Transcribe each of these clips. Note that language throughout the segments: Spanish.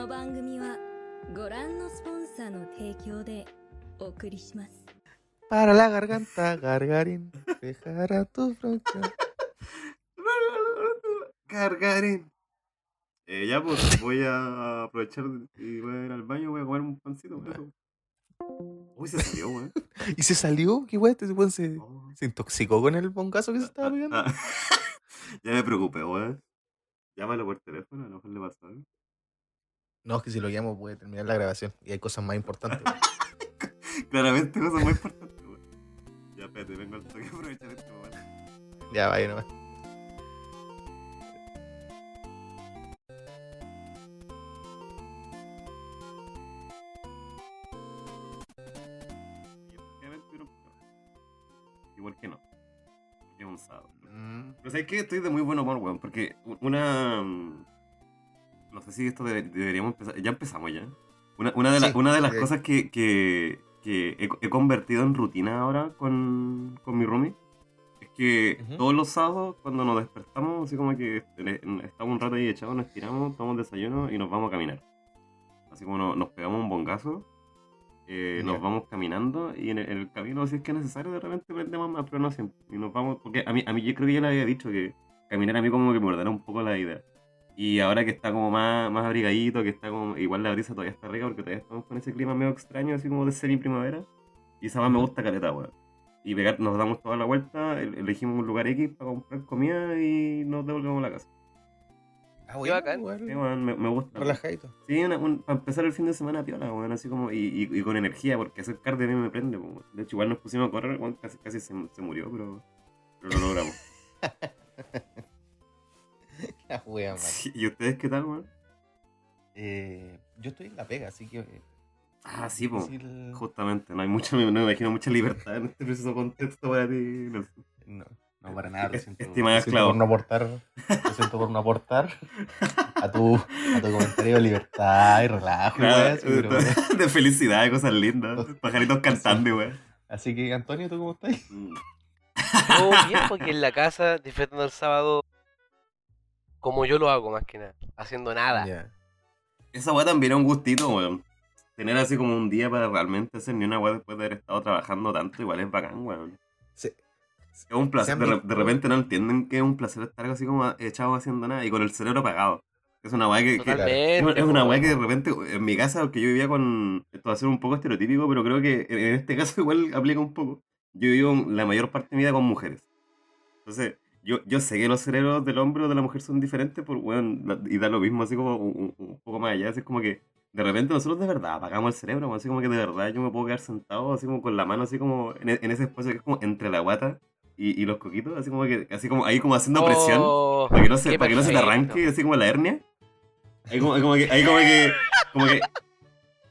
の番組はご覧のスポンサーの提供でお送りします Para la garganta, gargarín, dejará tu bronca. Gargarín. Eh, ya pues, voy a aprovechar y voy a ir al baño, voy a comer un pancito con eso. Uy, se salió, weón. ¿Y se salió? ¿Qué weón? Este weón se, Oh. se intoxicó con el bongazo que se estaba Ah, pegando. ah. ya me preocupé, weón. Llámalo por teléfono, a lo mejor le pasó algo. No, es que si lo llamo puede terminar la grabación y hay cosas más importantes. Claramente, cosas muy importantes, weón. Ya, espérate, vengo al toque a aprovechar esto, weón. ya, vaya nomás. Igual que no. Porque es un sábado. Mm, Pero sabes que estoy de muy buen humor, weón. Porque una. No sé si esto debe- deberíamos empezar. Ya empezamos ya. Una, una de, la- Sí, una de las cosas que, que, que he, he convertido en rutina ahora con, con mi roomie es que Ujú. todos los sábados, cuando nos despertamos, así como que estamos un rato ahí echados, nos tiramos, tomamos desayuno y nos vamos a caminar. Así como nos, nos pegamos un bongazo, eh, nos vamos caminando y en el, en el camino, si es que es necesario, de repente prendemos más, pero no siempre. Y nos vamos, porque a mí, a mí yo creo que ya le había dicho que caminar a mí como que me ordena un poco la idea. Y ahora que está como más, más abrigadito, que está como. Igual la brisa todavía está rica porque todavía estamos con ese clima medio extraño, así como de semi-primavera. Y esa más me gusta caleta, weón. Y pegar, nos damos toda la vuelta, el- elegimos un lugar X para comprar comida y nos devolvemos a la casa. Ah, bueno, bacán. igual, Sí, weón, me, me gusta. Relajadito. Sí, una- un- para empezar el fin de semana piola, weón, así como. Y, y, y con energía, porque hacer cardio a mí me prende, weón. De hecho, igual nos pusimos a correr, weón, casi, casi se, se murió, pero, pero lo logramos. La wea, man. ¿Y ustedes qué tal, weón? Eh, yo estoy en la pega, así que. eh, Ah, sí, po. difícil- Justamente, no hay mucho, no me imagino mucha libertad en este preciso contexto para ti, Nelson. No, no para nada, lo siento. estimado lo siento esclavo. por no aportar, lo siento por no aportar a tu, a tu comentario de libertad y relajo, Claro, wea, así, pero, wea. de felicidad, de cosas lindas, pajaritos cantando, weón. Así que, Antonio, ¿tú cómo estás? Mm. Todo bien, porque en la casa, disfrutando el sábado, como yo lo hago más que nada, haciendo nada. Esa weá también es un gustito, weón. Tener así como un día para realmente hacer ni una weá después de haber estado trabajando tanto, igual es bacán, weón. Se- Es un placer, de, han re- de repente no entienden que es un placer estar así como echado haciendo nada y con el cerebro apagado. Es una weá que, que- es una weá que de repente, en mi casa, aunque yo vivía con. Esto va a ser un poco estereotípico, pero creo que en en este caso igual aplica un poco. Yo vivo la mayor parte de mi vida con mujeres. Entonces, yo, yo sé que los cerebros del hombre o de la mujer son diferentes por, la- y da lo mismo, así como un, un- poco más allá. Así es como que de repente nosotros de verdad apagamos el cerebro, así como que de verdad yo me puedo quedar sentado, así como con la mano, así como en, en ese espacio que es como entre la guata y, y los coquitos, así como que, así como ahí como haciendo presión. Oh, Para que no se, para que no se te arranque, así como la hernia. Ahí como, como que, ahí como que, como que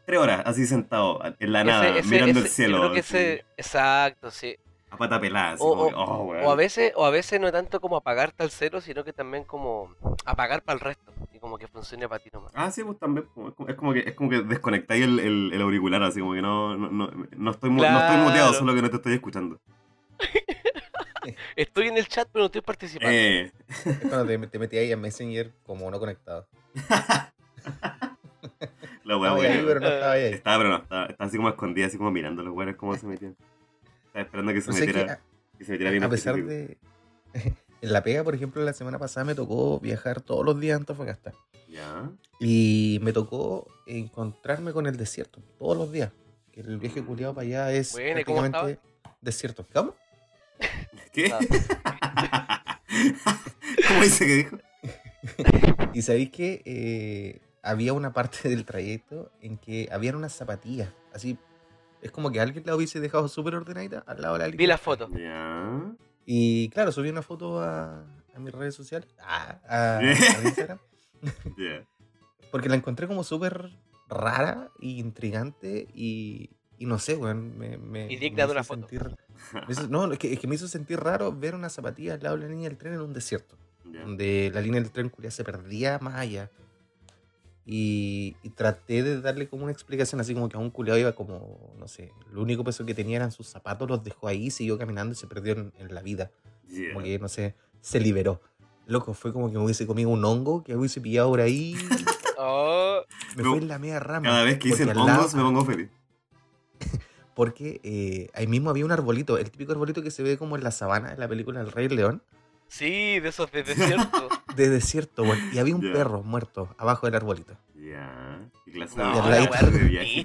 tres horas así sentado en la nada, Ese- ese- mirando ese- el cielo. Yo creo que ese, exacto, sí. A pata pelada, así O- como oh, weón. O a veces, o a veces no tanto como apagarte al cero, sino que también como apagar para el resto. Y como que funcione para ti nomás. Ah, sí, pues también. pues, Es como, que, es como que desconectáis el, el, el auricular, así como que no, no, no, no estoy, no estoy muteado, solo que no te estoy escuchando. Estoy en el chat, pero no estoy participando. Eh, Es cuando te, te metí ahí en Messenger como no conectado. la weá, Estaba ahí, weón. pero no estaba ahí. Estaba, pero no, estaba, estaba así como escondida, así como mirando los weones cómo se metían. Estaba esperando que se No sé metiera, que, que se metiera bien a, pesar específico. de. En la pega, por ejemplo, la semana pasada me tocó viajar todos los días a Antofagasta. Ya. Y me tocó encontrarme con el desierto todos los días. Que el viaje culiado para allá es Bueno, ¿y cómo prácticamente desierto. ¿Cómo? ¿Qué? ¿Cómo dice que dijo? Y sabéis que eh, había una parte del trayecto en que habían unas zapatillas. Así, es como que alguien la hubiese dejado súper ordenadita al lado de la Vi la foto. Y claro, subí una foto a, a mis redes sociales, a, a- a Instagram, porque la encontré como súper rara y intrigante y, y no sé, weón. Me, me, Y digna de una hizo foto. sentir- me hizo- no, es que, es que me hizo sentir raro ver una zapatilla al lado de la línea del tren en un desierto, donde la línea del tren culia se perdía más allá. Y, y traté de darle como una explicación, así como que a un culiado iba como, no sé, lo único peso que tenía eran sus zapatos, los dejó ahí, siguió caminando y se perdió en, en la vida. Ya. Como que, no sé, se liberó. Loco, fue como que me hubiese comido un hongo que hubiese pillado por ahí. Oh, Me No, fui en la media rama. Cada vez que dicen al lado- hongos me pongo feliz. Porque eh, ahí mismo había un arbolito, el típico arbolito que se ve como en la sabana, en la película El Rey León, sí, de esos de desierto. de desierto, weón. Y había un perro muerto abajo del arbolito. Ya. ¿Qué clase No, de, la viaje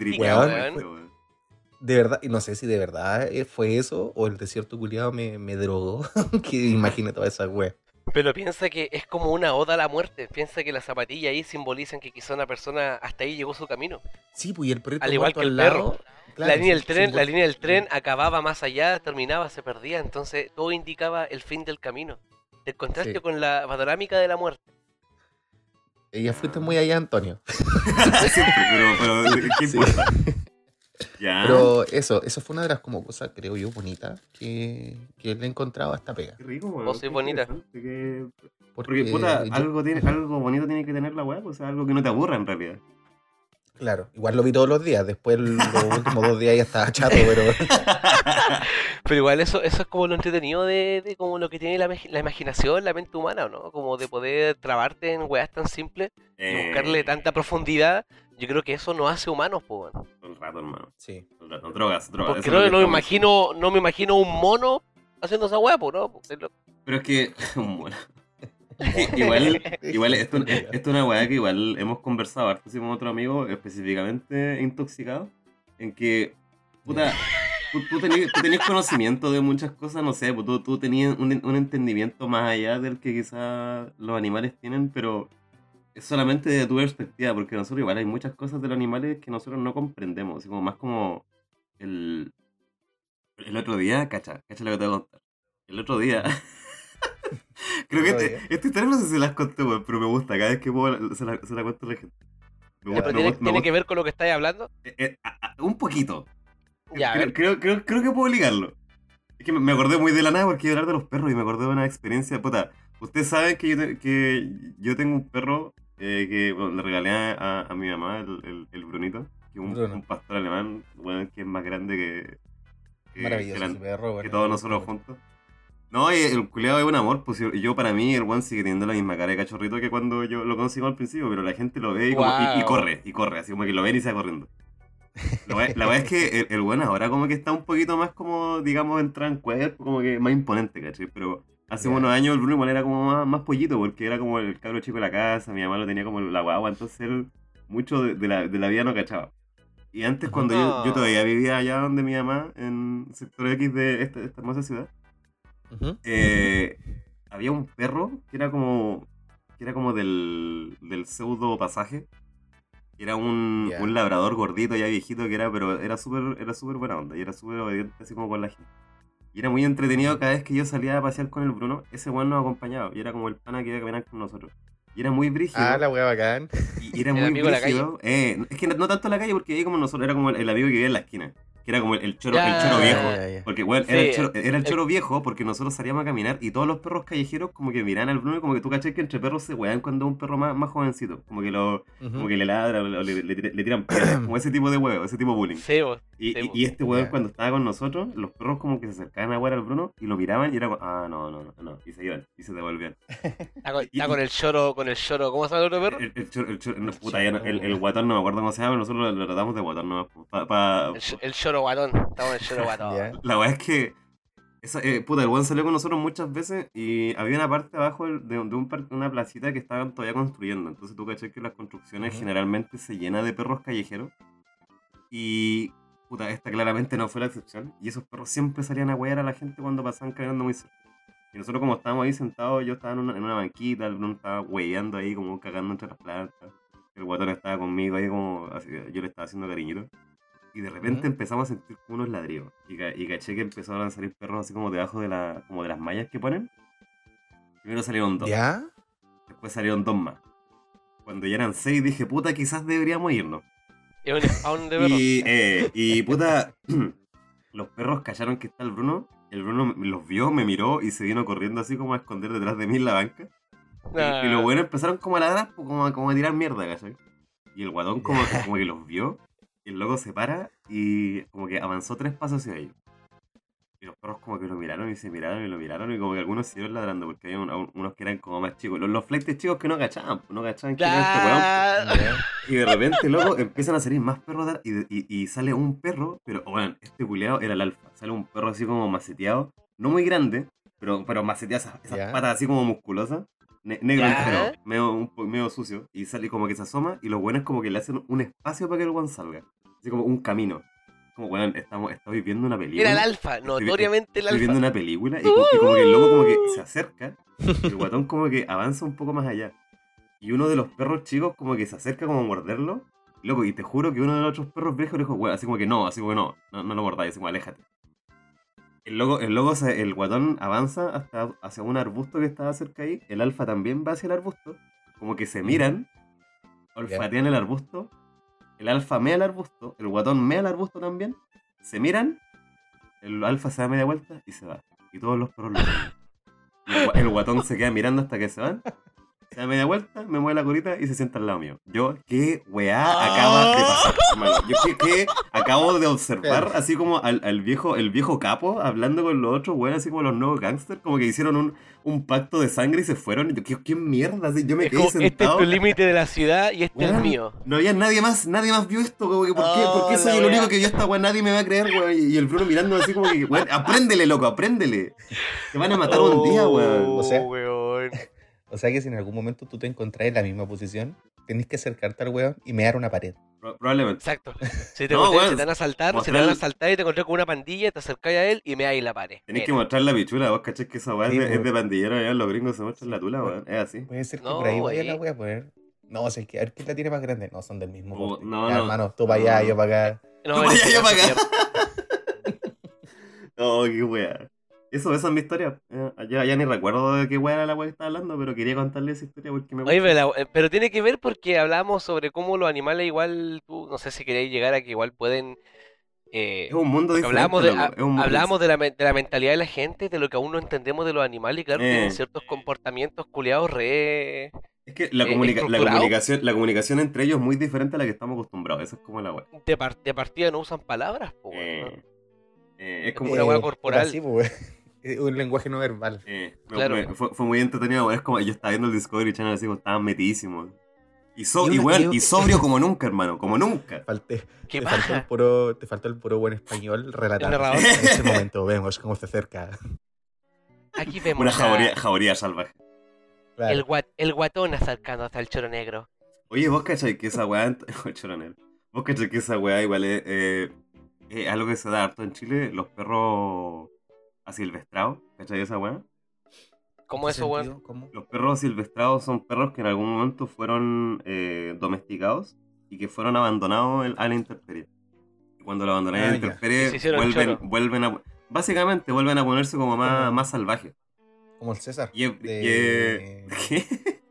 verdad, y no sé si de verdad eh, fue eso o el desierto culiado me, me drogó. que imagina toda esa wea. Pero piensa que es como una oda a la muerte. Piensa que las zapatillas ahí simbolizan que quizá una persona hasta ahí llegó su camino. Sí, pues y el perrito Al igual que el al perro. lado, claro, la línea del tren, la línea del tren acababa más allá, terminaba, se perdía. Entonces todo indicaba el fin del camino. El contraste Sí. con la panorámica de la muerte. Ella fuiste muy allá, Antonio. Siempre, pero, pero ¿qué Sí. importa? Ya. Pero eso, eso fue una de las como cosas, creo yo, bonitas que, que le he encontrado a esta pega. Qué rico, weón. Vos sois qué bonita. Porque, Porque, puta, yo- algo, tiene, algo bonito tiene que tener la weá, pues, o sea, algo que no te aburra en realidad. Claro, igual lo vi todos los días. Después los últimos dos días ya estaba chato, pero Pero igual eso, eso es como lo entretenido de, de como lo que tiene la, la imaginación, la mente humana, ¿no? Como de poder trabarte en weas tan simples y Eh, buscarle tanta profundidad. Yo creo que eso nos hace humanos, pues. Todo el rato, hermano. sí. Todo el rato. Drogas, drogas. Porque no, me imagino, no me imagino un mono haciendo esa wea, pues, ¿no? Pero es que. bueno. Igual, igual esto, esto es una weá que igual hemos conversado harto con otro amigo, específicamente intoxicado, en que, puta, tú, tú tenías, tú conocimiento de muchas cosas, no sé, pues tú, tú tenías un, un entendimiento más allá del que quizás los animales tienen, pero es solamente de tu perspectiva, porque nosotros igual hay muchas cosas de los animales que nosotros no comprendemos, así como más como el, el otro día, cacha, cacha lo que te voy a contar. El otro día... Creo que este, esta historia no sé si las conté, weón, pero me gusta. Cada vez que puedo se la, se la cuento a la gente. Me Ya, gusta, Pero me tiene, gusta- que ver con lo que estáis hablando. Eh, eh, a- a- un poquito. Ya, creo, creo, creo, creo que puedo ligarlo. Es que me, acordé muy de la nada porque iba a hablar de los perros y me acordé de una experiencia. Puta, ustedes saben que yo, te- que yo tengo un perro eh, que bueno, le regalé a, a mi mamá, el, el, el Brunito, que es un, pastor alemán, bueno, que es más grande que, que, Maravilloso que la- perro, que bueno. todos nosotros juntos. No, y el culiado es un amor, pues yo, para mí el one sigue teniendo la misma cara de cachorrito que cuando yo lo consigo al principio, pero la gente lo ve y, como- y- y Guau. corre, y corre, así como que lo ven y se va corriendo. La la verdad es que el, el bueno ahora como que está un poquito más como, digamos, entra en cuerpo, como que más imponente, ¿cachai? Pero hace Ya. unos años el Bruno igual era como más, más pollito, porque era como el cabro chico de la casa, mi mamá lo tenía como la guagua, entonces él mucho de, de la, de la vida no cachaba. Y antes cuando yo, yo Ah. todavía vivía allá donde mi mamá, en sector X de esta, esta hermosa ciudad, Ujú. eh, había un perro que era como que era como del, del pseudo pasaje era un, Ya. un labrador gordito ya viejito que era pero era súper era súper buena onda y era súper obediente así como con la gente y era muy entretenido cada vez que yo salía a pasear con el Bruno ese weón nos acompañaba y era como el pana que iba a caminar con nosotros y era muy brígido Ah, la wea bacán. y y era El muy amigo de la brígido. Eh, es que no, no tanto en la calle, porque ahí como nosotros era como el, el amigo que vivía en la esquina. Que era como el, el choro, Ya, el choro viejo. ya, ya. Porque, bueno, era, el choro, era el el- choro viejo porque nosotros salíamos a caminar y todos los perros callejeros como que miran al Bruno y como que tú caché que entre perros se wean cuando es un perro más, más jovencito. Como que lo como que le ladran o le, le- le tiran piedras. como ese tipo de huevo, ese tipo de bullying. Sí, vos. Y, Sí, y- po. y este weón cuando estaba con nosotros, los perros como que se acercaban a wear al Bruno y lo miraban y era como, ah, no, no, no, no. Y se iban y se devolvían. Está con, Y- está con el choro, con el choro. ¿Cómo se llama el otro perro? El, el, chor- el chor- no, puta, ya no- el, el guatón no me acuerdo cómo se llama, pero nosotros lo, lo tratamos de guatón nomás. Pa, pa- El, ch- el choro guatón. Está con el choro guatón. Ya. la verdad es que esa, eh, puta, el weón salió con nosotros muchas veces y había una parte abajo de, de un par- una placita que estaban todavía construyendo. Entonces tú caché que las construcciones Ujú. generalmente se llenan de perros callejeros. Y puta, esta claramente no fue la excepción. Y esos perros siempre salían a huear a la gente cuando pasaban caminando muy cerca. Y nosotros como estábamos ahí sentados, yo estaba en una, en una banquita, el Bruno estaba hueveando ahí como cagando entre las plantas. El guatón estaba conmigo ahí como, así, yo le estaba haciendo cariñito. Y de repente empezamos a sentir como unos ladrillos. Y, ca- y caché que empezaron a salir perros así como debajo de, la, como de las mallas que ponen. Primero salieron dos, ¿Ya? después salieron dos más. Cuando ya eran seis dije, puta, quizás deberíamos irnos. Es un spawn de perros. Y, eh, y puta, los perros callaron que está el Bruno. El Bruno me- los vio, me miró y se vino corriendo así como a esconder detrás de mí en la banca. Y, Ah, y los buenos empezaron como a ladrar, pues, como, a- como a tirar mierda, ¿cachai? Y el guatón como, como que los vio, el loco se para y como que avanzó tres pasos hacia ellos. Y los perros como que lo miraron y se miraron y lo miraron y como que algunos siguieron ladrando porque había un- unos que eran como más chicos. Los, los flightes chicos que no cachaban, no cachaban quién era este weón. Y de repente, loco, empiezan a salir más perros y, y, y sale un perro, pero, bueno, este culiado era el alfa. Sale un perro así como maceteado, no muy grande, pero, pero maceteado, esas, patas así como musculosas, ne- negro entero, medio, un medio sucio, y sale como que se asoma, y los buenos como que le hacen un espacio para que el weón salga. Así como un camino. Como, weón, estamos, estamos viendo una película. Era el alfa, notoriamente el Estoy viendo alfa. una película y como que el loco como que se acerca y el guatón como que avanza un poco más allá. Y uno de los perros chicos como que se acerca como a morderlo. Loco, y te juro que uno de los otros perros viejos le dijo, "Weón", así como que no, así como que no, no, no lo mordáis, así como aléjate. El loco, el loco, se- el guatón avanza hasta hacia un arbusto que estaba cerca ahí. El alfa también va hacia el arbusto. Como que se miran, olfatean el arbusto. El alfa mea el arbusto, el guatón mea el arbusto también. Se miran, el alfa se da media vuelta y se va. Y todos los perros lo siguen. Y el, el guatón se queda mirando hasta que se van. Se da media vuelta, me mueve la colita y se sienta al lado mío. Yo, ¿qué weá acaba de pasar, hermano? Yo, ¿qué, qué acabo de observar? Así como al, al viejo, el viejo capo hablando con los otros weón, así como los nuevos gangsters, como que hicieron un, un pacto de sangre y se fueron. Y yo, ¿qué, qué mierda? Así, yo me Es quedé como, este es sentado. tu límite de la ciudad y este es Weón, mío. No había nadie más, nadie más vio esto, como que, ¿por qué, ¿por qué Oh, soy el único que vio esta weá? Nadie me va a creer, weón. Y y el Bruno mirando así como que, weón, apréndele, loco, apréndele. Te van a matar un día, weón. O sea- Oh, weón. O sea que si en algún momento tú te encontrás en la misma posición, tenés que acercarte al weón y mear una pared. Pro- probablemente. Exacto. Si te, No, si van a saltar, si te van a saltar y te encontré con una pandilla, te acercáis a él y me dais la pared. Tenés que mostrar la pichula, vos cachés que esa weá Sí, es, de, es weón. de pandillero, allá los gringos se muestran la tula, weón. Es así. Puede ser que No, por ahí vaya la wea a poner. No, o sea, es que a ver quién la tiene más grande. No, son del mismo. Oh, no, Ya, no. hermano, tú para allá, No. yo para acá. No, Tú yo para acá. Oh, qué weá. Eso, esa es mi historia. Eh, Ya, ya ni recuerdo de qué weá era la weá que estaba hablando, pero quería contarle esa historia porque me Oye, gusta. pero, la- eh, pero tiene que ver porque hablamos sobre cómo los animales igual, tú, no sé si queréis llegar a que igual pueden... eh, Es un mundo diferente. hablamos de, loco, a- es un mundo- hablamos de la, de la mentalidad de la gente, de lo que aún no entendemos de los animales, y claro, Eh. tienen ciertos comportamientos culiados re... Es que la, eh, comunica- la comunicación, la comunicación entre ellos es muy diferente a la que estamos acostumbrados. Eso es como la weá. De, par- de partida no usan palabras, po, Eh, ¿no? eh, es como una weá Eh, corporal. así, pues, es un lenguaje no verbal. Eh, me- Claro. me- fue, fue muy entretenido. Es como yo estaba viendo el Discovery Channel así, como estaban metidísimos. Y, so- sobrio como nunca, hermano, como nunca. Falté, ¿Qué te, faltó el puro, te faltó el puro buen español relatando. narrador. En ese momento vemos cómo se acerca. Aquí vemos Una a- jauría, jauría salvaje. Claro. el, guat- el guatón acercando hasta el choro negro. Oye, vos cachai que esa weá. Oh, choronel. Vos cachai que esa weá igual es eh, eh, algo que se da harto en Chile, los perros asilvestrados. ¿Cachai esa weá? ¿Cómo ¿En eso, weón? Los perros silvestrados son perros que en algún momento fueron eh, domesticados y que fueron abandonados el- a la intemperie. Y cuando lo abandonan a Ah, la ya. intemperie, vuelven, a. Básicamente vuelven a ponerse como más, salvajes. Como el César. Y, es- De- y es- ¿Qué?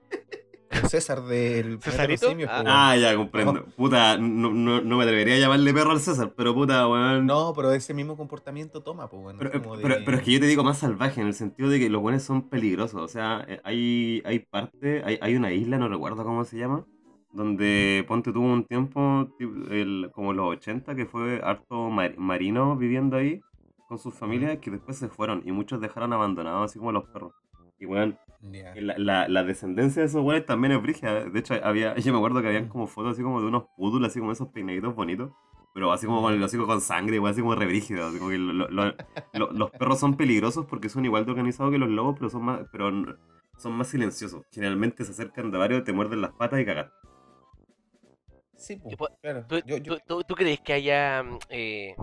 El César del ¿Cesarito? simios, Ah. weón. Ya comprendo. Puta, no, no, no me atrevería a llamarle perro al César, pero puta, weón. No, pero ese mismo comportamiento toma, pues bueno. Pero, como pero- de- pero es que yo te digo más salvaje, en el sentido de que los buenos son peligrosos. O sea, eh, hay, hay parte, hay, hay una isla, no recuerdo cómo se llama, donde Ponte tuvo un tiempo, ti- el- como los 80, que fue harto mar- marino viviendo ahí con sus familias, que después se fueron y muchos dejaron abandonados, así como los perros. Y bueno, Ya. la, la, la descendencia de esos güeyes también es brígida. De hecho, había, yo me acuerdo que habían como fotos así como de unos poodles, así como esos peinaditos bonitos. Pero así como con, así como con sangre, güey, así como re brígido, así como que lo- lo- lo- lo- los perros son peligrosos porque son igual de organizados que los lobos, pero son más, pero son más silenciosos. Generalmente se acercan de varios, te muerden las patas y cagan. Sí, pues, claro. ¿Tú, Yo, yo- tú- tú- tú crees que haya mm, eh,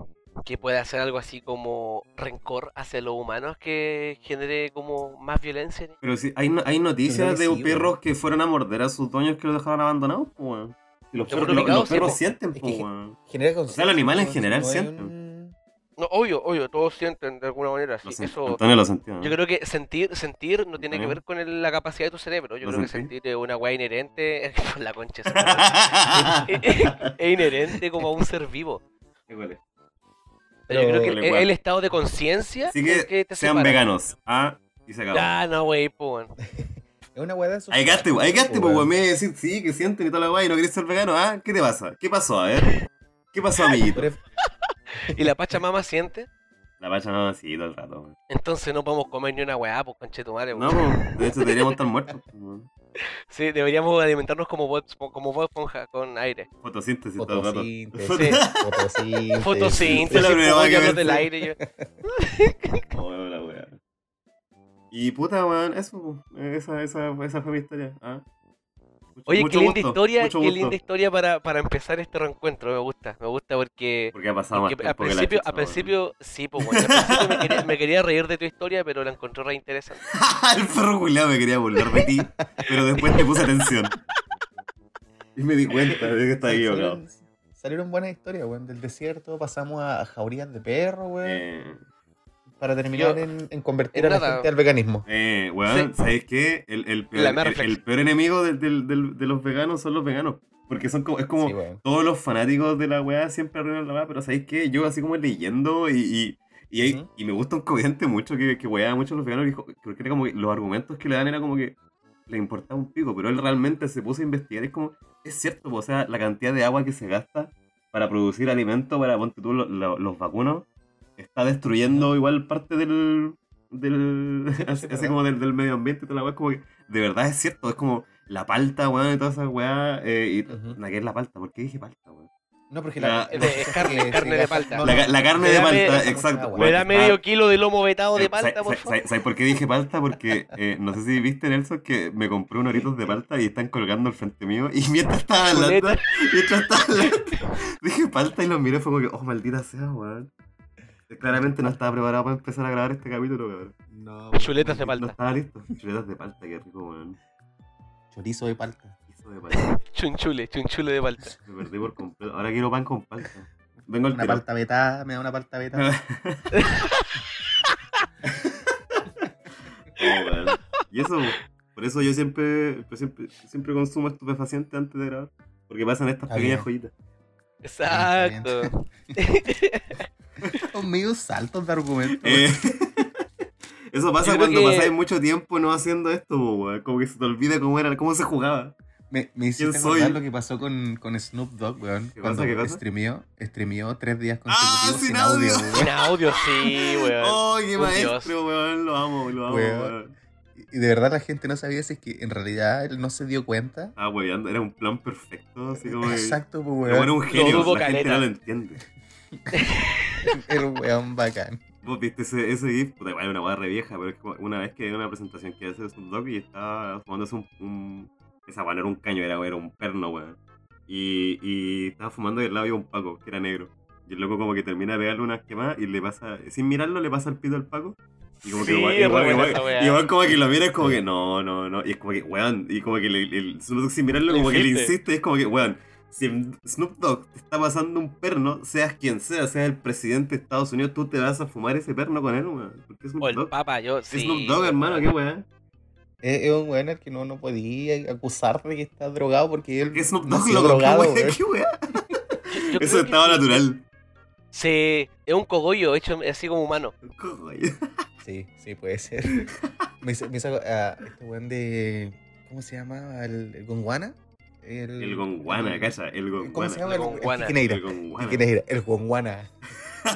que pueda hacer algo así como rencor hacia los humanos que genere como más violencia? Pero sí, hay, no- hay noticias de sí, perros que fueron a morder a sus dueños que los dejaron abandonados, pues, los perros, lo- los sí, perros po. sienten, Es pues, genera sea, los animales en general no sienten. un- No, obvio, obvio, todos sienten de alguna manera. Sí, eso, Antonio lo yo creo que sentir, sentir no tiene que ver con el- la capacidad de tu cerebro. Yo ¿Lo creo que sentir es una weá inherente, por la concha. es, es- es inherente como a un ser vivo. Huele. Pero yo creo que el, el estado de conciencia Así que, que te sean separa. veganos. Ah, y se acabó. Ah, no, wey, pues. bueno. Es una weá de Ahí gaste, ahí gaste, pues, weón. Me voy a decir, sí, que sienten y toda la weá y no querés ser vegano. Ah, ¿qué te pasa? ¿Qué pasó? A ver. ¿Qué pasó, amiguito? ¿Y la Pachamama siente? La pacha no, sí, todo el rato, weón. Entonces no podemos comer ni una weá, pues conchetumare. No, weón. pues, de hecho deberíamos estar muertos. pues, weón. Sí, deberíamos alimentarnos como Bob, como Bob Esponja, con aire. Fotosíntesis todo el rato. Fotosíntesis. Fotosíntesis. Fotosíntesis, hablas del aire. yo- Oh, weón, la wea. Y puta, weón, eso, esa, esa, esa fue mi historia. ¿ah? Mucho- Oye, mucho qué linda gusto, historia, qué linda historia para, para empezar este reencuentro, me gusta, me gusta porque... Porque ha pasado más porque tiempo al que la principio, al sí, pues bueno, al principio me quería, me quería reír de tu historia, pero la encontré re interesante. el perro culiao me quería burlar de ti, pero después te puse atención. Y me di cuenta de que estaba equivocado. Salieron, salieron buenas historias, weón. Del desierto pasamos a jaurías de perro, weón. Eh, para terminar yo- en, en convertir en a la nada. gente al veganismo. eh, weón, Sí. ¿sabéis qué? El, el, peor, el- peor enemigo de los veganos son los veganos. Porque son como, es como Sí, todos los fanáticos de la weá siempre arruinan la weá, pero ¿sabéis qué? Yo así como leyendo y, y, y, hay- Ujú. y me gusta un comediante mucho que, que weaba mucho a los veganos, y dijo, porque era como que los argumentos que le dan era como que le importaba un pico, pero él realmente se puso a investigar y es como, es cierto, po, o sea, la cantidad de agua que se gasta para producir alimento para, ponte tú, lo- lo- los vacunos, está destruyendo igual parte del... del Sí, así, sí, así como del, del medio ambiente y toda la weá, como que de verdad es cierto, es como la palta, weón, y todas esas weá, eh, y Ujú. la que es la palta, ¿por qué dije palta, weón? No, porque La- de- es carne- de palta. no, La, carne de palta, exacto. Me Me da Ah, medio kilo de lomo vetado de eh, palta, ¿sabes- por sabes- favor. ¿Sabes por qué dije palta? Porque eh, no sé si viste, Nelson, que me compré unos oritos de palta y están colgando al frente mío. Y mientras estaba hablando, mientras estaba hablando, dije palta y los miré. Fue como que, oh, maldita sea, weón. Claramente no estaba preparado para empezar a grabar este capítulo, cabrón. no, Chuletas de No palta. estaba listo. Chuletas de palta, qué rico, weón. Chorizo de palta. Hizo de palta. Chunchule, chunchule de palta. Me perdí por completo. Ahora quiero pan con palta. Vengo al Una tiro. palta vetada, me da una palta vetada. Oh. Y eso, por eso yo siempre, pues siempre, siempre consumo estupefacientes antes de grabar. Porque pasan estas Está pequeñas bien. joyitas. Exacto. Son medios saltos de argumento. Eh, eso pasa cuando que- pasáis mucho tiempo no haciendo esto, weón. Como que se te olvida cómo era, cómo se jugaba. Me, me hiciste lo que pasó con, con Snoop Dogg, weón. ¿Qué cuando pasa? ¿Qué pasa? streameó, streameó tres días Ah, consecutivos sin sin audio. audio, weón. audio, sí, weón. ¡Oh, qué Un maestro, weón! Lo amo, lo amo, Weón. weón. Y de verdad la gente no sabía si es que en realidad él no se dio cuenta. Ah, weón, era un plan perfecto, así como. Exacto, pues, Como era weón. un genio, la gente no lo entiende. Era un weón bacán. Vos viste ese, ese GIF, puta, igual es una weá re vieja, pero es como una vez que en una presentación que hace Snoop Dogg y estaba fumándose un, un- Esa weá no era un caño, era, era un perno, weón. Y, y estaba fumando y al lado había un Paco, que era negro. Y el loco como que termina de pegarle una quemada y le pasa, sin mirarlo, le pasa el pito al Paco. Y como que Sí, igual, igual, igual- igual como que lo mira es como que no, no, no. Y es como que, weón, y como que le, le- Dogg sin mirarlo Le como que le insiste. insiste, es como que, weón, si Snoop Dogg te está pasando un perno, seas quien sea, seas el presidente de Estados Unidos, tú te vas a fumar ese perno con él, weón. Porque es Snoop O el Dogg. papa, yo Es sí. Snoop Dogg, hermano, qué weón. Es, es un weón al que no, no podía acusar de que está drogado porque él Que Snoop Dogg, loco, drogado, qué weón, qué weón. Yo Eso estaba natural. Sí, es un cogollo hecho así como humano. Cojones. Sí, sí, puede ser. me hizo, me hizo a este weón de. ¿Cómo se llama? ¿El, el Gonguana? El, El gonguana, el- calla, el gonguana. ¿Cómo se llama? El Gonguana. el gonguana. El Gonguana.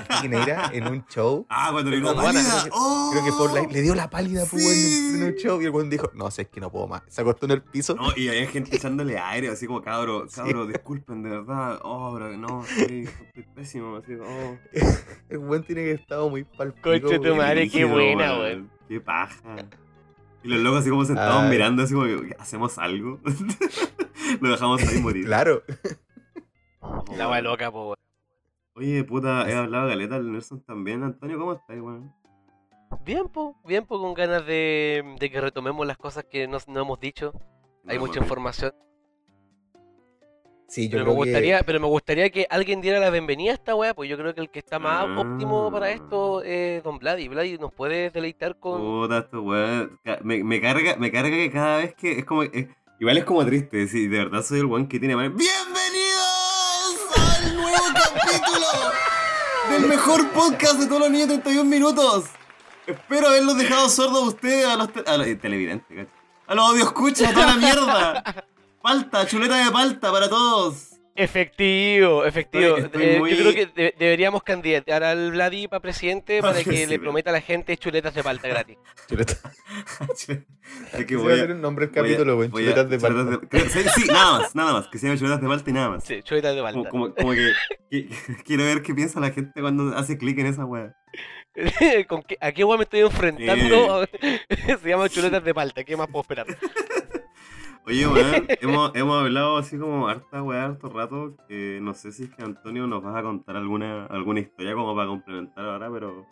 Quiqueneira en un show. Ah, cuando le dio la Gonguana, pálida. creo que- ¡Oh! Creo que fue la- le dio la pálida pues, Sí. en, en un show y el weón dijo, no sé, es que no puedo más. Se acostó en el piso. No, y había gente echándole aire, así como, cabro, Sí. cabro, disculpen, de verdad. Oh, bro, no, estoy, estoy pésimo, así, oh. El weón tiene que estar muy. Concha tu madre, qué buena, weón. Qué paja. Y los locos así como sentados Ay. mirando, así como, que, ¿hacemos algo? Lo dejamos ahí morir. Claro. La wea loca, po, weón. Oye, puta, he hablado galeta al Nelson también. Antonio, ¿cómo estás, weón? Bien, po, bien, po, con ganas de, de que retomemos las cosas que no, no hemos dicho. Hay No, mucha información. Sí, yo Pero me, creo gustaría, pero me gustaría que alguien diera la bienvenida a esta wea, pues yo creo que el que está más Ah. óptimo para esto es Don Vladi. Vladi, ¿nos puedes deleitar con...? Puta, esto. Ca- Me, me carga, me carga que cada vez que es como. es- igual es como triste, si de verdad soy el weón que tiene mal. ¡Bienvenidos al nuevo capítulo del mejor podcast de todos los niños de 31 minutos! Espero haberlos dejado sordos a ustedes, a los, te- a los eh, televidentes, ¿cachai? A los audio escucha, toda la mierda. Palta, chuleta de palta para todos. Efectivo, efectivo. Estoy- estoy Eh, muy- Yo creo que de- deberíamos candidatear al Vladi para presidente para Sí, que le prometa a la gente chuletas de palta gratis. Chuletas. es que voy a a, el nombre del voy a- capítulo, voy a- Chuletas de palta. de- sí, nada más, nada más. Que se llame chuletas de palta y nada más. Sí, chuletas de palta. como, como que, que- quiero ver qué piensa la gente cuando hace clic en esa wea. ¿Con qué- ¿A qué weá me estoy enfrentando? Se llama chuletas de palta, ¿qué más puedo esperar? Oye, weón, hemos, hemos hablado así como harta weá, harto rato. Que no sé si es que Antonio nos vas a contar alguna, alguna historia como para complementar ahora, pero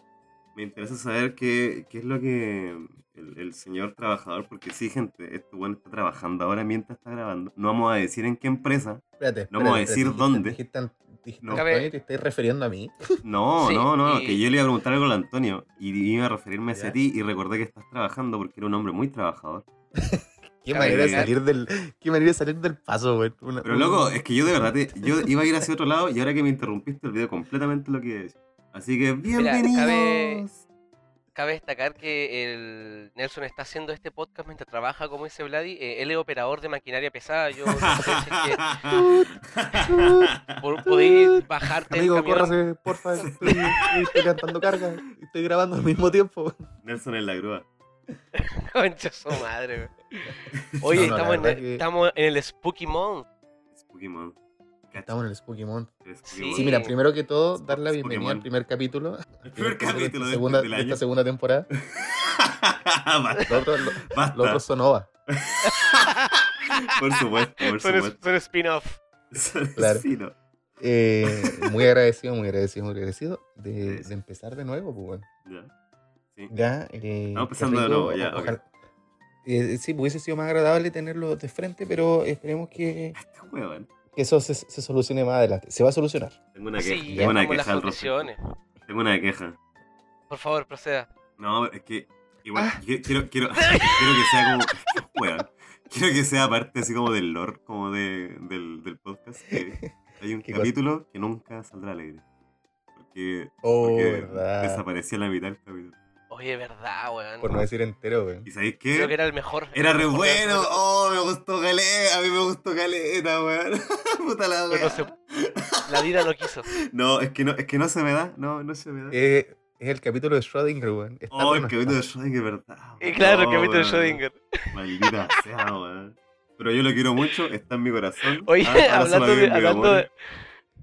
me interesa saber qué, qué es lo que el, el señor trabajador, porque sí, gente, este weón está trabajando ahora mientras está grabando. No vamos a decir en qué empresa. Espérate, No vamos a decir espérate, dónde. Dijiste, dijiste, dijiste, No. Antonio, ¿te estás refiriendo a mí? No, Sí, no, no, y- que yo le iba a preguntar algo a Antonio y iba a referirme hacia Ya. ti y recordé que estás trabajando porque era un hombre muy trabajador. Qué Cabe manera de salir del, qué manera de salir del paso, güey. Una- Pero loco, es que yo de verdad, te- yo iba a ir hacia otro lado y ahora que me interrumpiste olvidé completamente lo que iba a decir. Así que bienvenidos. cabe- Cabe destacar que el Nelson está haciendo este podcast mientras trabaja, como dice Vladi. eh, él es operador de maquinaria pesada. Yo no sé si es que por- podéis bajarte Amigo, córrase, porfa. Estoy, estoy levantando carga. y Estoy grabando al mismo tiempo. Nelson en la grúa. Concha su madre. güey. Oye, No, no, la estamos, en el, que- estamos en el Spooky Month. Spooky Month. Estamos en el Spooky Month. el Spooky Sí. Mira, primero que todo, Sp- dar la bienvenida al primer capítulo. El primer capítulo de, de, esta segunda, de esta segunda temporada. basta, Lo otro, lo, basta. lo otro son OVA. Por supuesto, por supuesto. son spin-off. Claro. Sí, no. Eh, muy agradecido, muy agradecido, muy agradecido de, empezar de nuevo, pues bueno. Ya. Sí. Ya, eh, Estamos empezando de nuevo, ya, ok. ojalá- Eh, sí, hubiese sido más agradable tenerlo de frente, pero esperemos que, Este huevón. que eso se, se solucione más adelante. Se va a solucionar. Tengo una, que- Sí, tengo una queja al respecto. condiciones. Tengo una queja. Por favor, proceda. No, es que igual Ah. qui- quiero, quiero, quiero que sea como. Weón. Quiero que sea parte así como del lore, como de, del, del podcast. Que hay un capítulo que nunca saldrá al aire. Porque, Oh, porque verdad. desapareció la mitad del capítulo. Oye, verdad, weón. Por no decir entero, güey. ¿Y sabéis Creo que qué? era el mejor. Era el re mejor bueno. Oh, me gustó Caleta. A mí me gustó Caleta, weón. Puta la no se- La vida no quiso. No, es que no, es que no se me da. No, no se me da. Eh, es el capítulo de Schrödinger, güey. Está, oh, el capítulo de. Schrödinger, verdad. Y claro, el Oh, capítulo de weón. Schrödinger. Maldita sea, weón. Pero yo lo quiero mucho, está en mi corazón. Oye, Ah, hablando, de, hablando, de,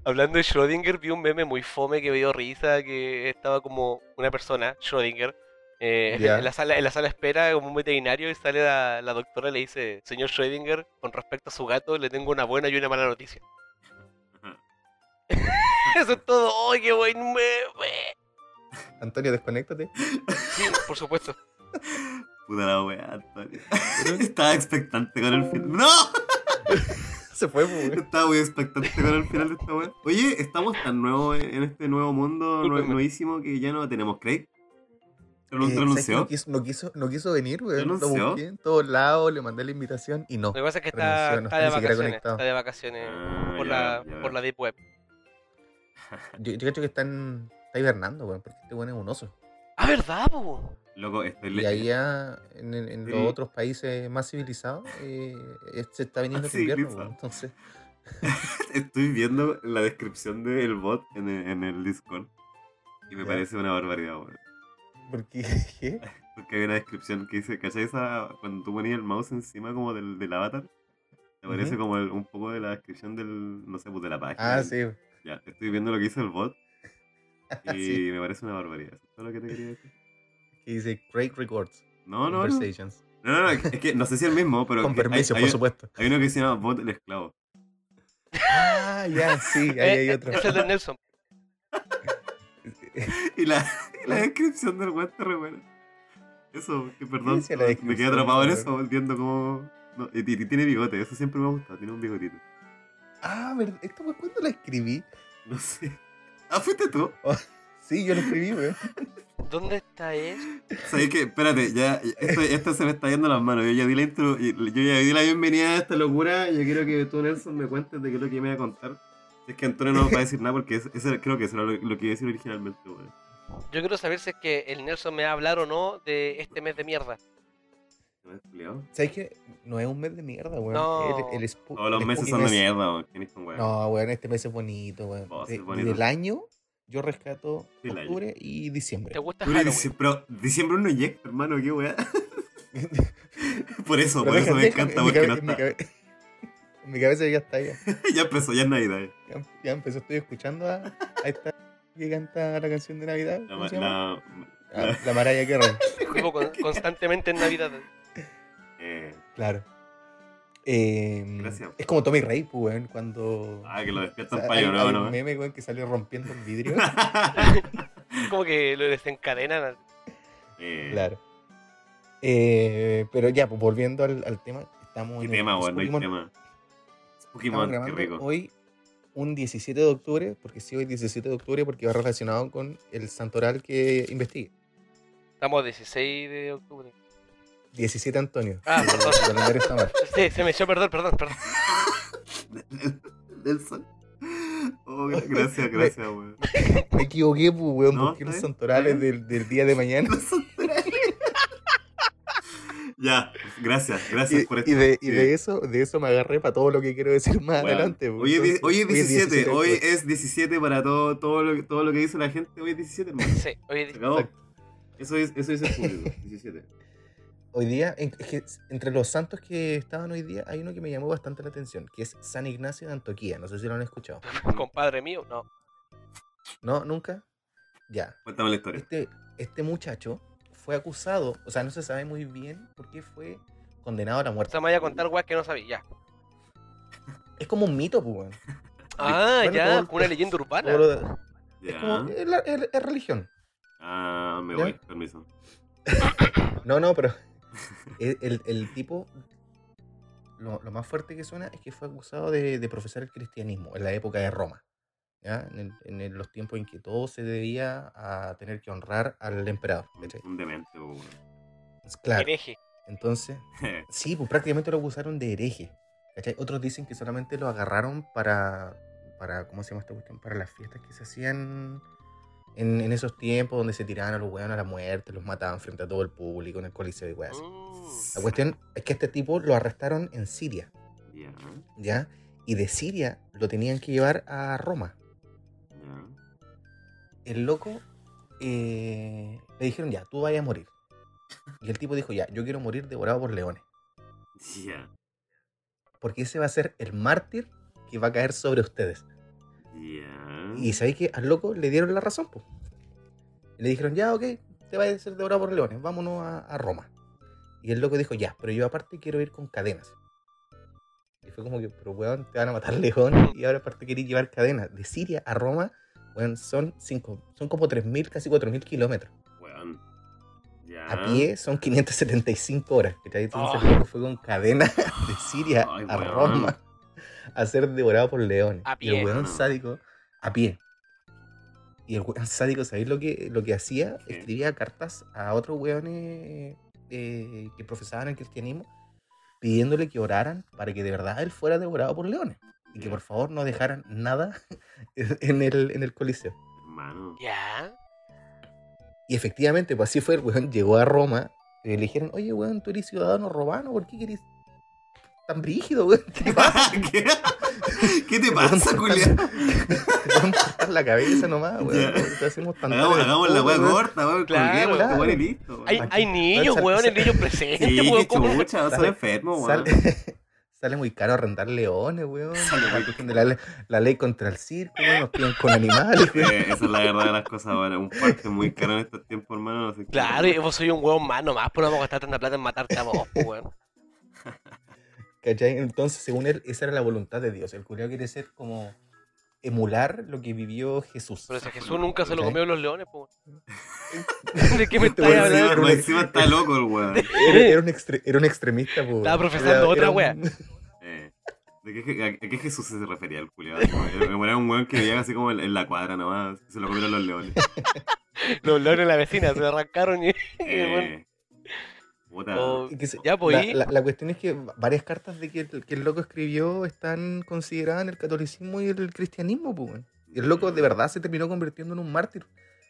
hablando de Schrödinger, vi un meme muy fome que me dio risa, que estaba como una persona, Schrödinger, eh, en, la sala, en la sala de espera como un veterinario y sale la, la doctora y le dice, señor Schrödinger, con respecto a su gato, le tengo una buena y una mala noticia. Eso es todo. ¡Ay, qué buen meme! Antonio, desconéctate. Sí, por supuesto. Puta la weá, Antonio. Estaba expectante con el final. ¡No! Se fue, güey. Estaba muy expectante con el final de esta weá. Oye, estamos tan nuevos en este nuevo mundo nue- Discúlpeme. nuevísimo que ya no tenemos Craig. ¿Pero Eh, ¿sabes que renunció? No quiso, no, quiso, no quiso venir, güey. Lo busqué en todos lados, le mandé la invitación y no. Lo que pasa es que está, Renunció, no está está de vacaciones. Está de vacaciones Ah, por, ya, la, ya. por la Deep Web. Yo, yo creo que están, está hibernando, güey, porque este güey es un oso. Ah, ¿verdad, po? Loco, estoy Y ya, en, en- Sí. los otros países más civilizados, eh, eh, se está viniendo el invierno. Entonces, Estoy viendo la descripción del bot en el, en el Discord. Y me Ya. parece una barbaridad, weón. porque ¿qué? Porque hay una descripción que dice, ¿cachai? Esa, cuando tú ponías el mouse encima como del, del avatar, te aparece Ujú. como el- un poco de la descripción del, no sé, pues de la página. Ah, sí. Ya, estoy viendo lo que hizo el bot y sí. me parece una barbaridad. ¿Eso es todo lo que te quería decir? Que dice Great Records. No, no, no. Conversations. No, no, no, es que no sé si es el mismo, pero Con hay- permiso, hay, por supuesto. hay uno que se llama bot el esclavo. Ah, ya, sí, ahí hay Eh, otro. Es el de Nelson. Y la, y la descripción del bot está re buena. Eso, que perdón, me quedé atrapado en eso, viendo cómo... no, y, y tiene bigote, eso siempre me ha gustado, tiene un bigotito. Ah, ¿verdad? ¿Esta fue cuándo la escribí? No sé. Ah, fuiste tú. Sí, yo la escribí, güey. ¿Dónde está eso? ¿Sabes qué? Espérate, ya, esto, esto se me está yendo las manos. Yo ya di la intro, y- yo ya di la bienvenida a esta locura. Yo quiero que tú, Nelson, me cuentes de qué es lo que me voy a contar. Si es que Antonio no va a decir nada, porque es- creo que eso era lo, lo que iba a decir originalmente, weón. Yo quiero saber si es que el Nelson me va a hablar o no de este mes de mierda. ¿Sabes qué? No es un mes de mierda, weón. No. El, Todos los meses son de mierda, weón. ¿Quién es con weón? No, weón, este mes es bonito, weón. Oh, De- es bonito. Del año, yo rescato octubre y diciembre. ¿Te gusta Pero Halloween? Pero diciembre no llega, hermano, qué weá. Por eso, Pero por eso me encanta en mi porque no está. cabe- en mi cabeza ya está ya. Ya empezó, ya es Navidad. Ya, ya empezó, estoy escuchando a, a esta que canta la canción de Navidad. La, ¿Cómo ma- se llama? la- Ah, La Mariah Carey. Vivo con- constantemente en Navidad. eh, Claro. Eh, Gracias. Es como Tommy Rey, pues, weón, cuando. ah, que lo o despiertan sea, para hay nuevo, un ¿no? meme, weón, que salió rompiendo un vidrio. Como que lo desencadenan. Eh, claro. Eh, pero ya, pues volviendo al, al tema, estamos ¿Qué en tema, weón? No hay tema. Pokémon, qué rico. hoy un 17 de octubre, porque sí, hoy 17 de octubre, porque va relacionado con el santoral que investigué. Estamos 16 de octubre. 17 Antonio. Ah, El perdón. calendario está mal. Sí, se me echó, perdón, perdón, perdón. Nelson. Oh, gra- gracias, gracias, weón. Me equivoqué, pues, weón, No, busqué está los santorales del, del día de mañana. Ya, gracias, gracias Y, por esto. y de, y Sí. de eso, de eso me agarré para todo lo que quiero decir más Weón. adelante. pues. Hoy es, di- Entonces, hoy es 17, de hoy es 17 para todo, todo, lo, que- todo lo que dice la gente. Hoy es 17, hermano. Sí, Se acabó. Exacto. Eso es, eso es el público, 17. Hoy día, en- es que entre los santos que estaban hoy día, hay uno que me llamó bastante la atención, que es San Ignacio de Antoquía. No sé si lo han escuchado. compadre mío, no. ¿No? ¿Nunca? Ya. Cuéntame la historia. Este, este muchacho fue acusado, o sea, no se sabe muy bien por qué fue condenado a la O muerte. sea, me vaya a contar weas que no sabía. Ya. Es como un mito, pues. Ah, Bueno, ya, como una leyenda urbana. Lo Es Ya. como, es, la- es- es religión. Ah, me ¿Ya? voy, permiso. No, no, pero el, el- el tipo, lo, lo más fuerte que suena es que fue acusado de, de profesar el cristianismo en la época de Roma. ¿ya? En, el- en el- los tiempos en que todo se debía a tener que honrar al emperador. Un, ¿cachai? un demente, Claro. Hereje. Entonces, sí, pues prácticamente lo acusaron de hereje. ¿cachai? Otros dicen que solamente lo agarraron para, para, ¿cómo se llama esta cuestión? Para las fiestas que se hacían en, en esos tiempos donde se tiraban a los weones a la muerte, los mataban frente a todo el público en el coliseo y weas. La cuestión es que este tipo lo arrestaron en Siria, Ya, ¿ya? Y de Siria lo tenían que llevar a Roma. El loco eh, le dijeron, ya, tú vayas a morir. Y el tipo dijo, ya, yo quiero morir devorado por leones. Ya, Porque ese va a ser el mártir que va a caer sobre ustedes. ya. Y sabéis que al loco le dieron la razón, pues. Le dijeron, ya, ok, te vas a ser devorado por leones, vámonos a, a Roma. Y el loco dijo, ya, pero yo aparte quiero ir con cadenas. Y fue como que, pero weón, te van a matar leones y ahora aparte querés llevar cadenas. De Siria a Roma, weón, son, cinco, son como 3.000, casi 4.000 kilómetros. Weón. Ya. A pie son 575 horas. ¿cachai? Entonces Ah. el loco fue con cadenas de Siria Ay, a weón. Roma a ser devorado por leones. A Y el pie. weón sádico, a pie. Y el weón sádico, ¿sabéis lo que, lo que hacía? ¿Qué? Escribía cartas a otros weones eh, que profesaban el cristianismo pidiéndole que oraran para que de verdad él fuera devorado por leones. Y que por favor no dejaran nada en el, en el coliseo. Hermano. Ya. Y efectivamente, pues así fue, el weón llegó a Roma y le dijeron, oye, weón, tú eres ciudadano romano, ¿por qué querés tan brígido, weón? ¿Qué te pasa? ¿Qué? ¿Qué te pasa, cortar- Julián? Te pueden cortar la cabeza nomás, weón. Ya. Te hacemos tan Hagamos, hagamos la weá corta, weón. Claro, claro. este weón y listo. Hay, hay niños, weón, el niño presente, Sí, weón. qué ¿cómo? chucha, soy Sale- enfermo, weón. Sale, sale muy caro arrendar leones, weón. La ley contra el circo, weón. Nos piden con animales, weón. Eh, esa es la verdad de las cosas, weón. Un parque muy caro en estos tiempos, hermano. No sé qué- Claro, y vos soy un weón más nomás, pero no vamos a gastar tanta plata en matarte a vos, pues, weón. ¿Cachai? Entonces, según él, esa era la voluntad de Dios. El culiao quiere ser como emular lo que vivió Jesús. Pero si a Jesús nunca se lo comió los leones, pues. weón. ¿De qué me Este estás encima, hablando? encima está loco el weón. Era, era un, extre- era un extremista, po, Estaba profesando Era- otra era un- wea. Eh, ¿de qué, a, a qué Jesús se refería el Julio? Era un weón que vivía así como en, en la cuadra nomás. Se lo comieron los leones. Los leones de la vecina se arrancaron y. Eh, Y Ya, pues, la, y- la- la cuestión es que varias cartas de que el, que el loco escribió están consideradas en el catolicismo y el cristianismo, pues, el loco de verdad se terminó convirtiendo en un mártir.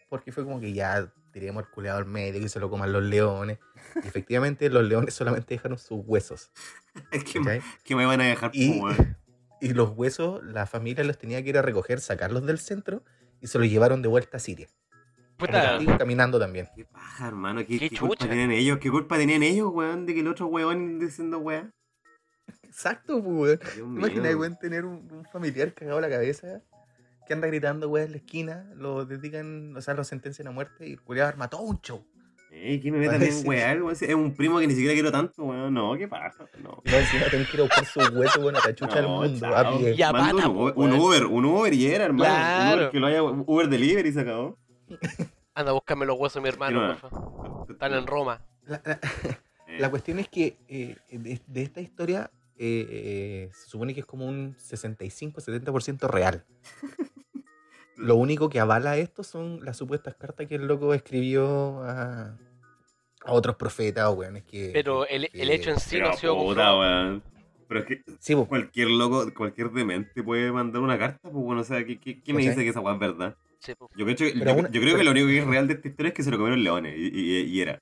porque fue como que ya tiremos el culeado al medio y se lo coman los leones. Y efectivamente los leones solamente dejaron sus huesos. Es que, me- que van a dejar Y, weón. y los huesos, la familia los tenía que ir a recoger, sacarlos del centro y se los llevaron de vuelta a Siria. Puta, caminando también. Qué paja, hermano. ¿Qué, Qué qué culpa tienen ellos? ¿Qué culpa tenían ellos, weón? De que el otro weón diciendo weón. Exacto, pues, weón. ¿Te mío. imaginas, weón, tener un, un familiar cagado la cabeza que anda gritando, weón, en la esquina, lo dedican, o sea, lo sentencian a muerte y el culiado arma todo un show. Ey, ¿qué me metan en Parece- weón? weón? Es un primo que ni siquiera quiero tanto, weón. No, qué paja. No. Más encima tenés que ir a buscar su hueso, weón, a la chucha del No, mundo, chao. a pie. Ya. Pata, un, un weón. Uber, un Uber y era, hermano. Un Claro. Uber que lo haya Uber Delivery y se acabó. anda a buscarme los huesos de mi hermano, no. porfa. Están en Roma. La, la- Eh, la cuestión es que eh, de, de esta historia eh, eh, se supone que es como un 65-70% real. Lo único que avala esto son las supuestas cartas que el loco escribió a, a otros profetas o weones que. Pero que- el, hecho en sí no ha sido puta, comprobado. weón. Pero es que Sí, cualquier loco, cualquier demente puede mandar una carta, pues bueno, o sea, ¿qué, qué, qué me dice que esa weá es verdad? Sí, pues. Yo, que- yo, una- yo creo que pero- lo único que es real de esta historia es que se lo comieron leones y, y- y era.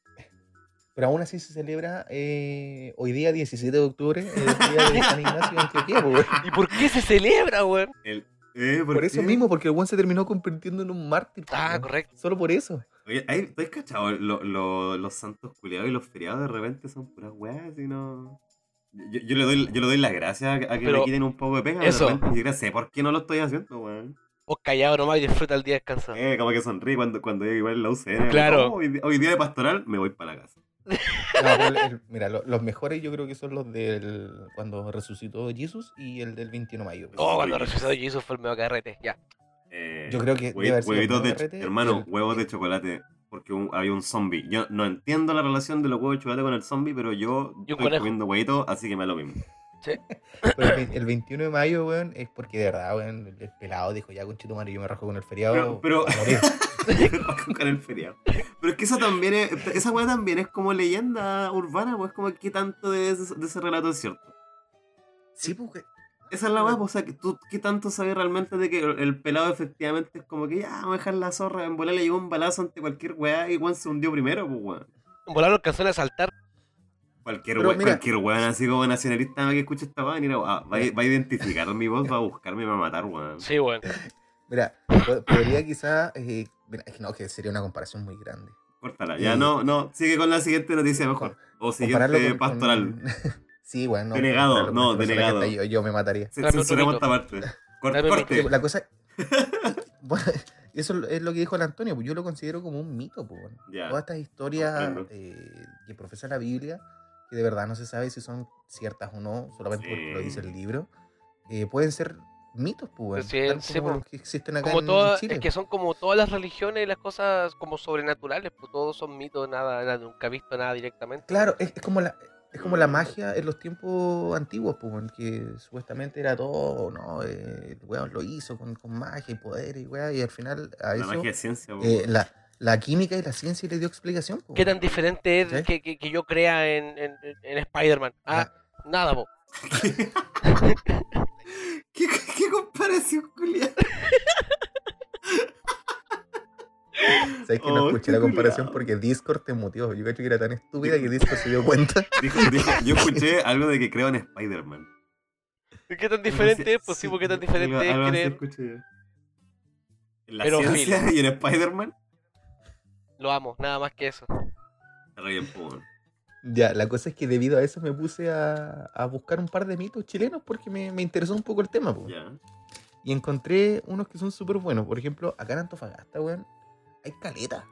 pero aún así se celebra eh, hoy día, 17 de octubre, el día de San Ignacio Antioquía, pues, weón. ¿Y por qué se celebra, weón? El, eh, ¿por Por eso mismo, porque el weón se terminó convirtiendo en un mártir. Ah, correcto. Solo por eso. Oye, ¿hay- ¿tú has cachado? Lo- lo- los santos culiados y los feriados de repente son puras weas y no. Yo, yo le doy, yo le doy las gracias a que, que Pero me quiten un poco de pega. eso. De repente ni siquiera sé por qué no lo estoy haciendo, weón. Vos callado nomás y disfruta el día descansado. Eh, como que sonríe cuando, cuando yo igual en la UCN. Claro. Oh, hoy, día de pastoral me voy para la casa. No, el- el- mira, lo- los mejores yo creo que son los del cuando resucitó Jesús y el del 21 de mayo. Oh, cuando resucitó Jesús fue el medio carrete. Ya. Eh, Yo creo que hue- debe haber sido huevitos de, carrete hermano, el- huevos de chocolate. Porque un- había un zombie. Yo no entiendo la relación de los huevos de chocolate con el zombie, pero yo estoy conejo. comiendo huevitos, así que me da lo mismo. Pero el, el 21 de mayo, weón, es porque de verdad, weón, el, el pelado dijo, ya, conchito madre, yo me rajo con el feriado. Pero- pero- a morir". con el feriado. Pero es que eso también es, esa weá también es como leyenda urbana, pues como que tanto de ese, de ese relato es cierto. Sí, porque... Esa es la weá, pues, o sea, que tú, ¿qué tanto sabes realmente de que el, el pelado efectivamente es como que ya, vamos a dejar la zorra, en volar le llegó un balazo ante cualquier weá y weón se hundió primero, pues weón. En volar los canciones a saltar. Cualquier Pero weón, mira- cualquier weón así como nacionalista que escuche esta ah, va, a- va a identificar mi voz, va a buscarme y va a matar, weón. Sí, weón. Mira, po- podría quizá... eh, mira, es que no, que sería una comparación muy grande. Córtala, ya Y- no, no, sigue con la siguiente noticia mejor. O siguiente con- pastoral. con- sí. Denegado, con no, el personaje denegado. Yo, yo me mataría. Censuremos esta parte. Cor- Dame un corte. La cosa... Bueno, eso es lo que dijo el Antonio, pues yo lo considero como un mito, pues. bueno. Ya. Todas estas historias eh, que profesa la Biblia, que de verdad no se sabe si son ciertas o no, solamente porque lo dice Sí. el libro, eh, pueden ser mitos, pues, bueno, Sí, sí, como pues. los que existen acá Como en todas, Chile. es que son como todas las religiones y las cosas como sobrenaturales, pues todos son mitos, nada, nada nunca he visto nada directamente. Claro, es, es como la es como la magia en los tiempos antiguos, pues, que supuestamente era todo, ¿no? Eh, el weón lo hizo con, con magia y poder y weá, y al final a La eso magia es ciencia, po. eh, la, la química y la ciencia le dio explicación. pues, ¿Qué tan diferente es ¿Sí? que, que- que yo crea en, en, en Spider-Man? Ah, nada, po. ¿Qué, qué comparación, Julián? Sabes que no Oh, escuché qué la comparación culiao. porque Discord te muteó. Yo creo que era tan estúpida que Discord se dio cuenta. Dijo, dijo- yo escuché algo de que creo en Spider-Man. ¿Qué tan diferente es? Pues sí, Sí, porque tan algo- diferente es algo creer. escuché la Pero ciencia y en Spider-Man. Lo amo, nada más que eso. Weón. Ya, la cosa es que debido a eso me puse a, a buscar un par de mitos chilenos porque me, me interesó un poco el tema. po. Ya. Y encontré unos que son súper buenos. Por ejemplo, acá en Antofagasta, weón, hay caleta.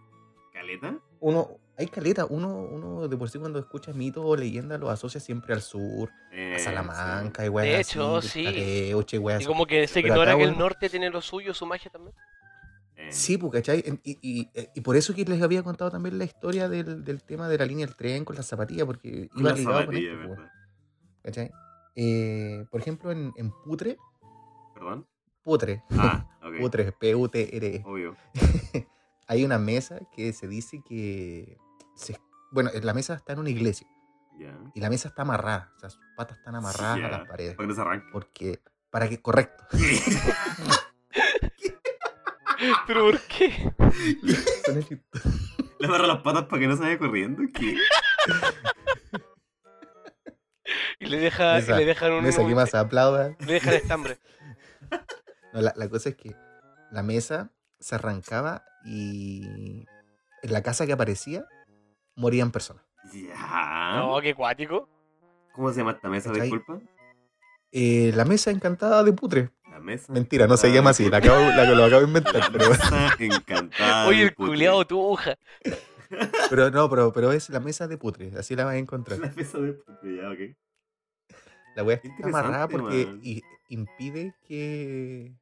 ¿Caleta? Uno, hay caleta. Uno, uno de por sí cuando escucha mitos o leyendas los asocia siempre al sur, Eh, a sí. Salamanca y weas De hecho, sí. Caleuche y como que se ignora que el weón- norte tiene lo suyo, su magia también. Sí, pues, ¿cachai? En- Y, y- eh, y por eso que les había contado también la historia del, del tema de la línea del tren con las zapatillas, porque con iba ligado con zapatilla, esto, pues. ¿cachai? Eh, por ejemplo, en, en Putre, ¿Perdón? Putre, Ah, ok. Putre, P-U-T-R-E, Obvio. hay una mesa que se dice que, se- bueno, la mesa está en una iglesia Ya. y la mesa está amarrada, o sea, sus patas están amarradas a las paredes, Para que no se arranque. porque, para que, correcto, ¿Pero por qué? Le agarra las patas para que no se vaya corriendo. ¿Qué? Y le, deja, Mesa, y le dejan un. Mesa, que más aplauda. Le dejan estambre. No, la, la cosa es que la mesa se arrancaba y en la casa que aparecía morían personas. Ya. No, qué cuático. ¿Cómo se llama esta mesa? Disculpa. Eh, la mesa encantada de putre. La mesa. Mentira, no se llama así, la, acabo, la lo acabo de inventar, La pero, mesa encantada. Oye, el culiao tuja. pero no, pero, pero es la mesa de putre, así la vas a encontrar. La mesa de putre, ya, ok. La wea Qué está amarrada porque impide que,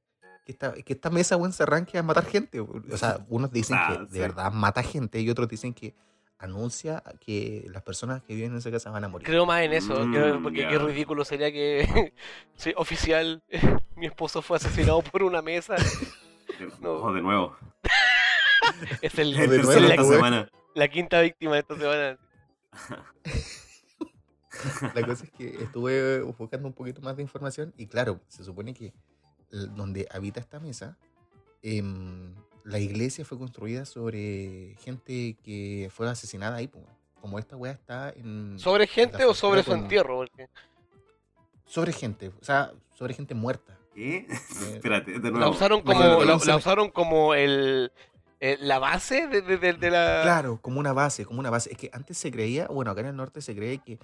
que, esta, que esta mesa weón, se arranque a matar gente. O sea, unos dicen Ah, que de sí. verdad mata gente y otros dicen que anuncia que las personas que viven en esa casa van a morir. Creo más en eso, Mm, creo- porque qué ridículo sería que sí, oficial, mi esposo fue asesinado por una mesa. De- No. Oh, de nuevo. Es, el, De El nuevo, tercero es esta semana. la, la quinta víctima de esta semana. La cosa es que estuve buscando un poquito más de información y claro, se supone que donde habita esta mesa, em, la iglesia fue construida sobre gente que fue asesinada ahí. pues, Como esta wea está en... ¿Sobre gente o sobre su entierro? Porque Sobre gente, o sea, sobre gente muerta. ¿Qué? Espérate, de nuevo. la usaron como, la, usaron como el, el- la base de, de- de- de la... Claro, como una base, como una base. Es que antes se creía, bueno, acá en el norte se cree que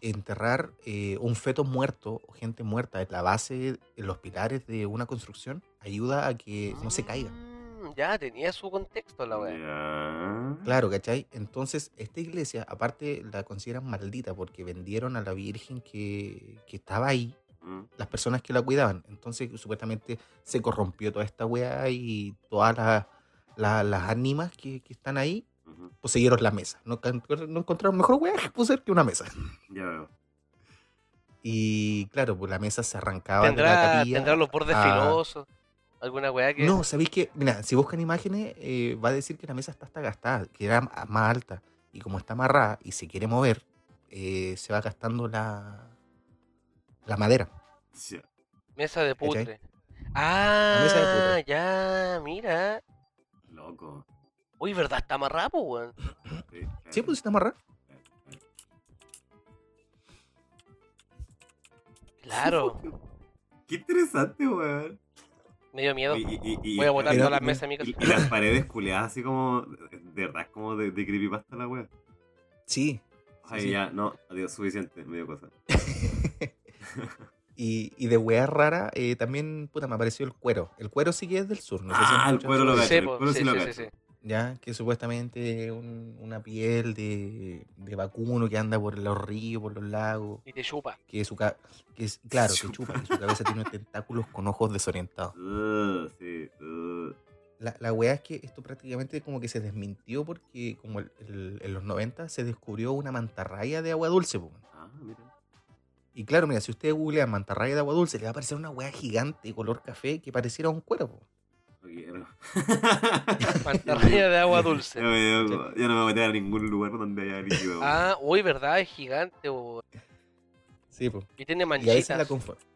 enterrar eh, un feto muerto o gente muerta en la base, en los pilares de una construcción, ayuda a que no se caiga. Ya, tenía su contexto la wea. Ya. Claro, ¿cachai? Entonces, esta iglesia, aparte, la consideran maldita porque vendieron a la Virgen que, que estaba ahí, Mm. las personas que la cuidaban. Entonces, supuestamente se corrompió toda esta weá y todas las, las, las ánimas que, que están ahí poseyeron la mesa. No, no encontraron mejor weá que poseer que una mesa. Ya veo. Y claro, pues la mesa se arrancaba de la ¿Tendrá, capilla. tendrá los bordes a- filosos? ¿Alguna weá que...? No, ¿sabéis que? Mira, si buscan imágenes, eh, va a decir que la mesa está hasta gastada, que era más alta. Y como está amarrada y se quiere mover, eh, se va gastando la, la madera. Ya. Mesa de putre. Ah, mesa de putre. ya, mira. Loco. Uy, ¿verdad? Está amarrado, weón. Sí, Sí, pues está amarrada. Claro. Qué interesante, weón. Me dio miedo. Y- y- y- Voy a botar todas las mesas en mi casa. Y, y las paredes culeadas así como. De verdad, como de, de creepypasta la wea. Sí. Ay, sí. ya, no, adiós, suficiente, medio cosa. Y, y de weá rara, eh, también, puta, me apareció el cuero. El cuero sí que es del sur. No sé si Ah, han el cuero lo cacho, el cuero sí sí, lo sí, cacho. sí, sí. Ya, que supuestamente un- una piel de, de vacuno que anda por los ríos, por los lagos. Y te chupa. Que su que es, claro, que Chupa. que su cabeza tiene unos tentáculos con ojos desorientados. Uh, sí, uh. La, la weá es que esto prácticamente como que se desmintió porque como el- el- en los 90 se descubrió una mantarraya de agua dulce. po. Ah, mira. Y claro, mira, si ustedes googlean mantarraya de agua dulce, le va a aparecer una weá gigante color café que pareciera un cuero. Mantarraya de agua dulce. Ya no me voy a meter a ningún lugar donde haya líquido. Ah, uy, ¿verdad? Es gigante, po. Sí, pues. Y tiene Y manchitas. veces la confundían.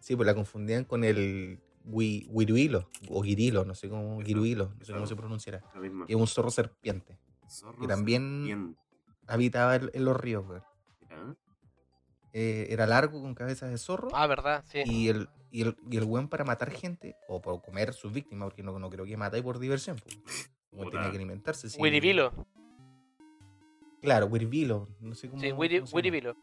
Sí, pues la confundían con el gui- guiruilo o guirilo, no sé cómo, guiruilo, no sé cómo se pronunciará. La es un zorro serpiente. Zorro que también- serpiente. Habitaba en, los ríos, weón. Ya. Eh, era largo con cabeza de zorro. Ah, ¿verdad? Sí. Y el, y, el, y el weón para matar gente, o por comer sus víctimas, porque no, no creo que matáis por diversión. Pues. Puta. tenía que alimentarse. sí. Wiribilo. Claro, Wiribilo. No sé cómo. Sí, Wiri-. Wiribilo.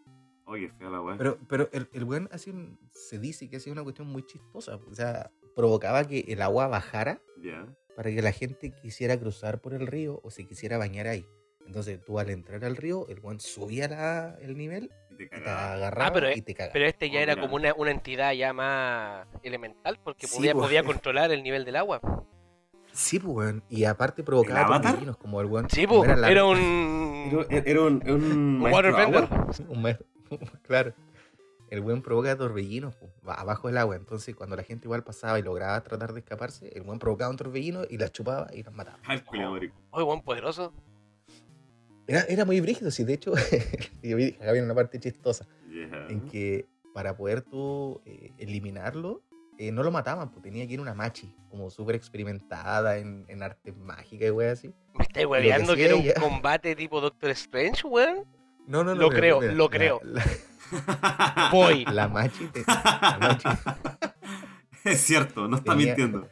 Oye, fea la weá. Pero, pero el, el weón así se dice que hacía una cuestión muy chistosa. O sea, provocaba que el agua bajara para que la gente quisiera cruzar por el río o se quisiera bañar ahí. Entonces tú al entrar al río, el weón subía la- el nivel, te te agarraba Ah, pero- y te cagaba. Pero este ya Oh, era mira. como una, una entidad ya más elemental porque Sí, podía, po. podía controlar el nivel del agua. Sí, pues weón. Y aparte provocaba torbellinos, como el weón. Sí, po, era un. Era, era un, era un waterbender. Un claro. El buen provoca torbellinos va abajo del agua. Entonces, cuando la gente igual pasaba y lograba tratar de escaparse, el buen provocaba un torbellino y las chupaba y las mataba. Ay. Oye, buen poderoso. Era, era muy brígido, sí. De hecho, yo vi, acá viene una parte chistosa en que para poder tú eh, eliminarlo, eh, no lo mataban, pues tenía que ir una machi, como súper experimentada en, en artes mágicas y weas así. ¿Me estáis hueveando que, era un combate tipo Doctor Strange, weón? No, no, no. Lo mira, creo, mira, lo la- creo. La, Voy. la machi, te- la machi, es cierto, no está Tenía- mintiendo.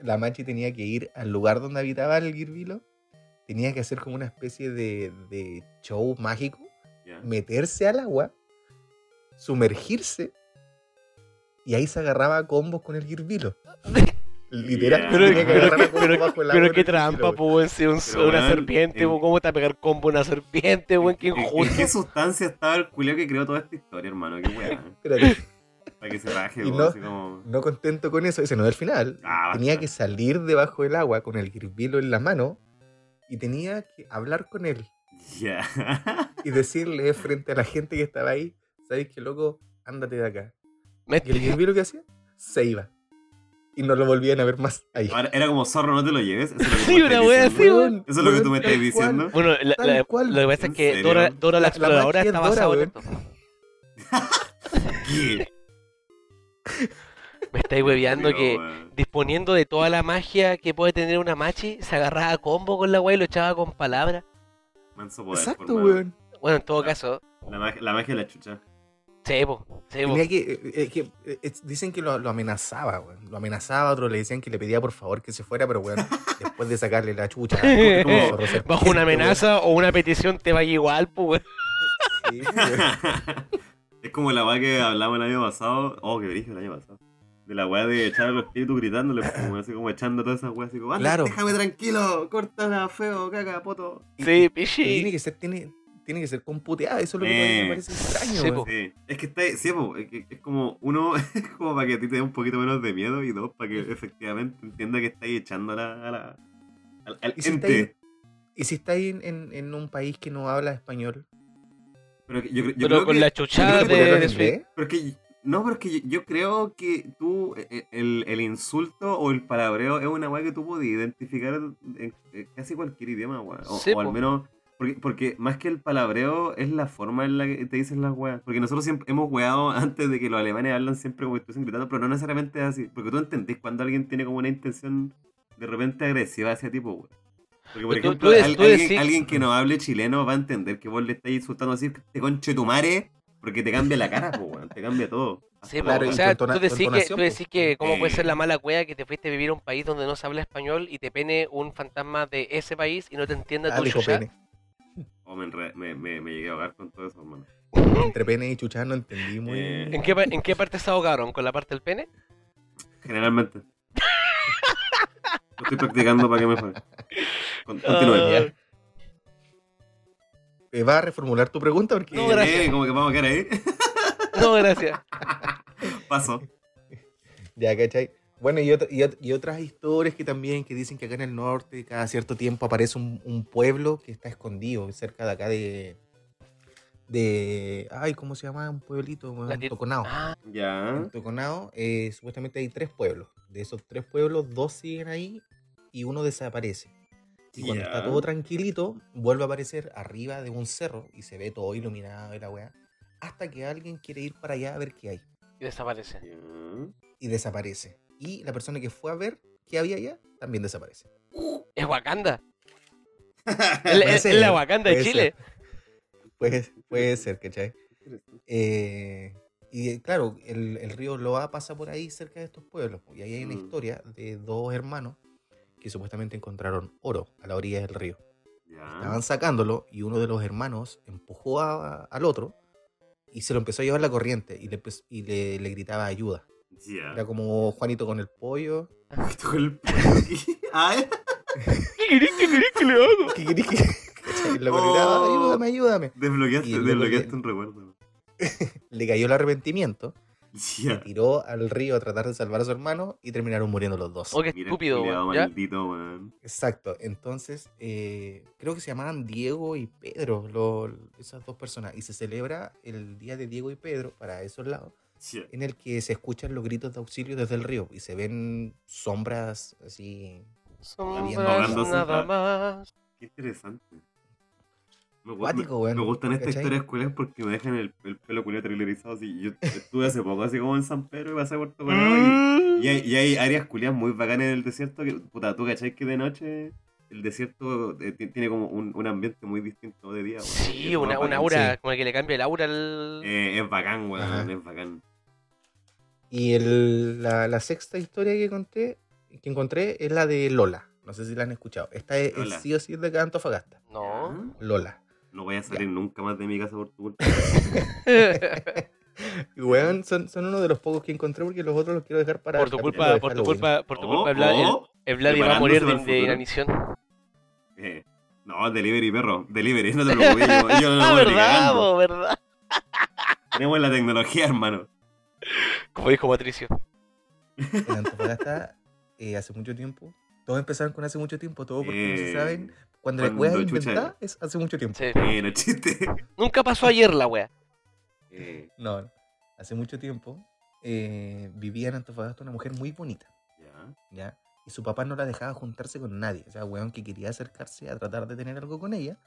la machi tenía que ir al lugar donde habitaba el Girvilo. Tenía que hacer como una especie de, de show mágico. Ya. meterse al agua, sumergirse y ahí se agarraba a combos con el Girvilo. Literal, Ya. Pero, que pero, qué- combos pero, bajo el agua pero con qué el trampa, pues, weón, si un- Pero, una weón, serpiente, en- weón, ¿cómo te va a pegar combo una serpiente, weón? Qué ¿En, en- en injusto. qué sustancia estaba el culeo que creó toda esta historia, hermano? Qué. Espérate, Para que se raje, Y weón, no- así como. no contento con eso, ese no es el final. Ah, tenía que salir debajo del agua con el Girvilo en la mano y tenía que hablar con él Ya. y decirle frente a la gente que estaba ahí, ¿sabes qué loco? Ándate de acá. Me- Y el Girvilo que hacía, se iba. Y no lo volvían a ver más ahí. Ahora, era como zorro, no te lo lleves. Eso es lo que tú Sí, una wea así, weón. Eso es lo que tú me estás cual. diciendo. Bueno, la- la- cual. lo que pasa es ¿En que? Dora, Dora la, exploradora está basada en esto. ¿Qué? Me estáis hueveando que disponiendo de toda la magia que puede tener una machi, se agarraba a combo con la weá y lo echaba con palabras. Manso poder, Exacto, weón. Bueno, en todo caso, La magia, la magia de la chucha. Tenía que, eh, eh, que, eh, dicen que lo, lo amenazaba, weón. Lo amenazaba, otros le decían que le pedía por favor que se fuera, pero weón, después de sacarle la chucha. como Bajo una weón. amenaza o una petición te vaya igual, pues, weón. Sí, weón. es como la weá que hablamos el año pasado. Oh, que brillo el año pasado. De la weá de echar a los espíritus gritándole, como así como echando todas esas weas así como, "Anda, Claro. déjame tranquilo, córtala, feo, caca, poto. Sí, Tiene pichi. que ser, tiene, tiene que ser computeada, eso es lo que Eh, me parece extraño, sí, es que está, sí, po, es, que es como uno, es como para que a ti te dé un poquito menos de miedo y dos, para que efectivamente entienda que estáis echando a la, a la- al, al ¿Y si ente. Y si estáis en, en- en un país que no habla español, Pero, que yo, yo Pero creo con que, la chuchada yo creo que de, pero es que- no, pero es que yo, yo creo que tú, eh, el, el insulto o el palabreo es una weá que tú puedes identificar en, casi cualquier idioma, weá. O, Sí, o al menos, porque, porque más que el palabreo es la forma en la que te dicen las weas. Porque nosotros siempre hemos weado antes de que los alemanes hablan siempre como que estuviesen gritando, pero no necesariamente es así. Porque tú entendés cuando alguien tiene como una intención de repente agresiva hacia ti, po, weá. Porque, por tú- ejemplo, tú al- alguien, alguien que no hable chileno va a entender que vos le estáis insultando así, te conche tu madre, porque te cambia la cara, po, weón, te cambia todo. Sí, Claro, o sea, tú decís que, tú decís que cómo puede ser Eh. la mala cueva que te fuiste a vivir a un país donde no se habla español y te pene un fantasma de ese país y no te entienda ah, tu chucha. Oh, me, me, me, me llegué a ahogar con todo eso, hermano. Entre pene y chucha no entendí muy Eh, ¿En qué, ¿En qué parte se ahogaron? ¿Con la parte del pene? Generalmente. Lo estoy practicando para que me fue. Con- Continúe. Eh, ¿Vas a reformular tu pregunta? Porque No, gracias. Eh, como que vamos a quedar ahí. No, gracias. Paso. Ya, ¿cachai? Bueno, y, y y otras historias que también que dicen que acá en el norte cada cierto tiempo aparece un, un pueblo que está escondido cerca de acá de... de ay, ¿cómo se llama? Un pueblito, ti- Toconao. Ah, Ya. En Toconao, eh, supuestamente hay tres pueblos. De esos tres pueblos, dos siguen ahí y uno desaparece. Y cuando está todo tranquilito, vuelve a aparecer arriba de un cerro y se ve todo iluminado y la weá. Hasta que alguien quiere ir para allá a ver qué hay. y desaparece. Y desaparece. Y la persona que fue a ver qué había allá también desaparece. Es Wakanda. Es, ser, la Wakanda de Chile. Puede, puede ser, ¿cachai? Eh, y eh, claro, el, el río Loa pasa por ahí cerca de estos pueblos. Y ahí hay una Mm. historia de dos hermanos que supuestamente encontraron oro a la orilla del río. Ya. Estaban sacándolo y uno de los hermanos empujó a- al otro y se lo empezó a llevar la corriente y le, y le, le gritaba ayuda. Ya. Era como Juanito con el pollo. Esto con el pollo aquí. Ah, ¿eh? ¿Qué querés que querés que le haga? ¿Qué querés que- gritaba, Oh. ayúdame, ayúdame. Desbloqueaste, desbloqueaste un recuerdo. Le cayó el arrepentimiento, se tiró al río a tratar de salvar a su hermano y terminaron muriendo los dos. Oh, qué Mira, estúpido, maldito. Exacto. Entonces, eh, creo que se llamaban Diego y Pedro, lo- esas dos personas. Y se celebra el día de Diego y Pedro para esos lados, en el que se escuchan los gritos de auxilio desde el río y se ven sombras así. Sombras Ahogándose. nada más. Qué interesante. Me, gu- Cuático, me- weón, me gustan estas historias culias porque me dejan el, el pelo culiado trailerizado así. Yo estuve hace poco así como en San Pedro y pasé por Puerto Colorado y, y hay, y hay áreas culias muy bacanas en el desierto que, puta, tú cachai que de noche el desierto eh, ti- tiene como un, un ambiente muy distinto de día, weón. Y Sí, una, una aura, sí. como que le cambia el aura al... Eh, es bacán, weón, es bacán. Y el- la, la sexta historia que conté, que encontré es la de Lola. No sé si la han escuchado. Esta es, es sí o sí es de Antofagasta. No. Lola. No voy a salir nunca más de mi casa por tu culpa. Weón, son, son uno de los pocos que encontré porque los otros los quiero dejar para. por el tu culpa, por tu culpa, por tu Oh, culpa, el, Vla- el- oh, el Vladi va a morir de, de el inanición. eh, no, delivery, perro. Delivery, no te preocupes. Yo, yo no Ah, verdad, po, verdad. Tenemos la tecnología, hermano. Como dijo Patricio. En Antofagasta, eh, hace mucho tiempo. Todos empezaron con hace mucho tiempo, todo porque no se Eh, saben. Cuando, la cuando chucha- inventada, es hace mucho tiempo. Sí. Eh, no chiste. Nunca pasó ayer la wea. Eh, No, no. hace mucho tiempo eh, vivía en Antofagasta una mujer muy bonita, ya. ¿ya? Y su papá no la dejaba juntarse con nadie. O sea, weón que quería acercarse a tratar de tener algo con ella,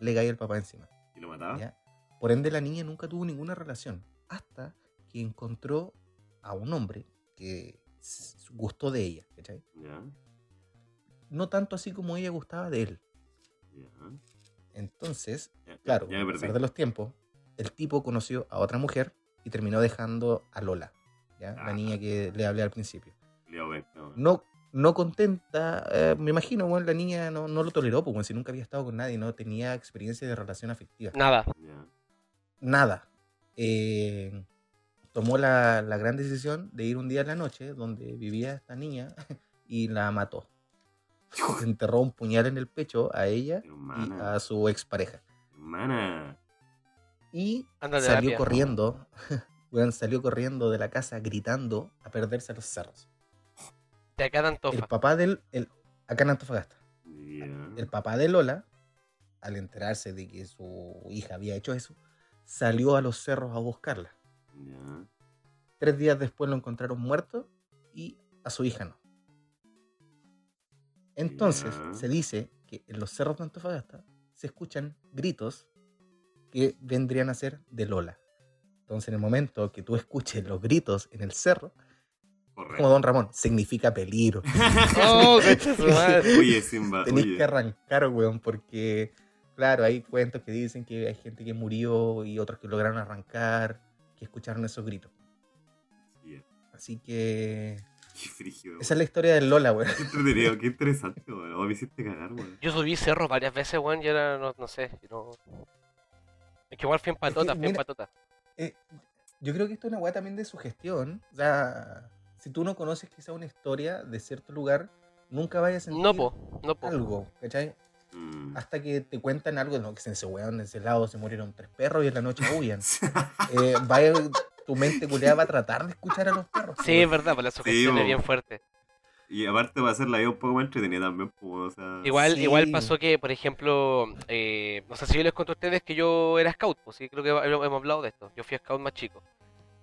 le caía el papá encima. ¿Y lo mataba? ¿ya? Por ende, la niña nunca tuvo ninguna relación. Hasta que encontró a un hombre que gustó de ella, ¿cachai? Ya. No tanto así como ella gustaba de él. Entonces, claro, Ya a pesar de los tiempos, el tipo conoció a otra mujer y terminó dejando a Lola, ¿ya? la Ah. niña que le hablé al principio. No. No, contenta, eh, me imagino, bueno, la niña no, no lo toleró, porque si nunca había estado con nadie, no tenía experiencia de relación afectiva. Nada. Nada. Eh, tomó la, la gran decisión de ir un día en la noche donde vivía esta niña y la mató. Enterró un puñal en el pecho a ella y a su expareja. Hermana. Y salió corriendo, weón, salió corriendo de la casa gritando a perderse a los cerros. De acá de El Antofa. papá del, el, acá en Antofagasta, el papá de Lola, al enterarse de que su hija había hecho eso, salió a los cerros a buscarla. Tres días después lo encontraron muerto y a su hija no. Entonces se dice que en los cerros de Antofagasta se escuchan gritos que vendrían a ser de Lola. Entonces en el momento que tú escuches los gritos en el cerro, como Correcto. Don Ramón, significa peligro. Oh. Oye, Simba. Tenés Oye. que arrancar, weón, porque, claro, hay cuentos que dicen que hay gente que murió y otros que lograron arrancar, que escucharon esos gritos. Sí, Así que Qué frígido. esa es la historia de Lola, weón. Qué entretenido, qué interesante, weón. Oh, me hiciste cagar, weón. Yo subí cerros varias veces, weón, y era, no, no sé. No... Es que igual fui en patota, fui en mira, patota. Eh, yo creo que esto es una weá también de sugestión. O sea, si tú no conoces quizá una historia de cierto lugar, nunca vayas a sentir No, po, no, po. algo, ¿cachai? Mm. Hasta que te cuentan algo, no, que en ese weón, en ese lado se murieron tres perros y en la noche aullan. Eh, vaya, tu mente culeada va a tratar de escuchar a los perros. Sí, es verdad, pues la sugestión es po. bien fuerte. Y aparte va a ser la vida un poco más entretenida también, pues, o sea... Igual, Sí. igual pasó que, por ejemplo, eh, no sé si yo les conté a ustedes que yo era scout, pues sí, creo que hemos hablado de esto. Yo fui scout más chico.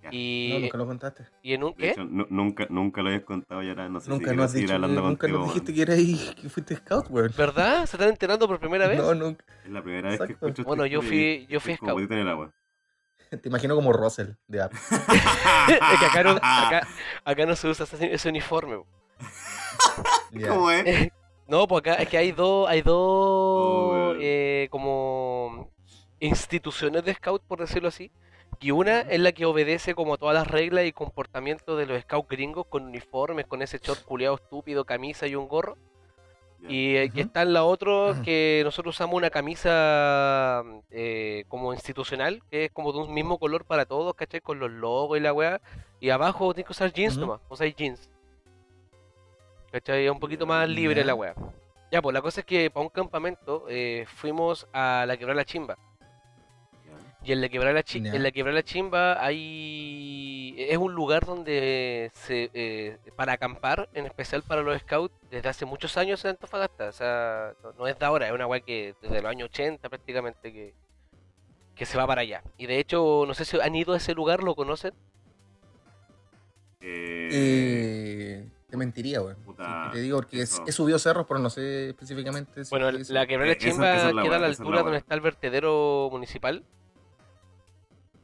Ya. Y, No, nunca lo contaste. y en un... ¿Qué? hecho, nunca, nunca lo habías contado y ahora no sé Nunca si nos has dicho, que- hablando nunca contigo, nos dijiste que, eras, que fuiste scout, weón. ¿Verdad? ¿Se están enterando por primera vez? No, nunca. Es la primera vez que escucho esta Bueno, yo fui- yo fui scout. en el agua. Te imagino como Russell de App. es que acá no, acá, acá no se usa ese, uniforme. ¿Cómo es? No, pues acá es que hay dos, hay dos Oh, eh, como instituciones de scout, por decirlo así. Y una es la que obedece como todas las reglas y comportamientos de los scouts gringos con uniformes, con ese short culiado estúpido, camisa y un gorro. Y eh, que Ujú. está en la otra que nosotros usamos una camisa eh, como institucional, que es como de un mismo color para todos, ¿cachai? Con los logos y la weá. Y abajo tienes que usar jeans Ujú. nomás, usáis jeans. ¿Cachai? Es un poquito más libre la weá. Ya, pues la cosa es que para un campamento eh, fuimos a la quebrada la chimba. Y en la quebrada la, chi- Ya. en la quebrada la chimba hay es un lugar donde se eh, para acampar, en especial para los scouts, desde hace muchos años en Antofagasta. O sea, no, no es de ahora, es una weá que desde los años 80 prácticamente que, que se va para allá. Y de hecho, no sé si han ido a ese lugar, ¿lo conocen? Eh, Eh, Te mentiría. Puta, Sí, te digo porque es- he subido cerros, pero no sé específicamente. si- Bueno, la quebrada Eh, esa- Chimba esa es la queda a la altura donde está el vertedero municipal.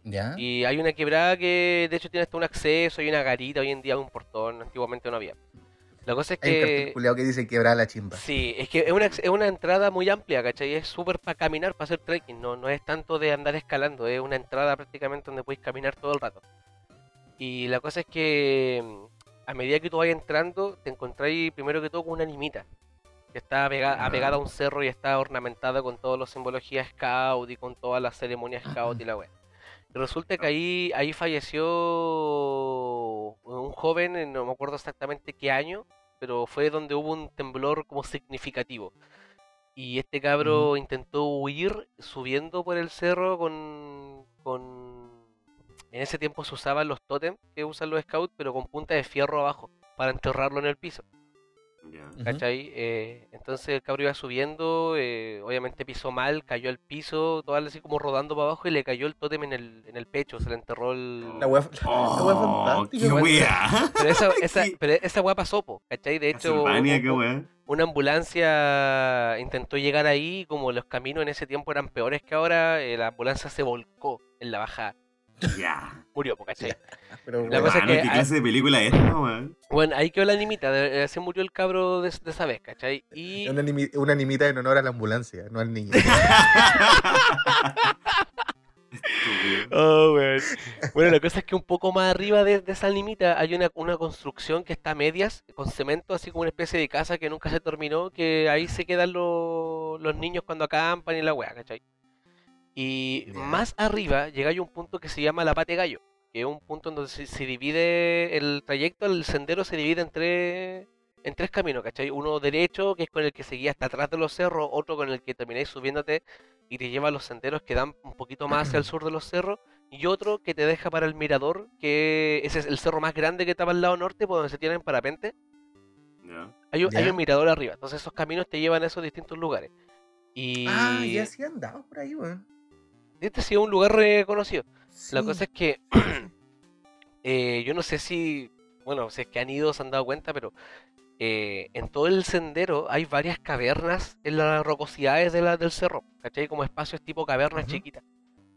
¿Ya? Y hay una quebrada que de hecho tiene hasta un acceso y una garita, hoy en día un portón, antiguamente no había. La cosa es Hay un que... que dice quebrar la chimba. Sí, es que es una, es una entrada muy amplia, ¿cachai? Es súper para caminar, para hacer trekking, no, no es tanto de andar escalando, es una entrada prácticamente donde puedes caminar todo el rato. Y la cosa es que mm, a medida que tú vas entrando, te encontráis primero que todo con una animita, que está apega- Ah. apegada a un cerro y está ornamentada con todas las simbologías scout y con todas las ceremonias scout y la wea. Resulta que ahí, ahí falleció un joven, eh, no me acuerdo exactamente qué año, pero fue donde hubo un temblor como significativo. Y este cabro intentó huir subiendo por el cerro con, con... En ese tiempo se usaban los tótems que usan los scouts, pero con punta de fierro abajo, para enterrarlo en el piso. ¿Cachai? Eh, entonces el cabro iba subiendo, eh, obviamente pisó mal, cayó al piso, todo así como rodando para abajo y le cayó el tótem en el, en el pecho, se le enterró el... La wea, la wea Oh, fantástica. qué weón. wea. Pero esa, pero esa weá pasó, po, ¿cachai? De hecho, una ambulancia intentó llegar ahí, y como los caminos en ese tiempo eran peores que ahora, eh, la ambulancia se volcó en la bajada. Ya. Murió, po, ¿cachai? Pero, La cosa es que ¿Qué clase de película es esta, weón? Bueno, ahí quedó la animita, de- eh, se murió el cabro de, de esa vez, ¿cachai? Y... Una, animi- una animita en honor a la ambulancia, no al niño. Oh, weón. Bueno, la cosa es que un poco más arriba de, de esa limita hay una, una construcción que está a medias, con cemento, así como una especie de casa que nunca se terminó, que ahí se quedan los, los niños cuando acampan y la weá, ¿cachai? Y más arriba llega a un punto que se llama la Pate Gallo, que es un punto en donde se, se divide el trayecto, el sendero se divide en tres, en tres caminos, ¿cachai? Uno derecho, que es con el que seguía hasta atrás de los cerros, otro con el que termináis subiéndote y te lleva a los senderos que dan un poquito más hacia el sur de los cerros, y otro que te deja para el mirador, que ese es el cerro más grande que está para el lado norte, por donde se tienen parapente. Ya. Hay un, hay un mirador arriba, entonces esos caminos te llevan a esos distintos lugares. Y Ah, ya sí andaba por ahí, weón. Este ha sido un lugar reconocido. La Sí. cosa es que eh, yo no sé si, bueno, si es que han ido, se han dado cuenta, pero eh, en todo el sendero hay varias cavernas en las rocosidades de la, del cerro, ¿cachai? Como espacios tipo cavernas chiquitas.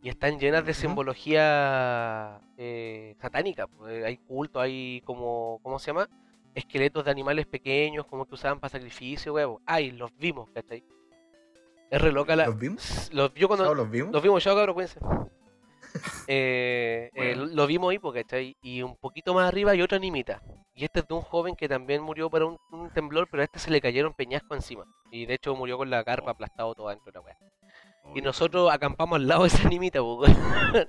Y están llenas de simbología eh, satánica. pues, Hay culto, hay como, ¿cómo se llama? Esqueletos de animales pequeños, como que usaban para sacrificio, huevo. Ay, los vimos, ¿cachai? Es re loca la... ¿Los vimos? Los, yo cuando, ¿Los vimos? los vimos, chao cabrón, cuídense. Eh, eh, Bueno. lo vimos ahí, porque ¿cachai? Y un poquito más arriba hay otra animita. Y este es de un joven que también murió para un, un temblor, pero a este se le cayeron peñascos encima. Y de hecho murió con la carpa aplastado todo dentro de la weá. Y Oye, nosotros acampamos al lado de esa animita, weón.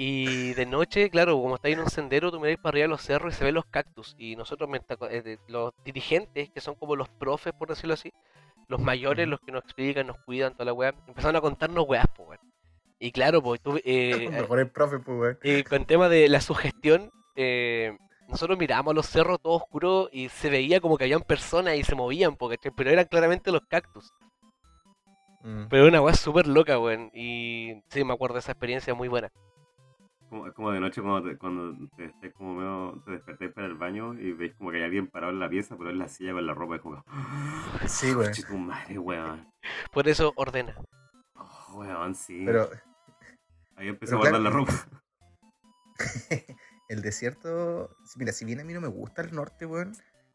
Y de noche, claro, como estáis en un sendero, tú miráis para arriba de los cerros y se ven los cactus. Y nosotros, eh, los dirigentes, que son como los profes, por decirlo así, los mayores, los que nos explican, nos cuidan, toda la weá, empezaron a contarnos weás, po, weón. Y claro, pues tú, eh, Mejor el profe, pues, weón. y con tema de la sugestión, eh, nosotros mirábamos los cerros todo oscuros y se veía como que habían personas y se movían, po, ¿cachai? pero eran claramente los cactus. Mm. Pero era una weá súper loca, weón. Y sí, me acuerdo de esa experiencia muy buena. Como- Es como de noche cuando te, cuando te, estés como medio, te despertáis para el baño y veis como que hay alguien parado en la pieza, pero en la silla con la ropa. Es como. Sí, weón. Tu madre, weón. Por eso ordena. Oh, weón, sí. Pero Ahí empecé a guardar claro, la ropa. el desierto, mira, si bien a mí no me gusta el norte, weón,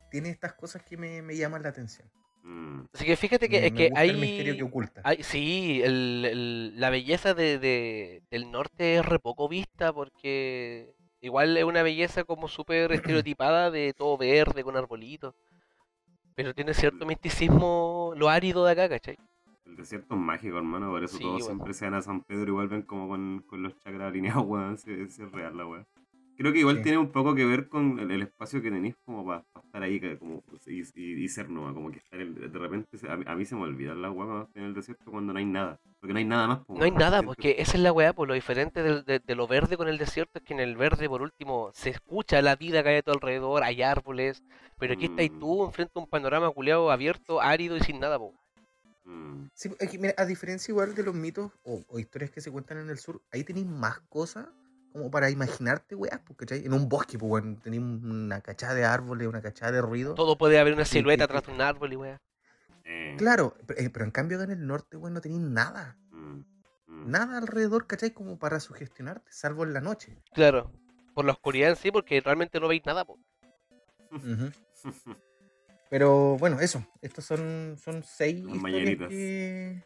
tiene estas cosas que me, me llaman la atención. Mm, Así que fíjate que, me, es que gusta el misterio hay, que oculta. hay- sí, el- el- la belleza de, de- del norte es re poco vista porque igual es una belleza como súper estereotipada de todo verde con arbolitos. Pero tiene cierto misticismo lo árido de acá, ¿cachai? El desierto es mágico, hermano. Por eso Sí, todos siempre se van a San Pedro y vuelven como con, con los chakras alineados, weón. Si es, es real la weón. Creo que igual Sí. tiene un poco que ver con el, el espacio que tenéis como para estar ahí como, y, y- y ser nomás, como que estar en- de repente, se- a, mí- a mí se me olvidan las estoy en el desierto cuando no hay nada, porque no hay nada más. No hay nada, porque esa es la weá, pues lo diferente de, de lo verde con el desierto es que en el verde, por último, se escucha la vida que hay a tu alrededor, hay árboles, pero aquí estás Mm. tú enfrente a un panorama culeado abierto, árido y sin nada, po. Mm, Sí, mira, a diferencia igual de los mitos o, o historias que se cuentan en el sur, ahí tenéis más cosas como para imaginarte, weá, pues, ¿cachai? En un bosque, pues, weón, tenía una cachada de árboles, una cachada de ruido. Todo puede haber una silueta de un árbol y weá. Claro, pero, eh, pero en cambio acá en el norte, weón, no tenéis nada. mm, mm. Nada alrededor, ¿cachai? Como para sugestionarte, salvo en la noche. Claro. Por la oscuridad en sí, porque realmente no veis nada. po. Pero bueno, eso. Estos son, son seis Las historias mañanitas. que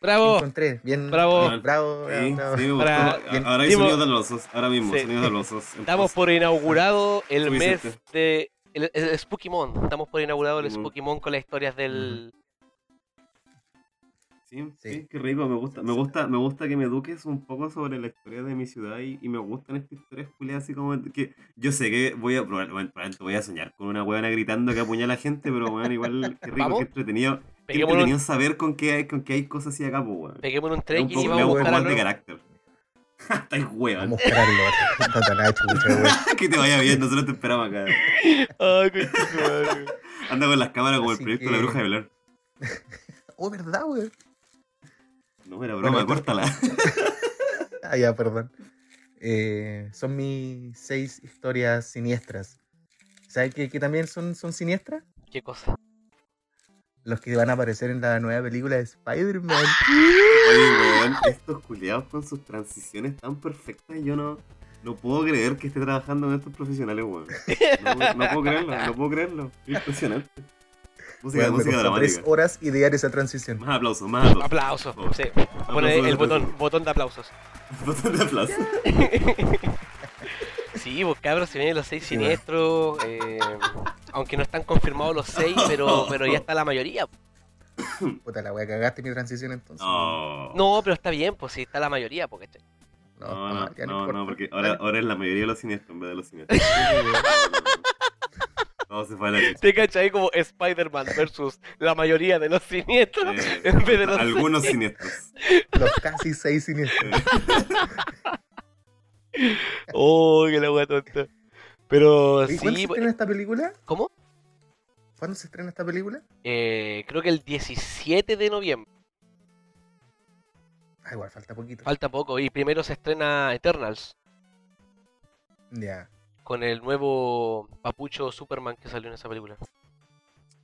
¡Bravo! encontré. Bien, Bravo. bien, bravo, Sí, bravo. sí, me gustó. Para- A- Ahora hay Dimos- sonidos dalosos, ahora mismo, Sí. sonidos dalosos. Estamos por inaugurado el mes de. El, el Spooky Mon. Estamos por inaugurado el Ujú. Spooky Mon con las historias del. Sí, Sí. sí, qué rico, me gusta, me gusta, me gusta que me eduques un poco sobre la historia de mi ciudad y, y me gustan estas historias culiadas así como que yo sé que voy a probar- bueno, voy a soñar con una huevona gritando que apuñala a la gente, pero bueno, igual qué rico, ¿Vamos? qué entretenido, qué Peguémonos, entretenido saber con qué hay, con qué hay cosas así acá, pues weón. peguémonos un un y vamos a un poco buscar a más de carácter. Estáis huevas. Vamos a buscarlo. Weón. que te vaya bien, nosotros te esperamos acá. Ay, qué. Anda con las cámaras como el proyecto de la que- bruja de Blair. Oh, ¿verdad, weón? No, era broma, Bueno, córtala. Ah, ya, perdón. Eh, son mis seis historias siniestras. ¿Sabes qué, qué también son, son siniestras? ¿Qué cosa? Los que van a aparecer en la nueva película de Spider-Man. Oye, weón, estos culiados con sus transiciones tan perfectas, yo no, no puedo creer que esté trabajando en estos profesionales, weón. No, no puedo creerlo, no puedo creerlo. Impresionante. Música, me música costó tres dramática. horas idear esa transición. Más aplausos, más aplausos. Aplausos. Sí. Pone el botón, botón de aplausos. Botón de aplausos. Sí, pues cabros, se vienen los seis siniestros. eh, aunque no están confirmados los seis, pero, pero ya está la mayoría. Puta la wea, cagaste mi transición entonces. No. No, pero está bien, pues sí, está la mayoría. Porque no, No, no, no, ya no no, no, porque ahora, ahora es la mayoría de los siniestros en vez de los siniestros. Todo se fue a la chucha. te cachai como Spider-Man versus la mayoría de los siniestros. Eh, En vez de los algunos siniestros. Los casi seis siniestros. Oh, que la wea tonta. Pero Oye, ¿Cuándo se sí, pues, estrena esta película? ¿cómo? ¿Cuándo se estrena esta película? Eh, creo que el 17 de noviembre. Ah, igual, falta poquito. Falta poco. Y primero se estrena Eternals. Ya. Con el nuevo papucho Superman que salió en esa película.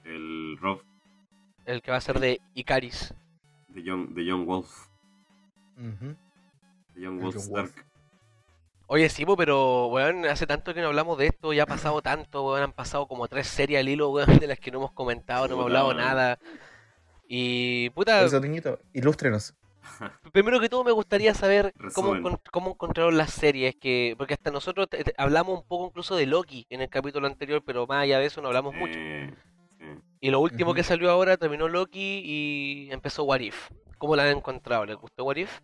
El Rob El que va a ser de Icaris. de John, de John Wolf. Ujú. De John Wolf John Stark. Oye, sí, po, pero, weón, hace tanto que no hablamos de esto, ya ha pasado tanto, weón, han pasado como tres series al hilo, weón, de las que no hemos comentado, no hemos hablado nada. Y, puta, eso, Toñito, ilústrenos. primero que todo me gustaría saber cómo, Resumen. cómo encontraron las series, que porque hasta nosotros te- te- hablamos un poco incluso de Loki en el capítulo anterior, pero más allá de eso no hablamos mucho. Eh, sí. Y lo último que salió ahora terminó Loki y empezó What If. ¿Cómo la han encontrado? ¿Les gustó What If?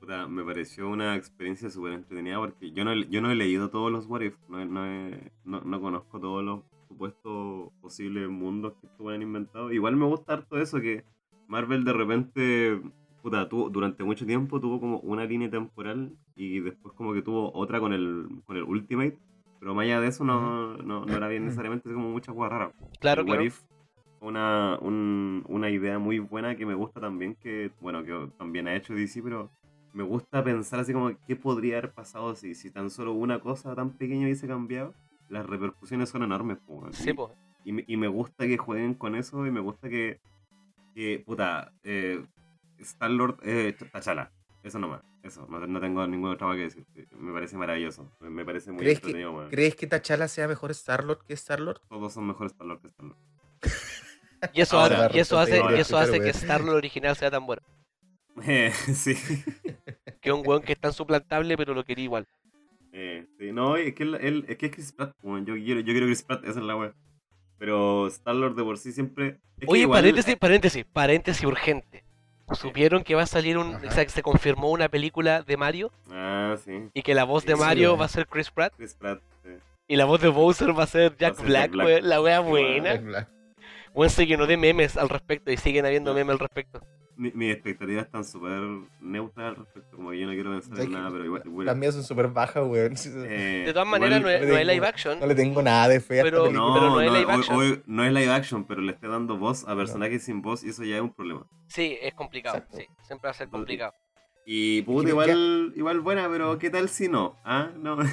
Puta, me pareció una experiencia súper entretenida porque yo no, he- yo no he leído todos los What If, no, no, he- no, no conozco todos los supuestos posibles mundos que se han inventado. Igual me gusta harto eso, que Marvel de repente, puta, tuvo, durante mucho tiempo tuvo como una línea temporal y después como que tuvo otra con el, con el Ultimate, pero más allá de eso no, no, no era bien necesariamente como mucha cosa rara. Claro, El What claro. If una, un- una idea muy buena que me gusta también, que bueno, que también ha hecho DC, pero me gusta pensar así como qué podría haber pasado si, si tan solo una cosa tan pequeña hubiese cambiado. Las repercusiones son enormes, po, weón. Sí, Y- pues. y, me- y me gusta que jueguen con eso y me gusta que, que puta, eh, Star-Lord, eh, T'Challa. Eso nomás, eso, no, no tengo ninguna otra cosa que decir. Me parece maravilloso, me, parece muy ¿Crees que, entretenido, weón. ¿Crees que T'Challa sea mejor Star-Lord que Star-Lord? Todos son mejores Star-Lord que Star-Lord. Y eso, Ahora, hace, y eso hace, y eso hace que. Star-Lord original sea tan bueno. Eh, sí. Que es un weón que es tan suplantable, pero lo quería igual. Eh, sí, no, es que él, él- es que es Chris Pratt, weón, yo quiero, yo quiero Chris Pratt, esa es la wea. Pero Star-Lord de por sí siempre... es que Oye, igual- paréntesis, paréntesis, paréntesis urgente. ¿Supieron que va a salir un. Ajá. O sea, que se confirmó una película de Mario Ah, sí, y que la voz de Sí, Mario weón. va a ser Chris Pratt Chris Pratt. sí. y la voz de Bowser va a ser Jack ser Black, Jack Black. weón, La wea Sí, buena. Black. Weón se llenó de memes al respecto y siguen habiendo memes al respecto. Mi- Mis expectativas están súper neutras al respecto, como que yo no quiero pensar ¿Sabes en nada, pero igual... igual- Las mías son súper bajas, weón. eh, De todas igual- maneras, no es, no es tengo- live action. No le tengo nada de fe a Pero- película. No, pero no no, es live hoy- action. hoy no es live action, pero le estoy dando voz a personajes sin voz y eso ya es un problema. Sí, es complicado. Exacto. Sí, siempre va a ser complicado. Y puta, igual, igual buena, pero ¿qué tal si no? ¿Ah? No. Ujú.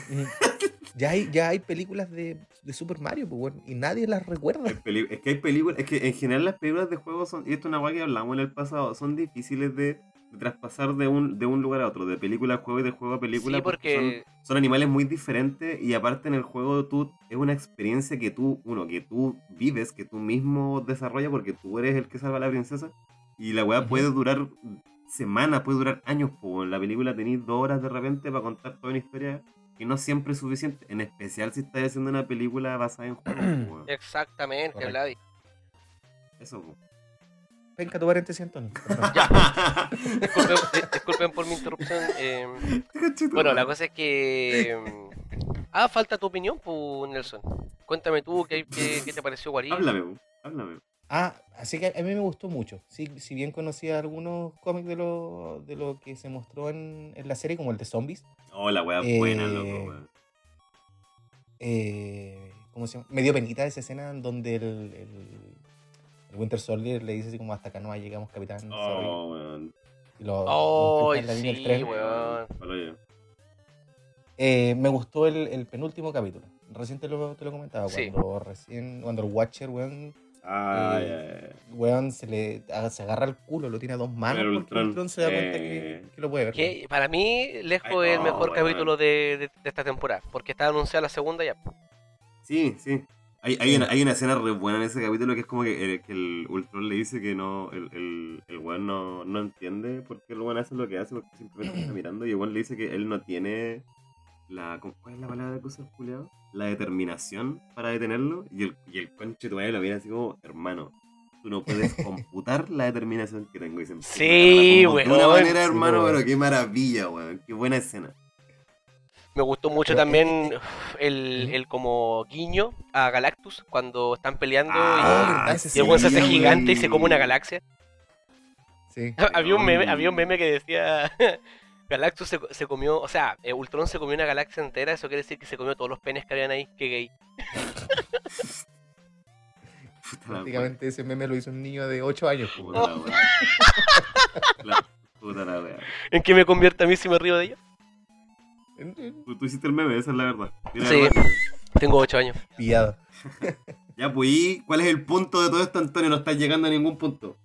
ya, hay, ya hay películas de, de Super Mario, pues, weón, y nadie las recuerda. Es que hay películas, es que en general las películas de juego son, y esto es una guay que hablamos en el pasado, son difíciles de, de traspasar de un, de un lugar a otro, de película a juego y de juego a película. Sí, porque son, son animales muy diferentes y aparte en el juego tú es una experiencia que tú, uno, que tú vives, que tú mismo desarrollas porque tú eres el que salva a la princesa y la weá puede durar semanas, puede durar años, po. en la película tenéis dos horas de repente para contar toda una historia que no siempre es suficiente, en especial si estás haciendo una película basada en juegos. exactamente. Vladi. Eso, po. Venga, tu paréntesis, Antonio. perdón. Disculpen, di- disculpen por mi interrupción. eh, bueno, la cosa es que. mm, Ah, falta tu opinión, pues, Nelson. Cuéntame tú qué, qué, qué te pareció Guarí. Háblame, háblame. Ah, así que a mí me gustó mucho. Sí, si bien conocía algunos cómics de lo, de lo que se mostró en, en la serie, como el de zombies, Oh, la weá buena, Eh, loco, weón. eh, ¿cómo se llama? Me dio penita esa escena en donde el, el- el Winter Soldier le dice así como hasta acá no llegamos, capitán. sorry", Oh, weón. y lo- lo Oh, sí, tren. weón. Eh, me gustó el, el penúltimo capítulo. Recién te lo, te lo comentaba. Sí. Cuando recién, cuando el Watcher, weón, Ah, Eh, ya, ya. weón se le se agarra el culo, lo tiene a dos manos porque Ultron, Ultron se da cuenta eh, que, que lo puede ver. Que para mí, lejos es el mejor capítulo de, de- de esta temporada. Porque está anunciada la segunda ya. Sí, sí. Hay, hay, Sí. una, hay una escena re buena en ese capítulo que es como que, el, que el Ultron le dice que no, el, el, el weón no, no entiende por qué el weón hace lo que hace, porque simplemente está mirando y el weón le dice que él no tiene la. ¿cómo- ¿Cuál es la palabra que usa el culiao? La determinación para detenerlo. Y el, y el conche tu madre lo mira así como, hermano, tú no puedes computar la determinación que tengo. Y se Sí, como De una manera, hermano, pero qué maravilla, weón. Qué buena escena. Me gustó mucho Pero, también eh, el, el como guiño a Galactus cuando están peleando Ah, y- verdad, ese y, el weón se hace gigante y se come una galaxia. Sí. había, un meme, había un meme que decía Galactus se, se comió, o sea, eh, Ultron se comió una galaxia entera, eso quiere decir que se comió todos los penes que habían ahí, que gay. Puta la Prácticamente ese meme lo hizo un niño de 8 años. Puta la weá. La puta la weá. ¿En qué me convierte a mí si me río de ella? Tú, tú hiciste el meme, esa es la verdad. Mira, Sí. Tengo 8 años. Pillado. Ya, pues, ¿y cuál es el punto de todo esto, Antonio? No estás llegando a ningún punto.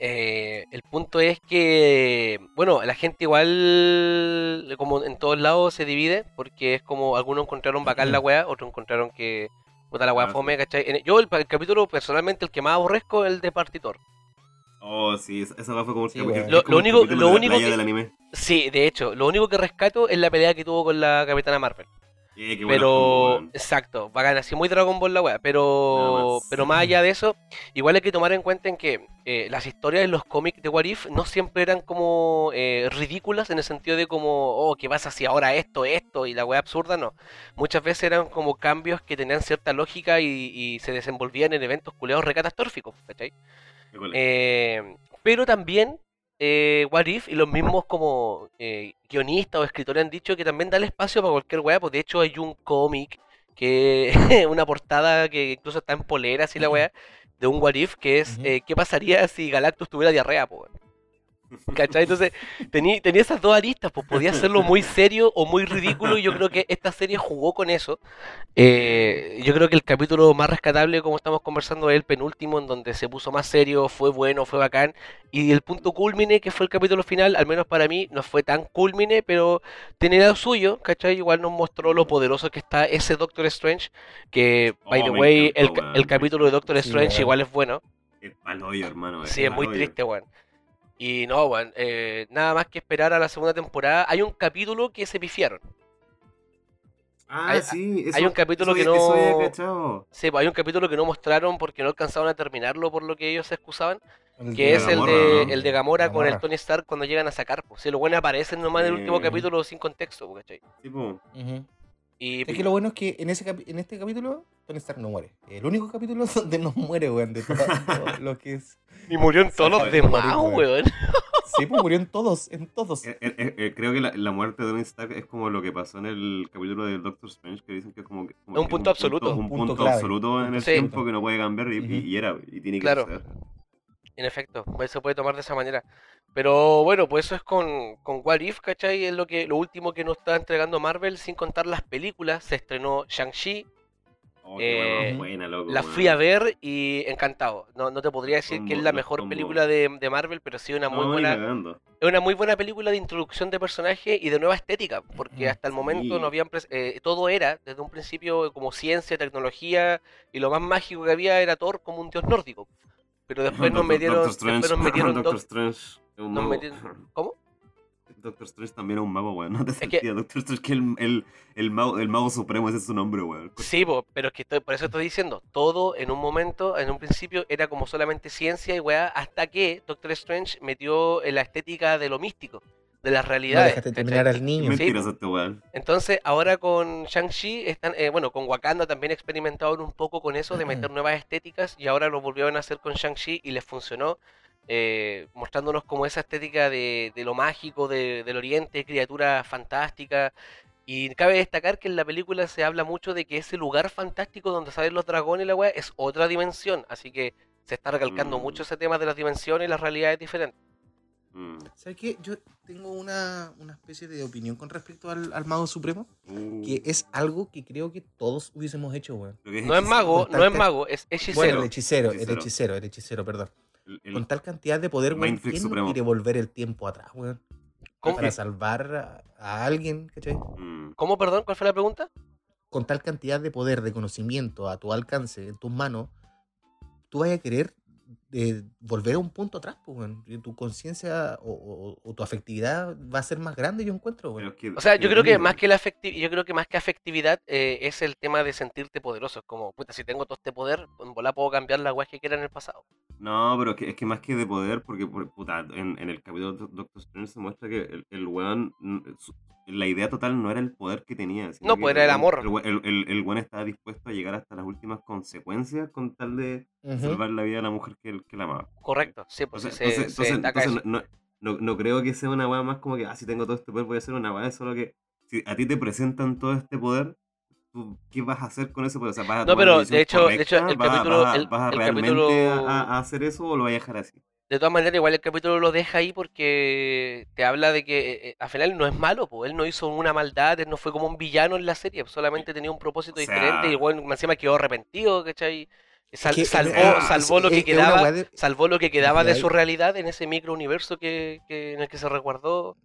Eh, el punto es que, bueno, la gente igual, como en todos lados, se divide, porque es como algunos encontraron bacán la weá, otros encontraron que puta la weá Ah, fome. ¿cachai? Yo, el, el capítulo, personalmente, el que más aborrezco es el de Partitor. Oh, sí, esa, weá fue como el Sí, Lo- como lo el único- capítulo lo único que- del anime. Sí, de hecho, lo único que rescato es la pelea que tuvo con la Capitana Marvel. Eh, qué Pero, combos, weón. exacto, bacán, así muy Dragon Ball la weá. Pero, más. pero más allá de eso, igual hay que tomar en cuenta en que eh, las historias de los cómics de What If no siempre eran como eh, ridículas en el sentido de como, oh, que vas hacia ahora esto, esto, y la weá absurda, no. Muchas veces eran como cambios que tenían cierta lógica y, y se desenvolvían en eventos culeados recatastróficos, ¿cachai? Qué. Eh, pero también eh, What If y los mismos como eh, guionistas o escritores han dicho que también da el espacio para cualquier weá, pues de hecho hay un cómic que una portada que incluso está en poleras y la weá de un What If que es eh, qué pasaría si Galactus tuviera diarrea, pues. ¿Cachai? Entonces tenía esas dos aristas, pues podía hacerlo muy serio o muy ridículo y yo creo que esta serie jugó con eso. Eh, yo creo que el capítulo más rescatable, como estamos conversando, es el penúltimo, en donde se puso más serio, fue bueno, fue bacán. Y el punto culmine, que fue el capítulo final, al menos para mí, no fue tan culmine, pero tenía lo suyo, ¿cachai? Igual nos mostró lo poderoso que está ese Doctor Strange, que, by Oh, the me way, el, capítulo de Doctor Strange igual es bueno. Es paloyo, hermano. Sí, es muy triste, weón. Y no, weón, eh, nada más que esperar a la segunda temporada. Hay un capítulo que se pifiaron. Ah, Hay- sí. Eso, hay un capítulo eso que no-. Sí, pues hay un capítulo que no mostraron porque no alcanzaron a terminarlo por lo que ellos se excusaban, El que es el de, ¿no? el de Gamora con el. Tony Stark cuando llegan a sacar. Pues si los buenos aparecen nomás en el último Sí. capítulo sin contexto, pues, ¿cachai? Tipo, Ujú. Y Es que lo bueno es que en, ese capi- en este capítulo Tony Stark no muere. El único capítulo donde no muere, weón, de todo todo lo que es. y murieron todos los demás, weón. weón. Sí, pues murió en todos, en todos. eh, eh, eh, eh, creo que la, la muerte de Tony Stark es como lo que pasó en el capítulo del Doctor Strange, que dicen que es como, que- como Es un que punto absoluto. Un Punto punto, clave. absoluto en el Sí. tiempo que no puede cambiar y, y- Ujú. y era, y tiene que Claro. suceder. En efecto, pues, se puede tomar de esa manera. Pero bueno, pues eso es con, con What If, ¿cachai? Es lo, que, lo último que nos está entregando Marvel, sin contar las películas. Se estrenó Shang-Chi, Oh, Eh, buena, loco. la fui a ver y encantado. No, no te podría decir que es la mejor combo. película de, de Marvel, pero sí una muy No, ni buena, es una muy buena película de introducción de personaje y de nueva estética, porque hasta el momento sí. no habían eh, todo era desde un principio como ciencia, tecnología y lo más mágico que había era Thor como un dios nórdico. Pero después nos metieron, Doctor Strange, nos metieron Doctor Doc- Strange es un mago. metieron- ¿Cómo? Doctor Strange también es un mago, weón. No te que- sentía. Doctor Strange que el, el, el, mago, el mago supremo, ese es su nombre, weón. Sí, po, pero es que estoy, por eso estoy diciendo, todo en un momento, en un principio era como solamente ciencia y weá, hasta que Doctor Strange metió en la estética de lo místico, de las No realidades. dejaste ¿cachai? terminar al niño. Sí, este. Entonces, ahora con Shang-Chi, están, eh, bueno, con Wakanda también experimentaron un poco con eso de meter nuevas estéticas y ahora lo volvieron a hacer con Shang-Chi y les funcionó, eh, mostrándonos como esa estética de, de lo mágico, de- del oriente, criaturas fantásticas. Y cabe destacar que en la película se habla mucho de que ese lugar fantástico donde salen los dragones y la weá es otra dimensión, así que se está recalcando Mm. mucho ese tema de las dimensiones y las realidades diferentes. Mm. ¿Sabes qué? Yo tengo una, una especie de opinión con respecto al, al Mago Supremo, Uh, que es algo que creo que todos hubiésemos hecho, weón. No es hechicero. mago, no es mago, es hechicero. Bueno, el hechicero, el Hechicero. hechicero, el hechicero, perdón. El- el- Con tal cantidad de poder, weón, ¿quién no quiere volver el tiempo atrás, weón? ¿Cómo? Para salvar a, a alguien, ¿cachai? Mm. ¿Cómo, perdón? ¿Cuál fue la pregunta? Con tal cantidad de poder, de conocimiento a tu alcance, en tus manos, tú vas a querer eh, volver a un punto atrás, pues, weón. Y Tu conciencia o, o- o tu afectividad va a ser más grande, yo encuentro, que- O sea, yo creo que más que la afecti- yo creo que más que afectividad eh, es el tema de sentirte poderoso. Es como, puta, si tengo todo este poder, en puedo cambiar la weá que quiera en el pasado. No, pero es que, es que más que de poder, porque por- puta, en, en el capítulo de Doctor Strange se muestra que el, el weón, su- la idea total no era el poder que tenía. No, pues era el amor. El, el, el- el estaba dispuesto a llegar hasta las últimas consecuencias con tal de salvar la vida de la mujer que, él- que la amaba. Correcto, sí, pues Entonces, se, entonces, se entonces- eso. no, no, no creo que sea una weá más como que, ah, si tengo todo este poder voy a hacer una weá, solo que si a ti te presentan todo este poder, ¿tú ¿qué vas a hacer con ese poder? O sea, ¿vas a No, pero, de hecho- de hecho, el? ¿Vas capítulo- vas el- ¿Vas a realmente capítulo- a, a hacer eso o lo vas a dejar así? De todas maneras, igual el capítulo lo deja ahí porque te habla de que eh, eh, al final no es malo, pues él no hizo una maldad, él no fue como un villano en la serie, solamente tenía un propósito O sea- diferente y bueno, encima quedó arrepentido, ¿cachai? Sal- Que- salvó, eh, salvó lo que quedaba, de- salvó lo que quedaba de su realidad en ese microuniverso que, que, en el que se resguardó.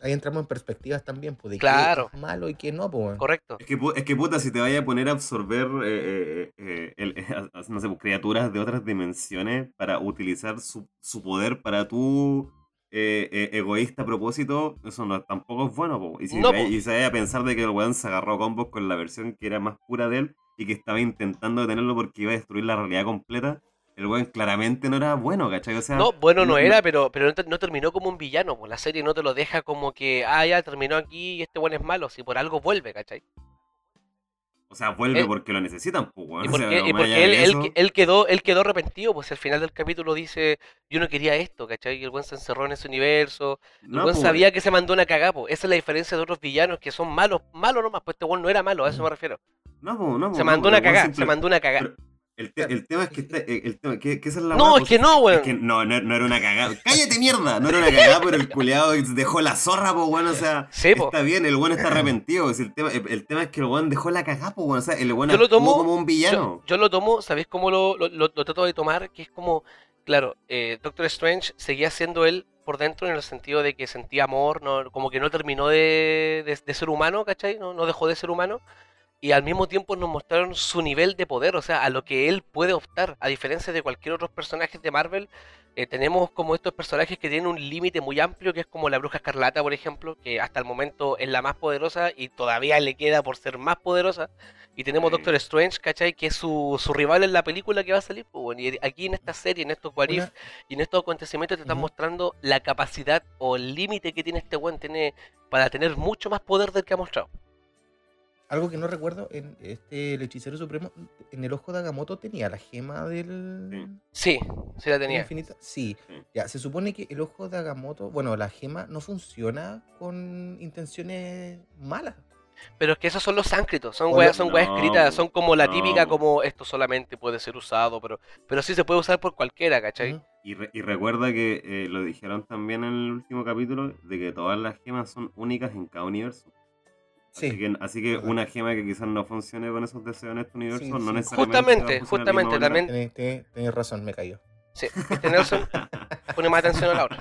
Ahí entramos en perspectivas también, pues, de Claro. qué es malo y qué no, pues. Correcto. Es que, es que puta, si te vaya a poner a absorber, eh, eh, eh, el- a- a- no sé, pues, criaturas de otras dimensiones para utilizar su, su poder para tu eh, eh, egoísta propósito, eso no, tampoco es bueno. po. Y si, No, te vaya- po. y se vaya a pensar de que el weón se agarró a combos con la versión que era más pura de él y que estaba intentando detenerlo porque iba a destruir la realidad completa, el weón claramente no era bueno, ¿cachai? O sea, No, bueno no era, pero, pero no, te- no terminó como un villano, pues la serie no te lo deja como que, ah, ya terminó aquí y este bueno es malo, si por algo vuelve, ¿cachai? O sea, vuelve Él- porque lo necesitan, pues, weón. Y O sea, porque, y él, quedó, él quedó arrepentido, pues al final del capítulo dice, yo no quería esto, ¿cachai? Y el buen se encerró en ese universo, el No, buen pues, sabía que se mandó una cagada, pues. Esa es la diferencia de otros villanos que son malos, malos nomás, pues este buen no era malo, a eso me refiero. No, po, no, Se no, mandó una weón cagada, simple- se mandó una cagada. Pero el, te- el tema es que está, el, el tema, que, que esa es la No, es que no, pues, weón. Es que no, no, no era una cagada. ¡Cállate, mierda! No era una cagada, pero el culeado dejó la zorra, pues, weón. O sea, Sí, está bien, el weón está arrepentido. pues, el, tema, el, el tema es que el weón dejó la cagada, pues, weón. O sea, el weón Yo lo tomo- como un villano. Yo, yo lo tomo, ¿sabéis cómo lo, lo, lo- lo trato de tomar? Que es como, claro, eh, Doctor Strange seguía siendo él por dentro en el sentido de que sentía amor, no, como que no terminó de, de- de ser humano, ¿cachai? No, no dejó de ser humano. Y al mismo tiempo nos mostraron su nivel de poder, o sea, a lo que él puede optar. A diferencia de cualquier otro personaje de Marvel, eh, tenemos como estos personajes que tienen un límite muy amplio, que es como la Bruja Escarlata, por ejemplo, que hasta el momento es la más poderosa y todavía le queda por ser más poderosa. Y tenemos Sí. Doctor Strange, ¿cachai? Que es su, su rival en la película que va a salir. pues, bueno, y aquí en esta serie, en estos What If, y en estos acontecimientos te están mostrando la capacidad o el límite que tiene este buen tiene para tener mucho más poder del que ha mostrado. Algo que no recuerdo, en este el hechicero supremo, en el ojo de Agamotto tenía la gema del Sí, sí la tenía. infinito. Sí. Sí. Ya, se supone que el ojo de Agamotto, bueno, la gema no funciona con intenciones malas. Pero es que esos son los sánscritos, son weas, son weas no, escritas, son como la no. típica como esto solamente puede ser usado, pero, pero sí se puede usar por cualquiera, ¿cachai? Y, re- y recuerda que eh, lo dijeron también en el último capítulo, de que todas las gemas son únicas en cada universo. Así Sí. que, así que una gema que quizás no funcione con esos deseos en este universo, Sí, no sí. necesariamente. Justamente, justamente, también- Tenés, tenés- tenés razón, me cayó. Sí, este Nelson pone más atención a la hora.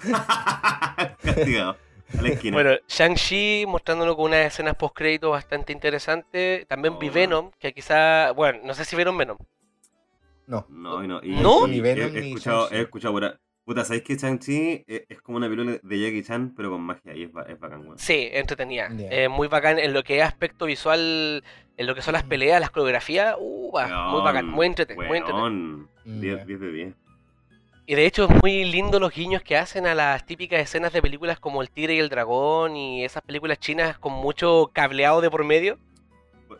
Castigado. A la esquina. Bueno, Shang-Chi mostrándonos con unas escenas post-crédito bastante interesantes. También vi Oh, Venom, que quizá, bueno, no sé si vieron Venom. No. No, y no. Y, ¿No? y Ni he- Venom he, ni escuchado, he escuchado por ahí- Puta, ¿sabéis que Shang-Chi es, es como una película de Jackie Chan, pero con magia? Y es, ba- es bacán, weón. Sí, entretenida. Ya. Eh, muy bacán en lo que es aspecto visual, en lo que son las peleas, las coreografías. Uh, va, muy bacán, muy entretenido, muy entretenido. Mm, 10 ya. 10 de 10. Y de hecho es muy lindo los guiños que hacen a las típicas escenas de películas como El Tigre y el Dragón y esas películas chinas con mucho cableado de por medio.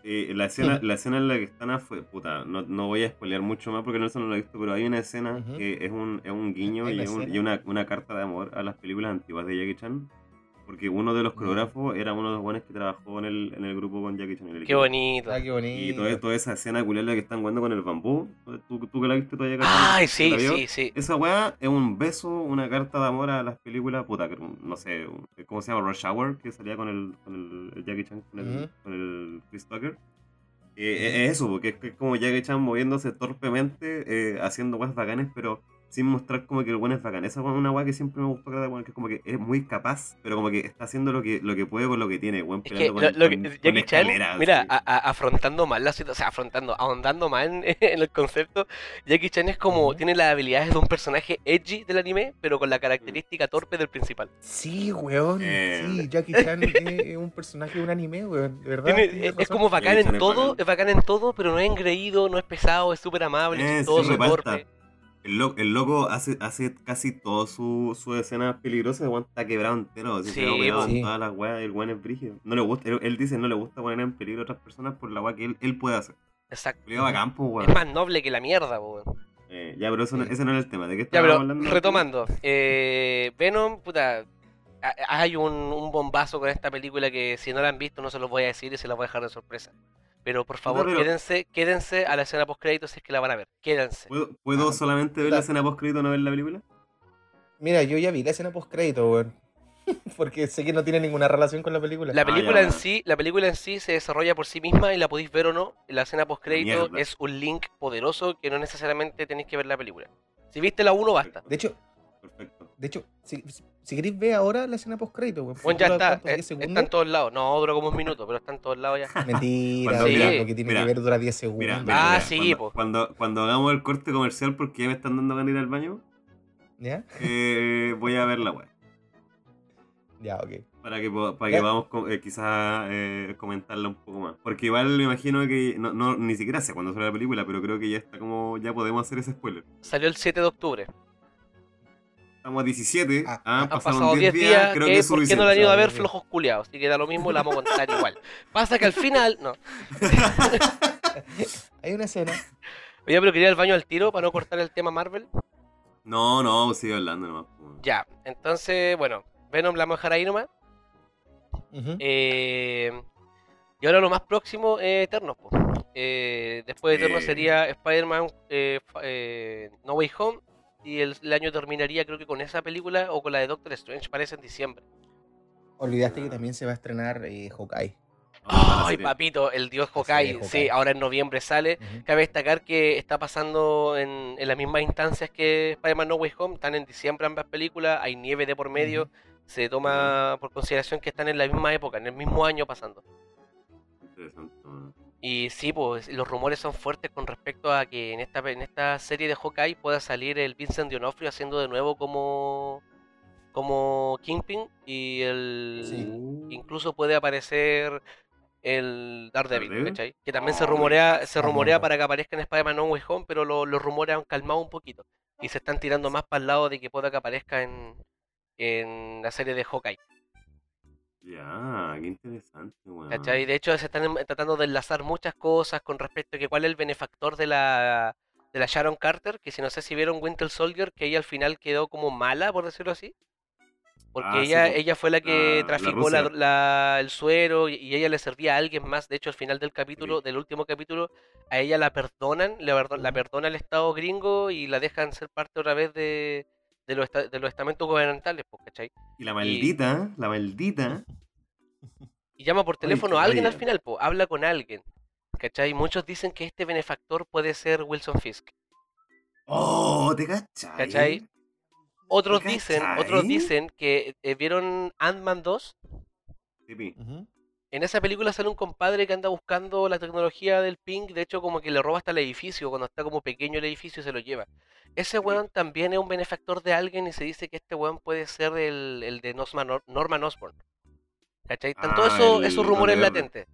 Eh, la, escena, la escena en la que están fue, puta, no, no voy a spoilear mucho más porque Nelson no lo ha visto, pero hay una escena que es un, es un guiño y, un- y una, una carta de amor a las películas antiguas de Jackie Chan. Porque uno de los coreógrafos era uno de los buenos que trabajó en el, en el grupo con Jackie Chan. en el Qué equipo. bonito. Ah, qué bonito. Y toda, toda esa escena culera que están jugando con el bambú, tú, tú que la viste todavía. Ay, ¿Que sí, sí, sí. Esa weá es un beso, una carta de amor a las películas, puta, que no sé, ¿cómo se llama? Rush Hour, que salía con el, con el, el Jackie Chan, con el, con el Chris Tucker. Eh, es eso, porque es, que es como Jackie Chan moviéndose torpemente, eh, haciendo weas bacanes, pero sin mostrar como que el buen es bacán. Esa es una weá que siempre me gustó cada weón, que es como que es muy capaz, pero como que está haciendo lo que, lo que puede con lo que tiene, weón, Es que lo, con, con- Chan, mira, así. a- a- afrontando mal la situación, o sea, afrontando, ahondando más en, en el concepto, Jackie Chan es como, tiene las habilidades de un personaje edgy del anime, pero con la característica torpe del principal. Sí, weón. Eh. Sí, Jackie Chan es, un personaje de un anime, weón. De verdad. Tiene- es, como bacán Jackie Chan en es todo, bacán. es bacán en todo, pero no es engreído, no es pesado, es súper amable, Eh, sí, chistoso, falta. torpe. El, lo- el loco hace, hace casi todas sus su escenas peligrosas, el está quebrado entero, así Sí, se ha pegado sí. todas las weas, el weón es brígido. No le gusta, él, él dice no le gusta poner en peligro a otras personas por la wea que él, él puede hacer. Exacto. Campo. Es más noble que la mierda, weón. Eh, ya, pero eso no- ese no era el tema. ¿De qué Ya, pero hablando? retomando, eh, Venom, puta, ha- hay un, un bombazo con esta película que si no la han visto no se los voy a decir y se las voy a dejar de sorpresa. Pero por favor, pero- quédense, quédense a la escena post créditos si es que la van a ver. Quédense. ¿Puedo, puedo Ah, solamente ver la escena post crédito no ver la película? Mira, yo ya vi la escena post crédito, weón. Porque sé que no tiene ninguna relación con la película. La Ah, película ya. en sí, la película en sí se desarrolla por sí misma y la podéis ver o no. La escena post crédito es un link poderoso que no necesariamente tenéis que ver la película. Si viste la 1 basta. De hecho, Perfecto. de hecho, si, si queréis ver ahora la escena post crédito, weón. Bueno, ya está, ¿cuánto? eh, 10 está en todos lados. No, dura como un minuto, pero está en todos lados ya. Mentira, Cuando- mira, lo que tiene mira. que ver dura 10 segundos. Mira, Ah, sí, cuando, cuando, cuando hagamos el corte comercial porque ya me están dando ganas de ir al baño, ¿Ya? eh, voy a ver la wea. Ya, ok. Para que, para que podamos eh, quizás eh, comentarla un poco más. Porque igual me imagino que no, no, ni siquiera sé cuándo sale la película, pero creo que ya está como. ya podemos hacer ese spoiler. Salió el 7 de octubre. Estamos a 17, Ah, ah, han pasaron pasado 10 días, creo que es ¿por qué no suficiente. la han ido a ver flojos culiados? Así que da lo mismo, la vamos a contar igual. Pasa que al final, no. Hay una escena. Oye, pero quería ir al baño al tiro para no cortar el tema Marvel. No, no, sigue hablando nomás. Ya, entonces, bueno, Venom la vamos a dejar ahí nomás. Eh, y ahora lo más próximo es Eternos. po. Eh, después de Eternos Eh. sería Spider-Man eh, eh, No Way Home. Y el, el año terminaría creo que con esa película o con la de Doctor Strange, parece en diciembre. Olvidaste que también se va a estrenar eh, Hawkeye. ¡Ay, sí. papito! El dios Hawkeye. Sí, Hawkeye. ahora en noviembre sale. Cabe destacar que está pasando en, en las mismas instancias que Spider-Man No Way Home. Están en diciembre ambas películas. Hay nieve de por medio. Se toma por consideración que están en la misma época, en el mismo año pasando. Interesante. Y sí, pues los rumores son fuertes con respecto a que en esta, en esta serie de Hawkeye pueda salir el Vincent D'Onofrio haciendo de nuevo como, como Kingpin. Y el Sí. incluso puede aparecer el Daredevil. ¿cachai? Que también se Oh, rumorea, se Ah, rumorea para que aparezca en Spider-Man No Way Home, pero lo- los rumores han calmado un poquito. Y se están tirando más para el lado de que pueda que aparezca en, en la serie de Hawkeye. Ya, qué interesante, weón. ¿Cachai? De hecho, se están em- tratando de enlazar muchas cosas con respecto a que cuál es el benefactor de la, de la Sharon Carter, que si no sé si vieron Winter Soldier, que ella al final quedó como mala, por decirlo así. Porque Ah, ella, ella fue la que La- traficó la- el suero y, y ella le servía a alguien más. De hecho, al final del capítulo, del último capítulo, a ella la perdonan, la perdona el Estado gringo y la dejan ser parte otra vez de, de los, de los estamentos gubernamentales, po, ¿cachai? Y la maldita, la maldita. Y llama por teléfono a alguien al final, po, habla con alguien. ¿Cachai? Muchos dicen que este benefactor puede ser Wilson Fisk. Oh, ¿te cachai? ¿Cachai? Otros ¿Te dicen, otros dicen que eh, vieron Ant-Man 2. Tipi. Ujú. En esa película sale un compadre que anda buscando la tecnología del ping, de hecho como que le roba hasta el edificio, cuando está como pequeño el edificio se lo lleva. Ese weón también es un benefactor de alguien y se dice que este weón puede ser el, el de Norman, Norman Osborn. ¿Cachai? Están Ah, esos, el esos rumores latentes.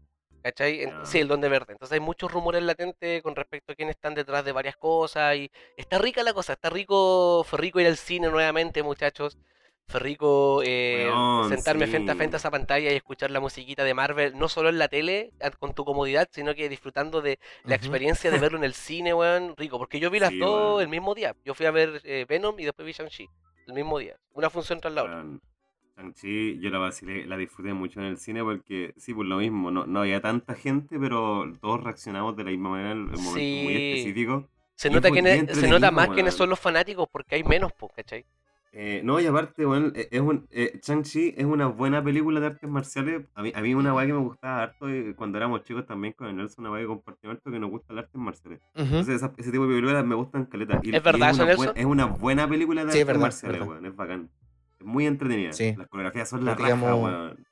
¿Cachai? Sí, el Donde Verde. Entonces hay muchos rumores latentes con respecto a quiénes están detrás de varias cosas y está rica la cosa, está rico, fue rico ir al cine nuevamente, muchachos. Fue rico eh, sentarme frente a frente a esa pantalla y escuchar la musiquita de Marvel, no solo en la tele, a- con tu comodidad, sino que disfrutando de la experiencia de verlo en el cine, weón, rico. Porque yo vi las Sí, dos el mismo día. Yo fui a ver eh, Venom y después vi Shang-Chi el mismo día. Una función tras la otra. Shang-Chi, yo la vacilé, la disfruté mucho en el cine porque, sí, por lo mismo, no, no había tanta gente, pero todos reaccionamos de la misma manera en un momento muy Sí. específico. Se nota, bien se nota más quiénes son los fanáticos porque hay menos, po, ¿cachai? Eh, no, y aparte, bueno, eh, es un, eh, Shang-Chi es una buena película de artes marciales. A mí, a mí una weá que me gustaba harto eh, cuando éramos chicos también con el Nelson, una weá que compartimos harto que nos gusta las artes marciales. Entonces esa- ese tipo de películas me gustan caleta. Y, ¿Es verdad y eso, una buen- Nelson? es una buena película de Sí, es artes verdad, marciales, weón, es bacán. Es muy entretenida. Sí. Las coreografías son la raja, Practicamos- weón.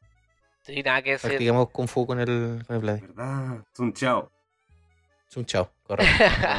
Sí, nada que decir. Practicamos Kung Fu con el, con el. Es un chao. Es un chao, correcto.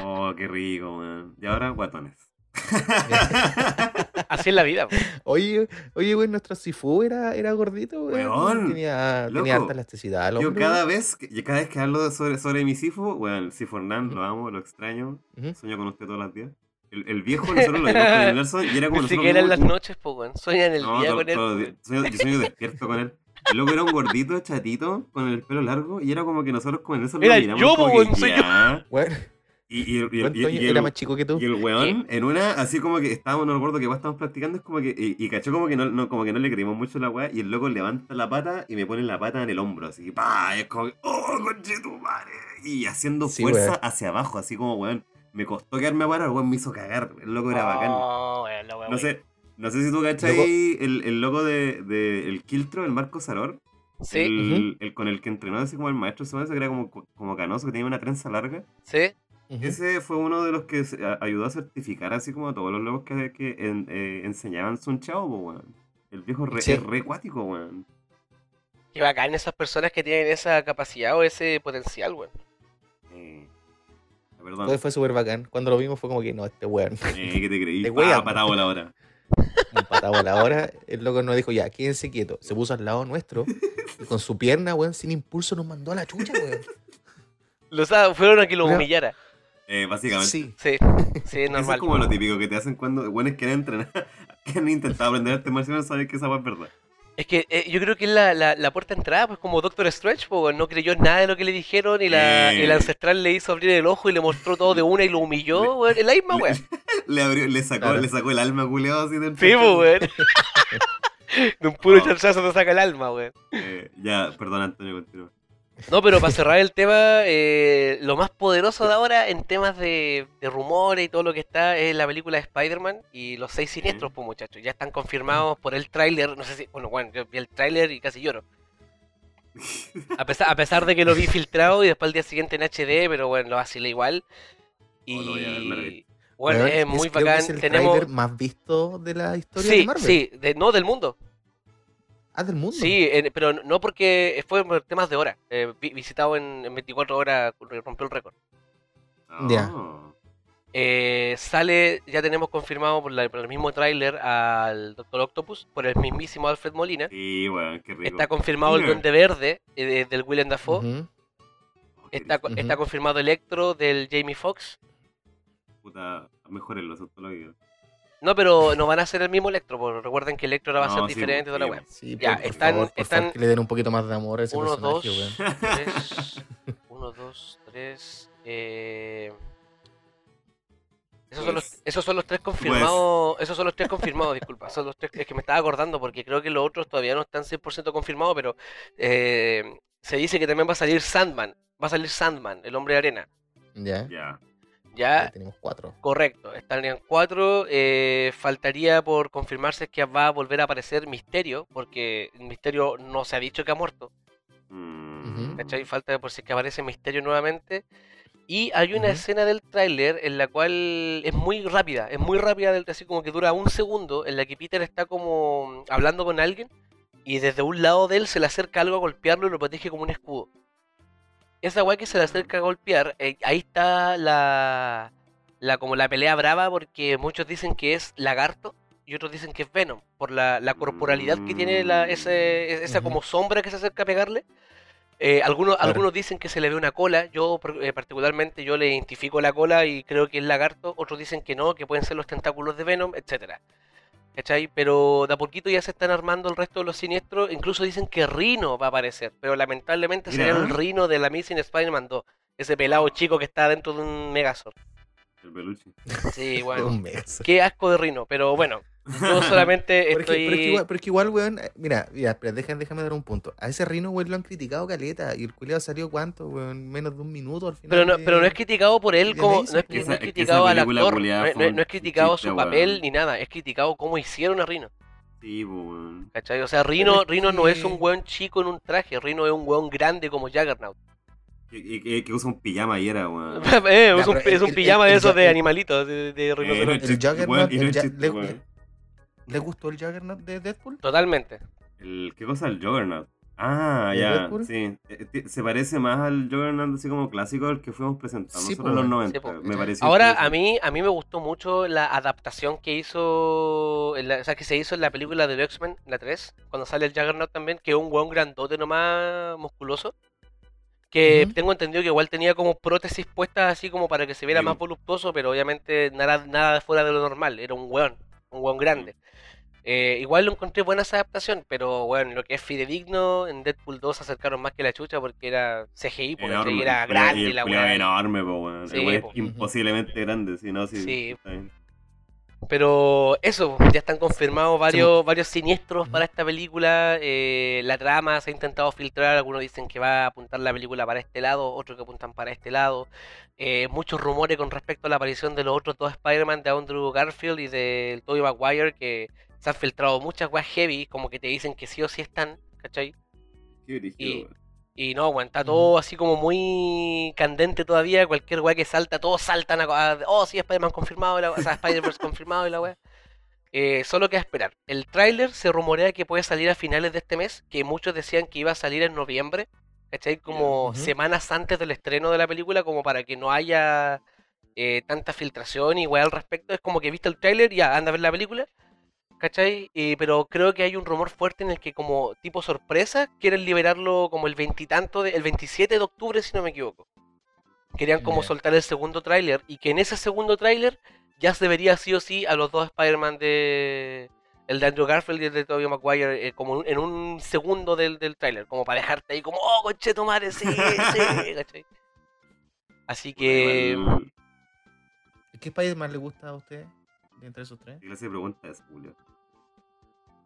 Oh, qué rico, weón. Y ahora, guatones. Así es la vida, po. Oye, oye, güey, nuestro Sifu era, era gordito, güey. Weón, Tenía, loco. tenía harta elasticidad, el Yo hombre, cada vez, que, yo cada vez que hablo sobre, sobre mi Sifu, weón, Sifu Hernán, lo amo, lo extraño. Ujú. Sueño con usted todos los días. El, el viejo, nosotros lo vimos con el Nelson y era como Ni siquiera en las noches, po, weón. Sueñan el No, día to- con él. Sueño- yo sueño despierto con él. El loco era un gordito, chatito, con el pelo largo, y era como que nosotros con eso Era lo miramos yo, como po, que weón, soy yo. ya. Güey, Y, y, y- y- ¿cuánto y- años y era el, más chico que tú? y el weón, en una, así como que estábamos, no recuerdo que igual estábamos practicando, es como que, y, y cachó como que no, no- como que no le creímos mucho la weá, y el loco levanta la pata y me pone la pata en el hombro, así, pa, es como que, oh, conche tu madre, y haciendo Sí, fuerza weón. hacia abajo, así como, weón, me costó quedarme a parar, el weón me hizo cagar, el loco era bacán. Oh, weón, la weá, No weón. sé, no sé si tú cachai el, el loco de, de el Kiltro, el Marco Saror, Sí, el, el con el que entrenó así como el maestro se que era como, como canoso, que tenía una trenza larga. sí. Ujú. Ese fue uno de los que ayudó a certificar así como a todos los locos que, que en- eh, enseñaban Sun Chao, weón. El viejo re, Sí. es re cuático, weón. Qué bacán esas personas que tienen esa capacidad o ese potencial, weón. Eh, perdón. Entonces fue súper bacán. Cuando lo vimos fue como que no, este weón. Eh, ¿Qué te creí? De wea. Ah, patado la hora. Un patado a la hora. El loco nos dijo, ya, quédense quieto. Se puso al lado nuestro. Y con su pierna, weón, sin impulso nos mandó a la chucha, weón. Los fueron a que lo Weón. humillara. Eh, básicamente. Sí. Sí, sí, Eso normal. es como lo típico que te hacen cuando buenos quieren entrenar, que han intentado aprender artes marciales, saben que esa es verdad. Es que eh, yo creo que es la, la, la puerta de entrada, pues como Doctor Strange, pues weón, no creyó nada de lo que le dijeron y la, Eh. el ancestral le hizo abrir el ojo y le mostró todo de una y lo humilló, weón. Es la misma, Le-. Le, abrió, le, sacó, Claro. le sacó el alma culeado así del Sí, pues, weón. De un puro Oh. chanchazo te saca el alma, weón. Eh, ya, perdón, Antonio, continúa. No, pero para cerrar el tema, eh, lo más poderoso de ahora en temas de, de rumores y todo lo que está es la película de Spider-Man y los seis siniestros, pues muchachos. Ya están confirmados por el tráiler, no sé si, bueno, bueno, yo vi el tráiler y casi lloro. A pesar, a pesar de que lo vi filtrado y después al día siguiente en HD, pero bueno, lo vacilé igual. Oh, Y bueno, es muy bacán. Es el Tenemos... más visto de la historia de Sí, Marvel. sí, de- no del mundo. Ah, del mundo. Sí, en- pero no porque fue por temas de hora. Eh, vi- visitado en, en 24 horas, rompió el récord. Ya. Oh. Eh, sale, ya tenemos confirmado por, la- por el mismo tráiler al Doctor Octopus, por el mismísimo Alfred Molina. Sí, weón, qué rico. Está confirmado el. Duende Verde eh, de- del Willem Dafoe. Oh, está, está confirmado Electro del Jamie Foxx. Puta, mejorenlo, eso te lo digo. No, pero no van a ser el mismo Electro, porque recuerden que Electro ahora va a No, ser sí, diferente de toda la web. Sí, Ya, por, por están- favor, por están- favor, que le den un poquito más de amor a ese Uno, dos, personaje, weón. tres. Uno, dos, tres. Eh... Esos son, los, Pues, esos son los tres confirmados. Esos son los tres confirmados, disculpa. Son los tres, es que me estaba acordando porque creo que los otros todavía no están 100% confirmados, pero eh, se dice que también va a salir Sandman. Va a salir Sandman, el hombre de arena. Ya. Ya. Ya Ya, tenemos cuatro. correcto. Estarían cuatro. eh, faltaría por confirmarse que va a volver a aparecer Misterio, porque Misterio no se ha dicho que ha muerto. Mm, ¿Cachai? Falta por si es que aparece Misterio nuevamente. Y hay una escena del tráiler en la cual es muy rápida, es muy rápida, del- así como que dura un segundo, en la que Peter está como hablando con alguien y desde un lado de él se le acerca algo a golpearlo y lo protege como un escudo. Esa weá que se le acerca a golpear, eh, ahí está la, la como la pelea brava porque muchos dicen que es lagarto y otros dicen que es Venom, por la, la corporalidad que tiene la, ese, esa como sombra que se acerca a pegarle. Eh, algunos, Claro. algunos dicen que se le ve una cola, yo eh, particularmente yo le identifico la cola y creo que es lagarto, otros dicen que no, que pueden ser los tentáculos de Venom, etcétera. ¿Cachai? Pero de a poquito ya se están armando el resto de los siniestros, incluso dicen que Rino va a aparecer, pero lamentablemente Mira. sería el Rino de la Missing Spider-Man 2, ese pelado chico que está dentro de un Megazord. El peluche. Sí, Un bueno. mes. Qué asco de Rino, pero bueno, yo solamente Pero es, que, estoy... pero es que igual, pero es que igual, weón, eh, mira, mira, espera, déjame, déjame dar un punto. A ese Rino, weón, lo han criticado caleta. Y el culiado salió cuánto, weón, menos de un minuto al final. Pero no, de- pero no es criticado por él como. No es, Esa- no es es que esa criticado al película actor. No, es- fue no- un no es criticado chiste, su weón. papel ni nada. Es criticado cómo hicieron a Rino. Sí, pues, weón. ¿Cachai? O sea, Rino, es Rino no es un weón chico en un traje. Rino es un weón grande como Juggernaut. Que, que- que- que usa un pijama y era, weón. Eh, es, un, pero es un el- pijama el- de esos de animalitos, de, de Eh, rinoceronte. no El chiste, Juggernaut, le- weón. ¿Le gustó el Juggernaut de Deadpool? Totalmente. El, ¿Qué cosa? El Juggernaut. Ah, ¿De ya, Deadpool? sí. Eh, ti- Se parece más al Juggernaut así como clásico al que fuimos presentando Sí, nosotros en los po, 90. Sí. Me pareció Ahora, a mí, a mí me gustó mucho la adaptación que hizo, la- o sea, que se hizo en la película de X-Men, la 3, cuando sale el Juggernaut también, que es un weón grandote nomás, musculoso, que tengo entendido que igual tenía como prótesis puestas así como para que se viera Sí. más voluptuoso, pero obviamente nada, nada fuera de lo normal, era un weón, un weón grande. Eh, igual lo encontré buena esa adaptación, pero bueno, lo que es fidedigno, en Deadpool 2 se acercaron más que la chucha porque era CGI, porque Enorme, era grande y la weá. enorme, po, weón. Sí, po. es imposiblemente grande, si no, sí. Sí. Pero eso, ya están confirmados varios, varios siniestros para esta película. eh, la trama se ha intentado filtrar. Algunos dicen que va a apuntar la película para este lado, otros que apuntan para este lado. eh, muchos rumores con respecto a la aparición de los otros dos Spider-Man, de Andrew Garfield y del Tobey Maguire, que se han filtrado muchas weas heavy, como que te dicen que sí o sí están, ¿cachai? Qué brígido, Y- weón. Y no, está todo así como muy candente todavía. Cualquier weá que salta, todos saltan a. a- oh, sí, Spider-Man confirmado, la, o sea, Spider-Verse confirmado y la weá. Eh, solo queda esperar. El tráiler se rumorea que puede salir a finales de este mes, que muchos decían que iba a salir en noviembre, ¿cachai? Como semanas antes del estreno de la película, como para que no haya eh, tanta filtración y weá al respecto. Es como que viste el tráiler y ya, anda a ver la película. ¿Cachai? Eh, pero creo que hay un rumor fuerte en el que como tipo sorpresa quieren liberarlo como el veintitanto, de, el 27 de octubre si no me equivoco. Querían como soltar el segundo tráiler y que en ese segundo tráiler ya se vería sí o sí a los dos Spider-Man de... El de Andrew Garfield y el de Tobey Maguire eh, como en un segundo del, del tráiler, como para dejarte ahí como, oh, conche tu madre, sí, sí, ¿cachai? Así que... Igual, ¿Qué Spider-Man le gusta a usted? De entre esos tres. ¿Qué clase de pregunta es, Julio?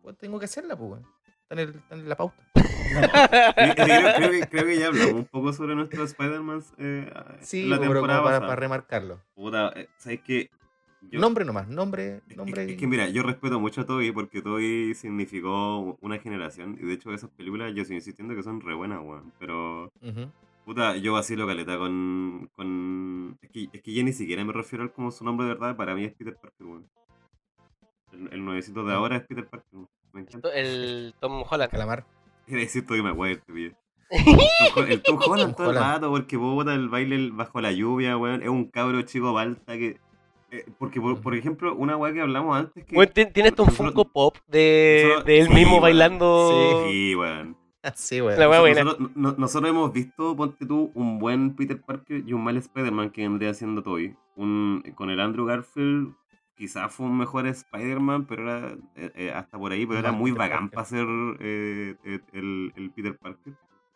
Pues tengo que hacerla, pues, weón. Está en, el- está en la pauta. creo, creo que, creo que ya hablamos un poco sobre nuestros Spider-Man eh, Sí, la pero como temporada para, para remarcarlo. Puta, eh, ¿sabes qué? Yo- Nombre nomás, nombre, es- nombre. Es, que mira, yo respeto mucho a Toby porque Toby significó una generación y de hecho esas películas yo sigo insistiendo que son re buenas, weón. Pero, Ujú. puta, yo vacilo caleta con... con... Es, que, es que ya ni siquiera me refiero al como su nombre de verdad, para mí es Peter Parker, weón. El, el nuevecito de ahora es Peter Parker, weón. Me encanta. El Tom Holland. Calamar. Era decir te pide. Tom Hol- El Tom Holland todo el rato, porque puta, el baile bajo la lluvia, weón. Es un cabro chico balta que. eh, porque, por, por ejemplo, una weá que hablamos antes que. Bueno, tien- tiene hasta un Funko Pop de, nosotros- de él sí, mismo weón. bailando. Sí, weón. sí, weón. La weá buena. Nosotros, no- nosotros hemos visto, ponte tú, un buen Peter Parker y un mal Spider-Man que vendría siendo Toby. Un, con el Andrew Garfield, quizás fue un mejor Spider-Man, pero era eh, eh, hasta por ahí, pero era muy Parker. para ser eh, el, el Peter Parker.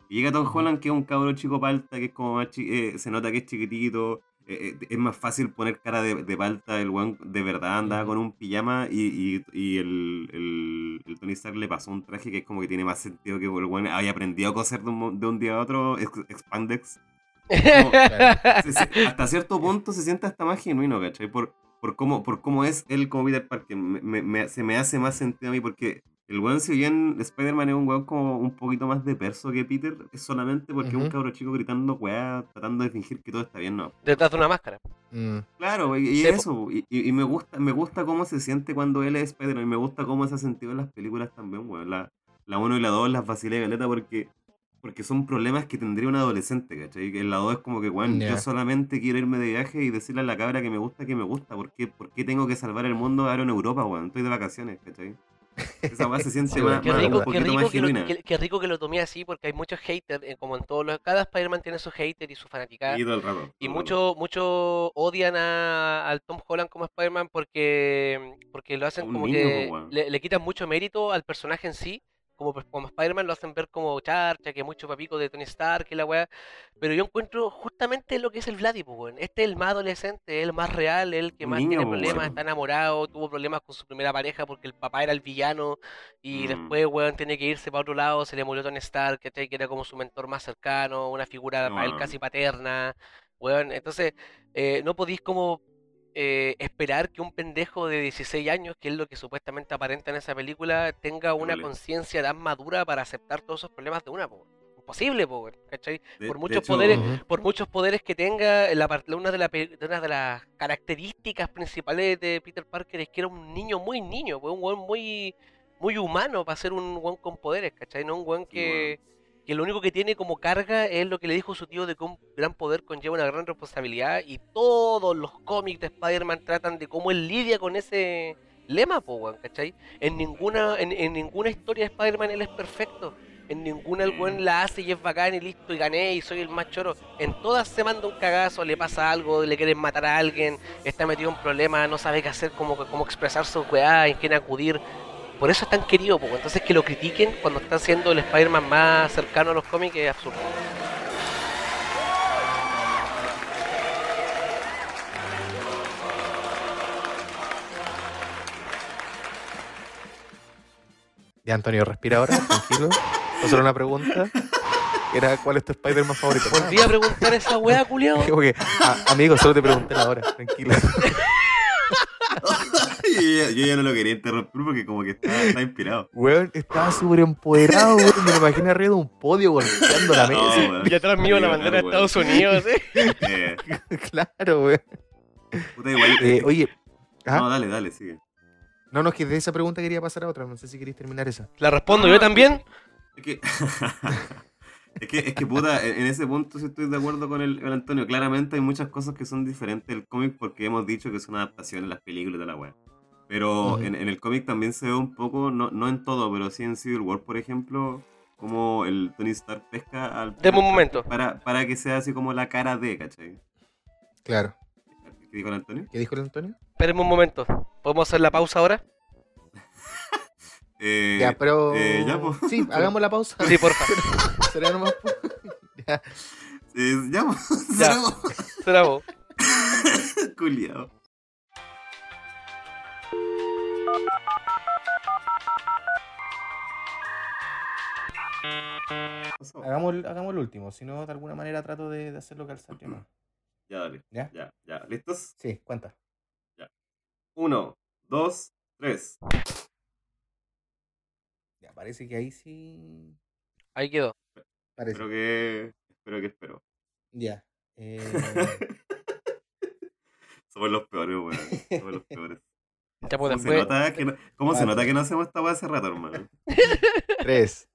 Y llega Tom Holland, que es un cabro chico palta, que es como más se nota que es chiquitito, es más fácil poner cara de, de palta, el weón de verdad andaba con un pijama y, y, y el, el, el Tony Stark le pasó un traje que es como que tiene más sentido que el weón haya aprendido a coser de un, de un día a otro ex- expandex. Se- se- hasta cierto punto se siente hasta más genuino, ¿cachai? Por, por, cómo, por cómo es él como Peter Parker. Me, me- me- se me hace más sentido a mí porque el weón, si bien Spider-Man es un weón como un poquito más de perso que Peter, es solamente porque es un cabro chico gritando weá, tratando de fingir que todo está bien, no. Detrás de una máscara. Mm, Claro, y, eso, y, me gusta me gusta cómo se siente cuando él es Spider-Man, y me gusta cómo se ha sentido en las películas también, weón. La, la 1 y la 2 las vacilé galeta porque, porque son problemas que tendría un adolescente, ¿cachai? Que la 2 es como que, Ya. yo solamente quiero irme de viaje y decirle a la cabra que me gusta que me gusta, ¿por qué, por qué tengo que salvar el mundo ahora en Europa, weón? Estoy de vacaciones, ¿cachai? Esa weá se siente más, Qué más- rico, un qué rico más que, lo, qué- qué rico que lo tomé así, porque hay muchos haters, eh, como en todos los. Cada Spider-Man tiene su hater y su fanaticada. Y todo el rato. Y muchos mucho odian a, al Tom Holland como Spider-Man porque, porque lo hacen como niño, que le quitan mucho mérito al personaje en sí. Como, pues, como Spider-Man lo hacen ver como charcha, que mucho papico de Tony Stark y la weá. Pero yo encuentro justamente lo que es el Vladdy, pues, weón. Este es el más adolescente, el más real, el que más niño, tiene po, problemas, está enamorado, tuvo problemas con su primera pareja porque el papá era el villano y Mm. después, weón, tiene que irse para otro lado, se le murió Tony Stark, ¿cachai? Que era como su mentor más cercano, una figura para él casi paterna. Weón, entonces eh, no podéis como eh, esperar que un pendejo de 16 años, que es lo que supuestamente aparenta en esa película, tenga una conciencia tan madura para aceptar todos esos problemas de una, po. Imposible, po, ¿cachai? De- por muchos hecho, poderes, por muchos poderes que tenga, la, una, de la pe- de una de las características principales de Peter Parker es que era un niño muy niño, un weón muy, muy humano para ser un weón con poderes, ¿cachai? No un weón Sí, que, que lo único que tiene como carga es lo que le dijo su tío de que un gran poder conlleva una gran responsabilidad y todos los cómics de Spider-Man tratan de cómo él lidia con ese lema, po, ¿cachai? En ninguna, en, en ninguna historia de Spider-Man él es perfecto. En ninguna el weón la hace y es bacán y listo y gané y soy el más choro. En todas se manda un cagazo, le pasa algo, le quieren matar a alguien, está metido en problemas, no sabe qué hacer, cómo, cómo expresar su weá, en quién acudir. Por eso es tan querido, po. entonces que lo critiquen cuando está siendo el Spider-Man más cercano a los cómics es absurdo. Ya, Antonio, respira ahora, tranquilo. Hacer una pregunta. Era, ¿cuál es tu Spider-Man favorito? Volví a preguntar esa weá, culiao. Ah, amigo, solo te pregunté la hora, tranquilo. yo, ya, yo ya no lo quería interrumpir porque como que estaba, estaba inspirado. Weón, estaba súper empoderado, weón. Me lo imaginé arriba de un podio golpeando la No, mesa. weón. Y atrás mío la bandera de. Estados Unidos, ¿eh? Eh, claro, weón. puta, igual, Eh, eh, oye, ¿ah? No, dale, dale, sigue. no, no, es que de esa pregunta quería pasar a otra. No sé si queréis terminar esa. La respondo yo también. Es que, es que, es que puta, en en ese punto sí estoy de acuerdo con el, el Antonio. Claramente hay muchas cosas que son diferentes del cómic porque hemos dicho que son adaptaciones las películas de la web. Pero en, en el cómic también se ve un poco, no, no en todo, pero sí en Civil War, por ejemplo, como el Tony Stark pesca al... Deme un momento. Para, para que sea así como la cara de, ¿cachai? Claro. ¿Qué dijo el Antonio? ¿Qué dijo el Antonio? Espérenme un momento. ¿Podemos hacer la pausa ahora? Eh, ya, pero. eh, ya, pues. Sí, hagamos la pausa. Sí, porfa. Será nomás. ya. eh, ya, pues, Ya. Será vos. Hagamos, el- hagamos el último. Si no, de alguna manera trato de, de hacerlo calzar yo más. Ya, dale. ¿Ya? Ya, ya. ¿Listos? Sí, cuenta. Uno, dos, tres. Ya, parece que ahí sí. Ahí quedó. Parece. Espero que. Espero que espero. Ya. Eh, Somos los peores, weón. Somos los peores. Ya pues ¿Cómo, se nota, que no, cómo se nota que no hacemos esta weá hace rato, hermano? tres,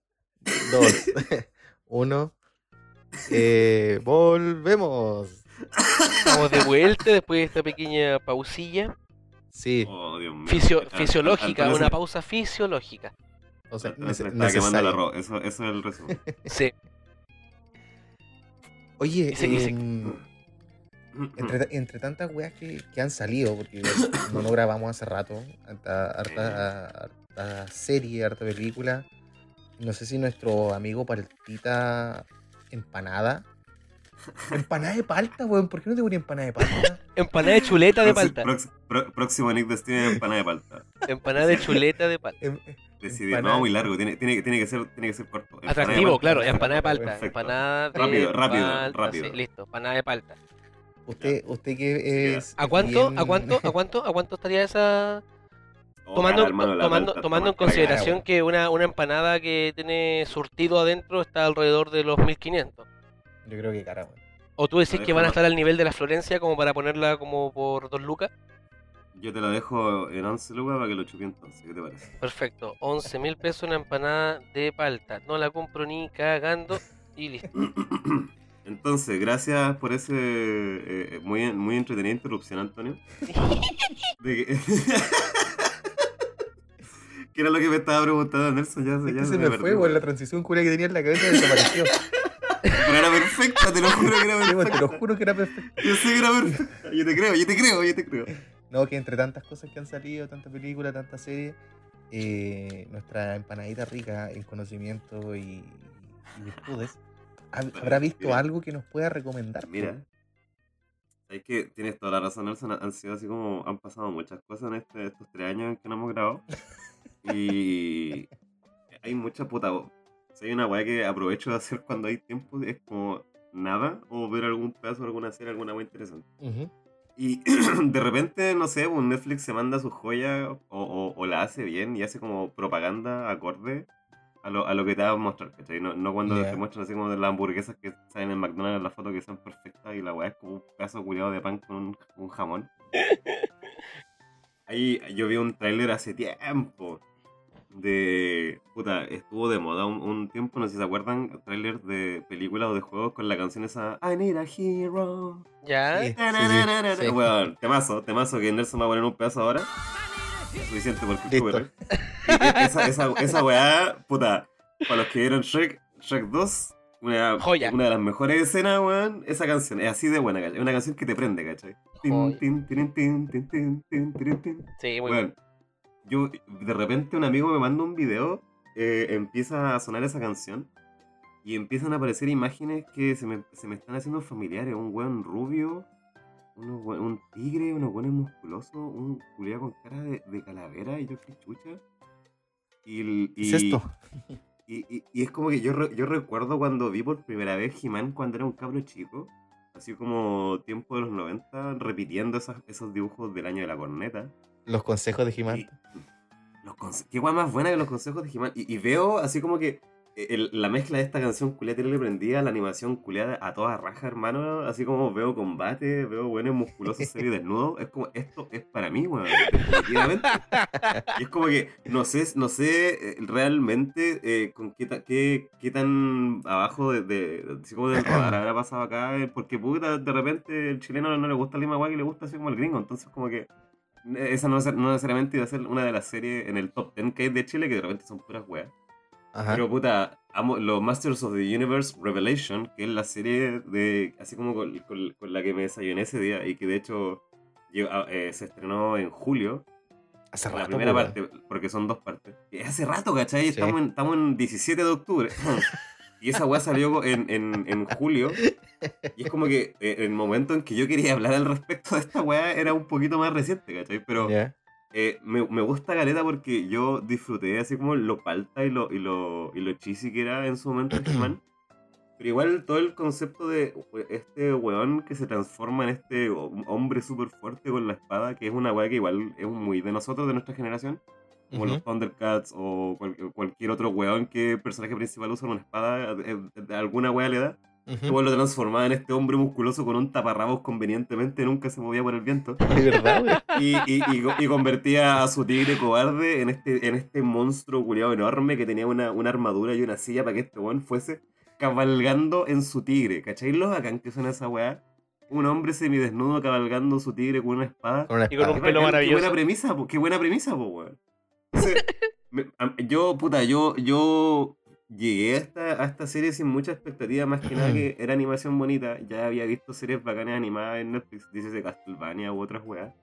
dos, uno. Eh, volvemos. Estamos de vuelta después de esta pequeña pausilla. Sí, Oh, Dios mío. Fisio- fisiológica, Antonio una se- pausa fisiológica. o sea, me está quemando el arroz. Eso, eso es el resumen. Sí. Oye, Y se- y se- em, entre, entre tantas weas que, que han salido, porque no lo grabamos hace rato, harta, harta, harta serie, harta película. No sé si nuestro amigo Partita Empanada Empanada de palta, weón. ¿Por qué no te ponía empanada de palta? Empanada de chuleta de palta. prox- pro- próximo Nick empanada de palta. Empanada de chuleta de palta. Em- Decidí, Empanada. no, muy largo, tiene, tiene, que- tiene, que ser, tiene que ser corto. Empanada de Atractivo, palta. claro, empanada de palta. Empanada de Rápido, rápido, palta, rápido. sí, listo, empanada de palta. Usted, usted que es. ¿A cuánto, bien- a cuánto, a cuánto, a cuánto estaría esa? Oh, Tomando, cara, hermano, la tomando, tomando en cara. consideración que una, una empanada que tiene surtido adentro está alrededor de los 1500. Yo creo que cara, weón. ¿O tú decís que van a estar al nivel de la Florencia como para ponerla como por dos lucas? Yo te la dejo en 11 lucas para que lo chupi entonces, ¿qué te parece? Perfecto, 11 mil pesos una empanada de palta. No la compro ni cagando y listo. Entonces, gracias por ese eh, muy, muy entretenida interrupción, Antonio. De que... ¿Qué era lo que me estaba preguntando Nelson? Ya, ya que se me perdí, fue, weón. La transición culia que tenía en la cabeza desapareció. Pero era perfecta, te lo juro que era Sí, weón, te lo perfecta. juro que era perfecto. Yo sé que era perfecta. Yo te creo, yo te creo, yo te creo. No, que entre tantas cosas que han salido, tantas películas, tantas series, eh, nuestra empanadita rica en conocimiento y, y virtudes, ¿hab- ¿habrá visto Mira. algo que nos pueda recomendar? Mira. Es que tienes toda la razón, Nelson. Han sido así como. Han pasado muchas cosas en este- estos tres años en que no hemos grabado. Y. Hay mucha puta. voz. Si hay una weá que aprovecho de hacer cuando hay tiempo, es como nada, o ver algún pedazo, alguna serie, alguna weá interesante. Ujú. Y de repente, no sé, un Netflix se manda su joya o, o- o la hace bien y hace como propaganda acorde a lo, a lo que te va a mostrar, ¿cachai? No, no cuando Ya. te muestran así como de las hamburguesas que salen en McDonald's en la foto que son perfectas y la weá es como un pedazo culiado de pan con un, un jamón. Ahí yo vi un tráiler hace tiempo de... Puta, estuvo de moda un, un tiempo, no sé si se acuerdan, tráiler de películas o de juegos con la canción esa I Need a Hero. ¿Ya? Sí. Na-na-na-na-na. sí. Weón, temazo, temazo que Nelson va a poner un pedazo ahora. Suficiente porque Listo. tuve. Y e- esa, esa, esa weá, puta, para los que vieron Shrek, Shrek 2, una, Joya. una de las mejores escenas, weón, esa canción. Es así de buena, ¿cachai? Es una canción que te prende, ¿cachai? Tin, tin, tin, tin, tin, tin, tin, tin, tin. Sí, muy Weón, yo, de repente un amigo me manda un video, eh, empieza a sonar esa canción y empiezan a aparecer imágenes que se me, se me están haciendo familiares. Un weón rubio, un tigre, unos weones musculosos, un culiado con cara de, de calavera y yo qué chucha. Y, el- ¿Qué y, es esto? y, y- y es como que yo, re- yo recuerdo cuando vi por primera vez He-Man cuando era un cabro chico, así como tiempo de los 90, repitiendo esas- esos dibujos del año de la corneta. Los consejos de He-Man. Qué guay más buena que los consejos de He-Man. Y, veo así como que el- la mezcla de esta canción culiada le prendía, la animación culiada a toda raja, hermano. Así como veo combate, veo buenos musculosos semidesnudos. Es como, esto es para mí, weón. Definitivamente. Y es como que no sé, no sé eh, realmente eh, con qué, ta- qué, qué tan abajo de, de, así como del radar habrá pasado acá, eh, porque puta, de repente el chileno no le gusta misma guay que le gusta así como el gringo, entonces como que eh, esa no, no necesariamente iba a ser una de las series en el top 10 que hay de Chile, que de repente son puras weas. Ajá. Pero puta, amo los Masters of the Universe Revelation, que es la serie de así como con, con- con la que me desayuné ese día y que de hecho yo- ah, eh, se estrenó en julio. Hace La rato, primera po, parte, porque son dos partes. Y hace rato, ¿cachai? Sí. Estamos, en, estamos en 17 de octubre. y esa weá salió en, en, en julio. Y es como que eh, el momento en que yo quería hablar al respecto de esta weá era un poquito más reciente, ¿cachai? Pero weón. Eh, me, me gusta Galeta porque yo disfruté así como lo palta y lo, y lo, y lo cheesy que era en su momento He-Man. Pero igual todo el concepto de este weón que se transforma en este hom- hombre súper fuerte con la espada, que es una weá que igual es muy de nosotros, de nuestra generación. Como los Ujú. Thundercats o cual- cualquier otro weón que el personaje principal usa una espada, de, de alguna weá le da. Weón lo transformaba en este hombre musculoso con un taparrabos convenientemente, nunca se movía por el viento De verdad, weón. y, y- y y convertía a su tigre cobarde en este, en este monstruo culiado enorme que tenía una, una armadura y una silla para que este weón fuese cabalgando en su tigre. ¿Cachai lo bacán que suena esa weá? Un hombre semidesnudo cabalgando su tigre con una espada. Con una Y con un pelo maravilloso. Qué buena premisa, po, qué buena premisa, po, weón. Entonces, me- a- yo, puta, yo, yo llegué a esta, a esta serie sin mucha expectativa, más que nada que era animación bonita. Ya había visto series bacanas animadas en Netflix, dices de Castlevania u otras weas.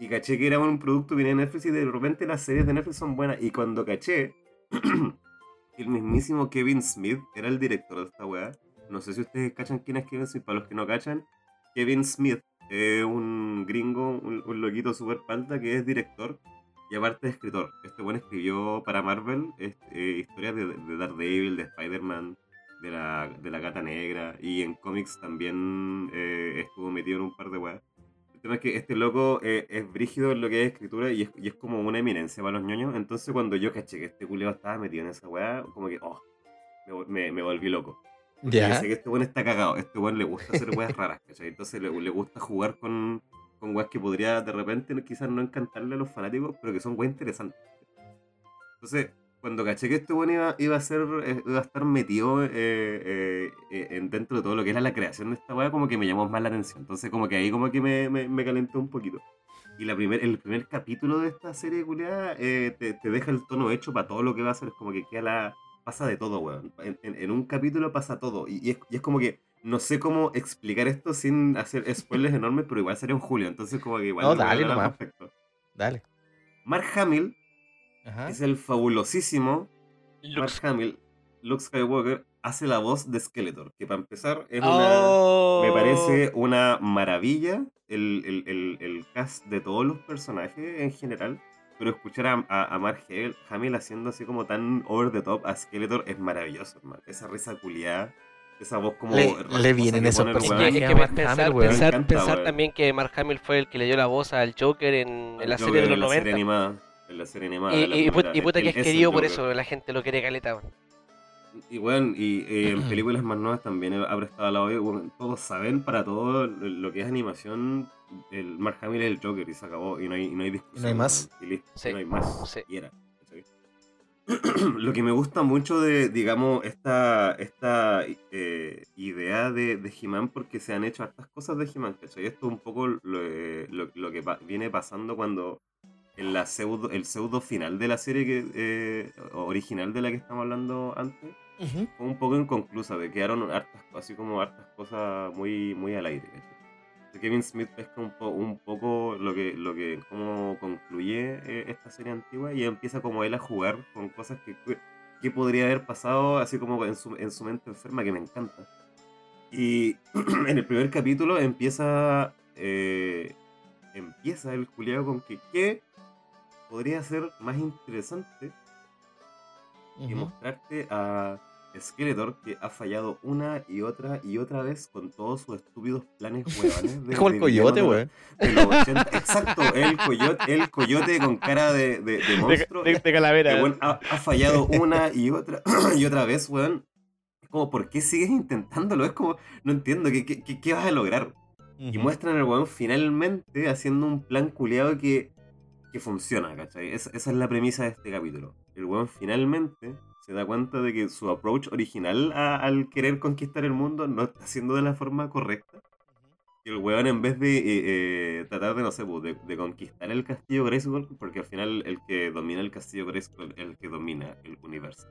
Y caché que era un producto que venía de Netflix y de repente las series de Netflix son buenas. Y cuando caché el mismísimo Kevin Smith era el director de esta weá, No sé si ustedes cachan quién es Kevin Smith. Para los que no cachan, Kevin Smith es un gringo, un, un loquito super palta que es director y aparte de escritor. Este buen escribió para Marvel este, historias de, de Daredevil, de Spider-Man, de la, de la Gata Negra y en cómics también eh, estuvo metido en un par de weas. El tema es que este loco eh, es brígido en lo que es escritura y es, y es como una eminencia para los ñoños. Entonces cuando yo caché que este culeo estaba metido en esa wea, como que, oh, me, me, me volví loco. Ya. sé que este buen está cagado, este buen le gusta hacer weas raras, ¿cachai? Entonces le, le gusta jugar con, con weas que podría de repente quizás no encantarle a los fanáticos, pero que son weas interesantes. Entonces, cuando caché que este buen iba, iba a ser, eh, iba a estar metido eh, eh, eh, en dentro de todo lo que era la creación de esta wea, como que me llamó más la atención. Entonces, como que ahí como que me, me, me calentó un poquito. Y la primer, el primer capítulo de esta serie culiada eh, te, te deja el tono hecho para todo lo que va a ser. Es como que queda la. pasa de todo, weón. En, en- en un capítulo pasa todo. Y, y es, y es como que no sé cómo explicar esto sin hacer spoilers enormes, pero igual sería un Julio. Entonces, como que igual. No, lo voy a dale hablar nomás. perfecto. Dale. Mark Hamill Ajá. es el fabulosísimo. Mark Hamill. Luke Skywalker hace la voz de Skeletor. Que para empezar es una. Oh. Me parece una maravilla el, el- el- el cast de todos los personajes en general. Pero escuchar a, a, a Mark Hamill, Hamill haciendo así como tan over the top a Skeletor es maravilloso, hermano. Esa risa culiada, esa voz como. Le- le vienen esos personajes. es que Mark pensar, Hamill, weón. pensar, Me encanta, pensar también que Mark Hamill fue el que le dio la voz al Joker en, en la Joker serie de los en la serie 90. animada. En la serie animada. Y, la y, primera, y puta que es querido por eso, la gente lo quiere caleta. weón. Y bueno, y eh, en películas más nuevas también ha prestado la oído. Bueno, todos saben para todo lo que es animación, el Mark Hamill es el Joker y se acabó. Y no hay, y no hay discusión. no hay más. Y listo, Sí, no hay más. sí. Y era. lo que me gusta mucho de, digamos, esta, esta eh, idea de, de He-Man, porque se han hecho hartas cosas de He-Man, ¿cachai? Esto es un poco lo, eh, lo- lo que pa- viene pasando cuando en la pseudo, el pseudo final de la serie que, eh, original de la que estamos hablando antes fue un poco inconclusa, de quedaron hartas, así como hartas cosas muy, muy al aire. ¿cachai? De Kevin Smith pesca un, po- un poco lo que, lo que, cómo concluye eh, esta serie antigua y empieza como él a jugar con cosas que, que podría haber pasado, así como en su, en su mente enferma, que me encanta. Y en el primer capítulo empieza, eh, empieza el culiado con que, ¿qué podría ser más interesante y Ujú. mostrarte a Skeletor que ha fallado una y otra y otra vez con todos sus estúpidos planes huevones. de- Es como el de coyote, de 80. Exacto, el coyote, el coyote con cara de, de, de monstruo. calavera. que, weón, ha, ha fallado una y otra y otra vez, weón. Es como, ¿por qué sigues intentándolo? Es como, no entiendo, ¿qué, qué, qué- qué vas a lograr? Y Ujú. muestran al weón finalmente haciendo un plan culeado que, que funciona, ¿cachai? Es- esa es la premisa de este capítulo. El weón finalmente se da cuenta de que su approach original a- al querer conquistar el mundo no está haciendo de la forma correcta. Y el weón en vez de eh, eh, tratar de, no sé, pues, de, de conquistar el castillo Grayskull, porque al final el que domina el castillo Grayskull es el que domina el universo.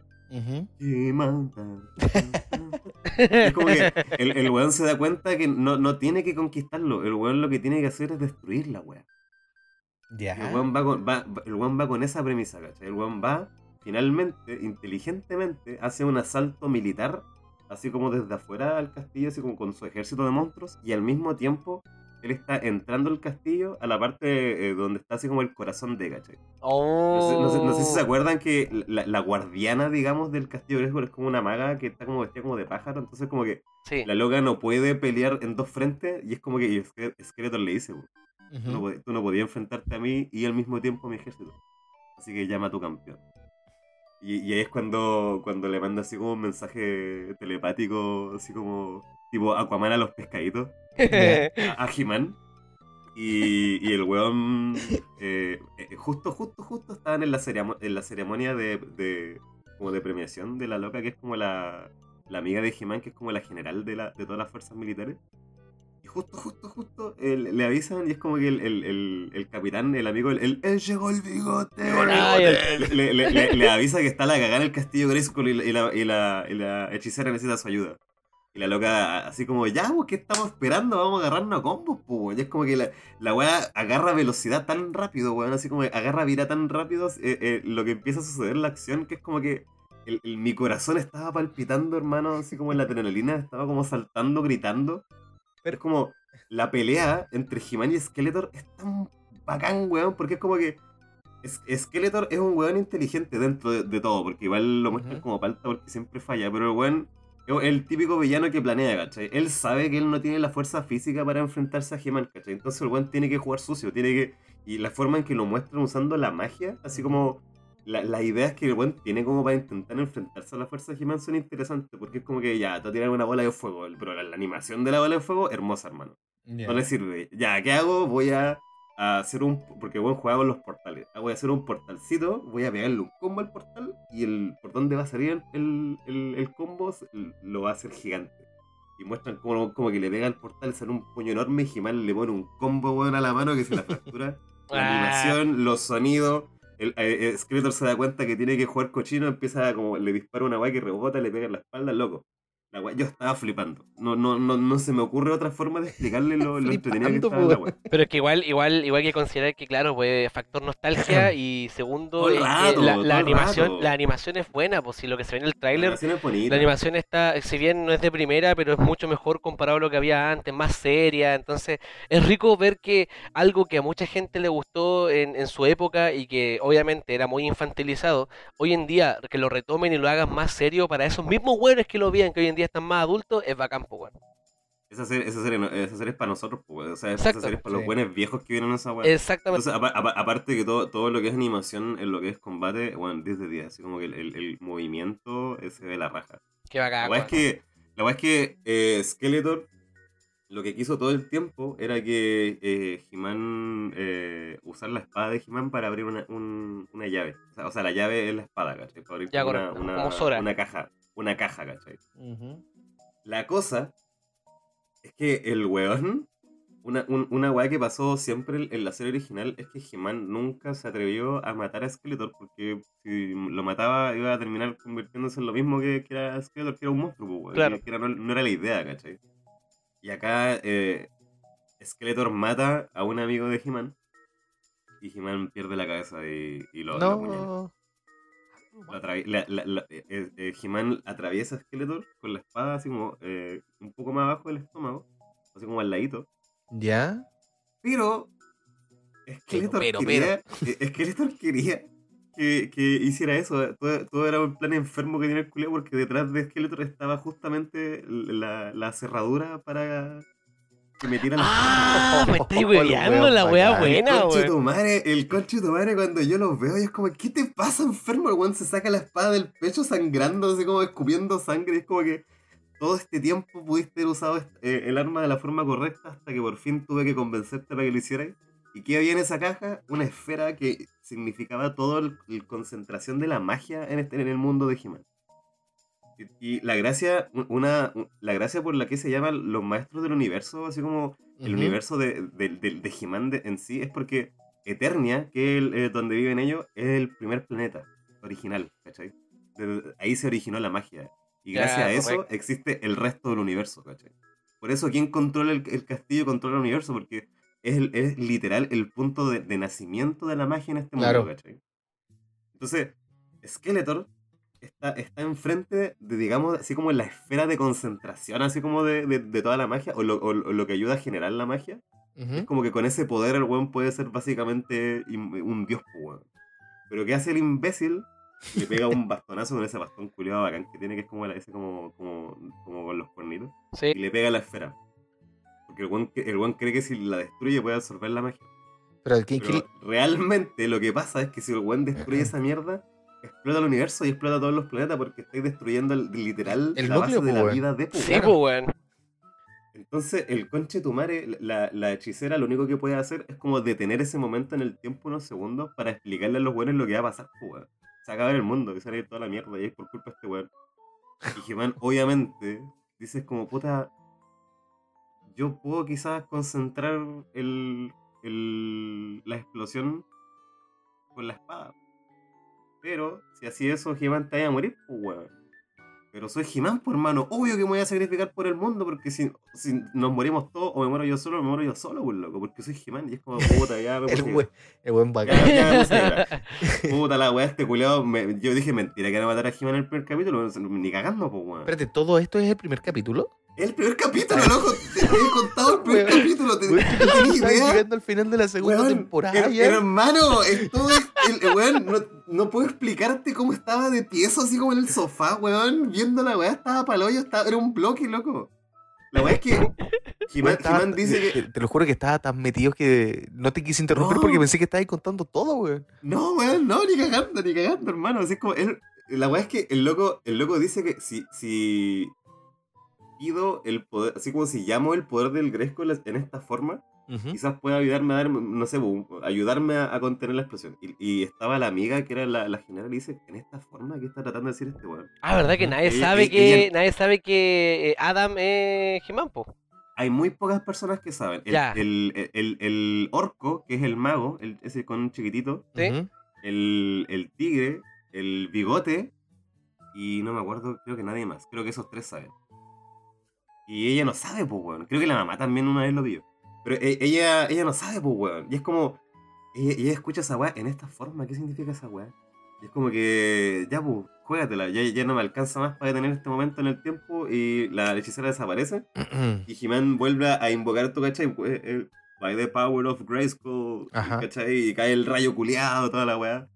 Es como que el, el weón se da cuenta que no, no tiene que conquistarlo. El weón lo que tiene que hacer es destruir la weá. Y. El weón va con, va- el weón va con esa premisa, ¿cachai? El weón va, finalmente, inteligentemente, hace un asalto militar, así como desde afuera al castillo, así como con su ejército de monstruos, y al mismo tiempo él está entrando al castillo a la parte eh, donde está así como el corazón de, ¿cachai? No sé, no sé- no sé si se Oh. acuerdan que la, la guardiana, digamos, del castillo Grayskull es como una maga que está como vestida como de pájaro, entonces como que Sí. la loca no puede pelear en dos frentes, y es como que Skeletor le dice, "Bu, tú no, Ujú. pod- tú no podías enfrentarte a mí y al mismo tiempo a mi ejército. Así que llama a tu campeón. Y, y ahí es cuando, cuando le manda así como un mensaje telepático, así como tipo Aquaman a los pescaditos, a, a He-Man. Y, y el weón, eh, eh, justo, justo, justo estaban en la, ceremo- en la ceremonia de, de, como de premiación de la loca, que es como la, la amiga de He-Man, que es como la general de, la, de todas las fuerzas militares. Justo, justo, justo le avisan y es como que el, el, el, capitán, el amigo, él llegó el bigote. Ay, el- Le, le- le- le avisa que está la cagada en el castillo Grayskull y, la, y, la, y, la, y la hechicera necesita su ayuda. Y la loca, así como, ya, pues, ¿qué estamos esperando? Vamos a agarrarnos a combos, pues. Y es como que la, la weá agarra velocidad tan rápido, weón. Así como que agarra vida tan rápido. eh, eh, lo que empieza a suceder en la acción, que es como que el- el- mi corazón estaba palpitando, hermano, así como en la adrenalina, estaba como saltando, gritando. Pero es como la pelea entre He-Man y Skeletor es tan bacán, weón, porque es como que Skeletor es un weón inteligente dentro de, de todo, porque igual lo muestran como palta porque siempre falla, pero el weón es el típico villano que planea, ¿cachai? Él sabe que él no tiene la fuerza física para enfrentarse a He-Man, ¿cachai? Entonces el weón tiene que jugar sucio, tiene que... Y la forma en que lo muestran usando la magia, así como la- las ideas que el weón tiene como para intentar enfrentarse a la fuerza de He-Man son interesantes, porque es como que ya, te tirar una bola de fuego, pero la, la animación de la bola de fuego, hermosa, hermano. No le sirve. Ya, ¿qué hago? Voy a, a hacer un. Porque bueno, juega con los portales. Ah, Voy a hacer un portalcito, voy a pegarle un combo al portal y el por donde va a salir el, el, el combo lo va a hacer gigante. Y muestran como, como que le pega al portal, sale un puño enorme y He-Man le pone un combo weón, a la mano que se la fractura. la animación, los sonidos. El, eh, eh, Skeletor se da cuenta que tiene que jugar cochino, empieza a como le dispara una weá que rebota, le pega en la espalda, loco. La yo estaba flipando. No, no, no, no se me ocurre otra forma de explicarle lo, lo entretenido que estaba la weá. Pero es que igual, igual, igual que considerar que, claro, pues factor nostalgia y segundo, que la, la animación, rato. la animación es buena, pues si lo que se ve en el La tráiler, animación es bonita. la animación está, si bien no es de primera, pero es mucho mejor comparado a lo que había antes, más seria, entonces es rico ver que algo que a mucha gente le gustó en, en su época y que obviamente era muy infantilizado, hoy en día que lo retomen y lo hagan más serio para esos mismos güeyes que lo vean, que hoy en día están más adultos, es bacán, pues, weón. Esa serie, esa, serie, esa serie es para nosotros, pues, o sea, esa Exacto. serie es para los buenos viejos que vieron esa weá. Exactamente. Entonces, aparte que todo, todo lo que es animación, en lo que es combate, bueno, 10 de 10, así como que el, el- el movimiento se ve la raja. Qué bacán, La weá es que, la es que eh, Skeletor lo que quiso todo el tiempo era que eh, He-Man eh, usar la espada de He-Man para abrir una, un- una llave. O sea, o sea, la llave es la espada, ¿cachai? Para abrir Ya, una, una caja. Una caja, ¿cachai? La cosa es que el weón, una, un- una weá que pasó siempre en la serie original es que He-Man nunca se atrevió a matar a Skeletor porque si lo mataba iba a terminar convirtiéndose en lo mismo que, que era Skeletor, que era un monstruo, pues, weón, Claro. que, era- no, no era la idea, ¿cachai? Y acá eh, Skeletor mata a un amigo de He-Man y He-Man pierde la cabeza y, y lo. No. La- la- la- eh, eh, eh, He-Man atraviesa a Skeletor con la espada así como eh, un poco más abajo del estómago, así como al ladito. ¿Ya? Pero Skeletor pero, quería, Skeletor quería que, que hiciera eso. Todo, todo era un plan enfermo que tenía el culeo porque detrás de Skeletor estaba justamente la, la cerradura para que metiera la Ah, me estáis Oh, hueveando el la wea buena, el weón. tu madre, el conche tu madre cuando yo los veo y es como, ¿qué te pasa enfermo? El weón se saca la espada del pecho sangrando, así como escupiendo sangre. es como que todo este tiempo pudiste haber usado eh, el arma de la forma correcta hasta que por fin tuve que convencerte para que lo hicieras. ¿Y qué había en esa caja? Una esfera que significaba toda la concentración de la magia en, este, en el mundo de. Y, y la gracia, una, un- la gracia por la que se llaman los maestros del universo, así como el universo de, de, de- de He-Man en sí, es porque Eternia, que es el, eh, donde viven ellos, es el primer planeta original, ¿cachai? De- ahí se originó la magia. Y gracias a eso correcto. existe el resto del universo, ¿cachai? Por eso quien controla el, el castillo controla el universo, porque es, el- es literal el punto de, de nacimiento de la magia en este Claro. mundo, ¿cachai? Entonces, Skeletor está, está enfrente de, digamos, así como en la esfera de concentración, así como de, de- de toda la magia, o lo, o- lo que ayuda a generar la magia. Ujú. Es como que con ese poder el weón puede ser básicamente un dios, po, weón. Pero ¿qué hace el imbécil? Le pega un bastonazo con ese bastón culiado bacán que tiene, que es como ese como, como, como con los cuernitos. Y Sí, le pega a la esfera. Porque el weón, el weón cree que si la destruye puede absorber la magia. Pero ¿quién, Pero realmente lo que pasa es que si el weón destruye esa mierda, explota el universo y explota todos los planetas porque estáis destruyendo el- literal El la núcleo, base de la weón. vida de po, sí, weón. pues, weón. Entonces, el conche tu madre, la, la hechicera, lo único que puede hacer es como detener ese momento en el tiempo unos segundos para explicarle a los buenos lo que va a pasar, pues, weón. Se va a acabar el mundo, que se va a ir toda la mierda y es por culpa de este weón. Y He-Man, obviamente, dices como, puta, yo puedo quizás concentrar el, el- la explosión con la espada. Pero, si así eso, He-Man te vaya a morir, pues, weón. pero soy He-Man, por hermano. Obvio que me voy a sacrificar por el mundo, porque si, si nos morimos todos, o me muero yo solo, me muero yo solo, pues loco, porque soy He-Man. Y es como, puta, ya me El puse- buen, el buen bacán. ya me puse negra. Puta la weá, este culiao. me- yo dije mentira que iban a matar a He-Man en el primer capítulo, ni cagando, pues weón. Espérate, ¿todo esto es el primer capítulo? El primer capítulo, loco. Te había contado el primer Weón. capítulo. Te, Weón, estaba idea. llegando al final de la segunda Weón, temporada her-. Hermano, esto es. El, weón, no, no puedo explicarte cómo estaba de piezo así como en el sofá, weón. Viendo la weá, estaba pa'l hoyo, estaba, era un bloque, loco. La weá es que. He-Man dice que. te, te lo juro que estaba tan metido que no te quise interrumpir No. porque pensé que estabas contando todo, weón. No, weón, no, ni cagando, ni cagando, hermano. Así es como. él- la weá es que el loco, el loco dice que si, si pido el poder, así como si llamo el poder del Gresco en esta forma, Quizás pueda ayudarme a dar, no sé, ayudarme a, a contener la explosión. Y, y estaba la amiga que era la, la general y dice, en esta forma, ¿qué está tratando de decir este weón? Ah, ¿verdad que nadie Ella- sabe ella- que ella- nadie sabe que eh, Adam es He-Man, po? Hay muy pocas personas que saben. El, Ya. el, el- el- el orco, que es el mago, el, ese con un chiquitito, ¿Sí? El tigre, el bigote, y no me acuerdo, creo que nadie más. Creo que esos tres saben. Y ella no sabe, pues, weón. Creo que la mamá también una vez lo vio. Pero e- ella, ella no sabe, pues, weón. Y es como, ella, ella escucha esa weá en esta forma. ¿Qué significa esa weá? Y es como que, ya, pues, juégatela. Ya, ya no me alcanza más para detener este momento en el tiempo. Y la hechicera desaparece. Y He-Man vuelve a invocar tu cachai. Eh, eh, By the power of Grayskull. ¿cachai? Y cae el rayo culeado, toda la weá.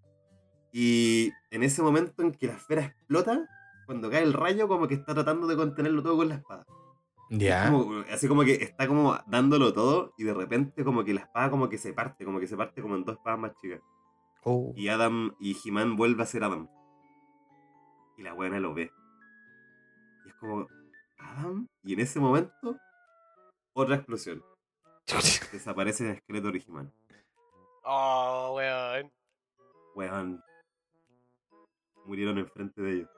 Y en ese momento en que la esfera explota, cuando cae el rayo, como que está tratando de contenerlo todo con la espada. Ya. Como- así como que está como dándolo todo y de repente como que la espada como que se parte, como que se parte como en dos espadas más chicas. Oh. Y Adam y He-Man vuelve a ser Adam. Y la buena lo ve. Y es como, Adam. Y en ese momento, otra explosión. Desaparece el esqueleto de He-Man. Oh, weón. Weón. Murieron enfrente de ellos.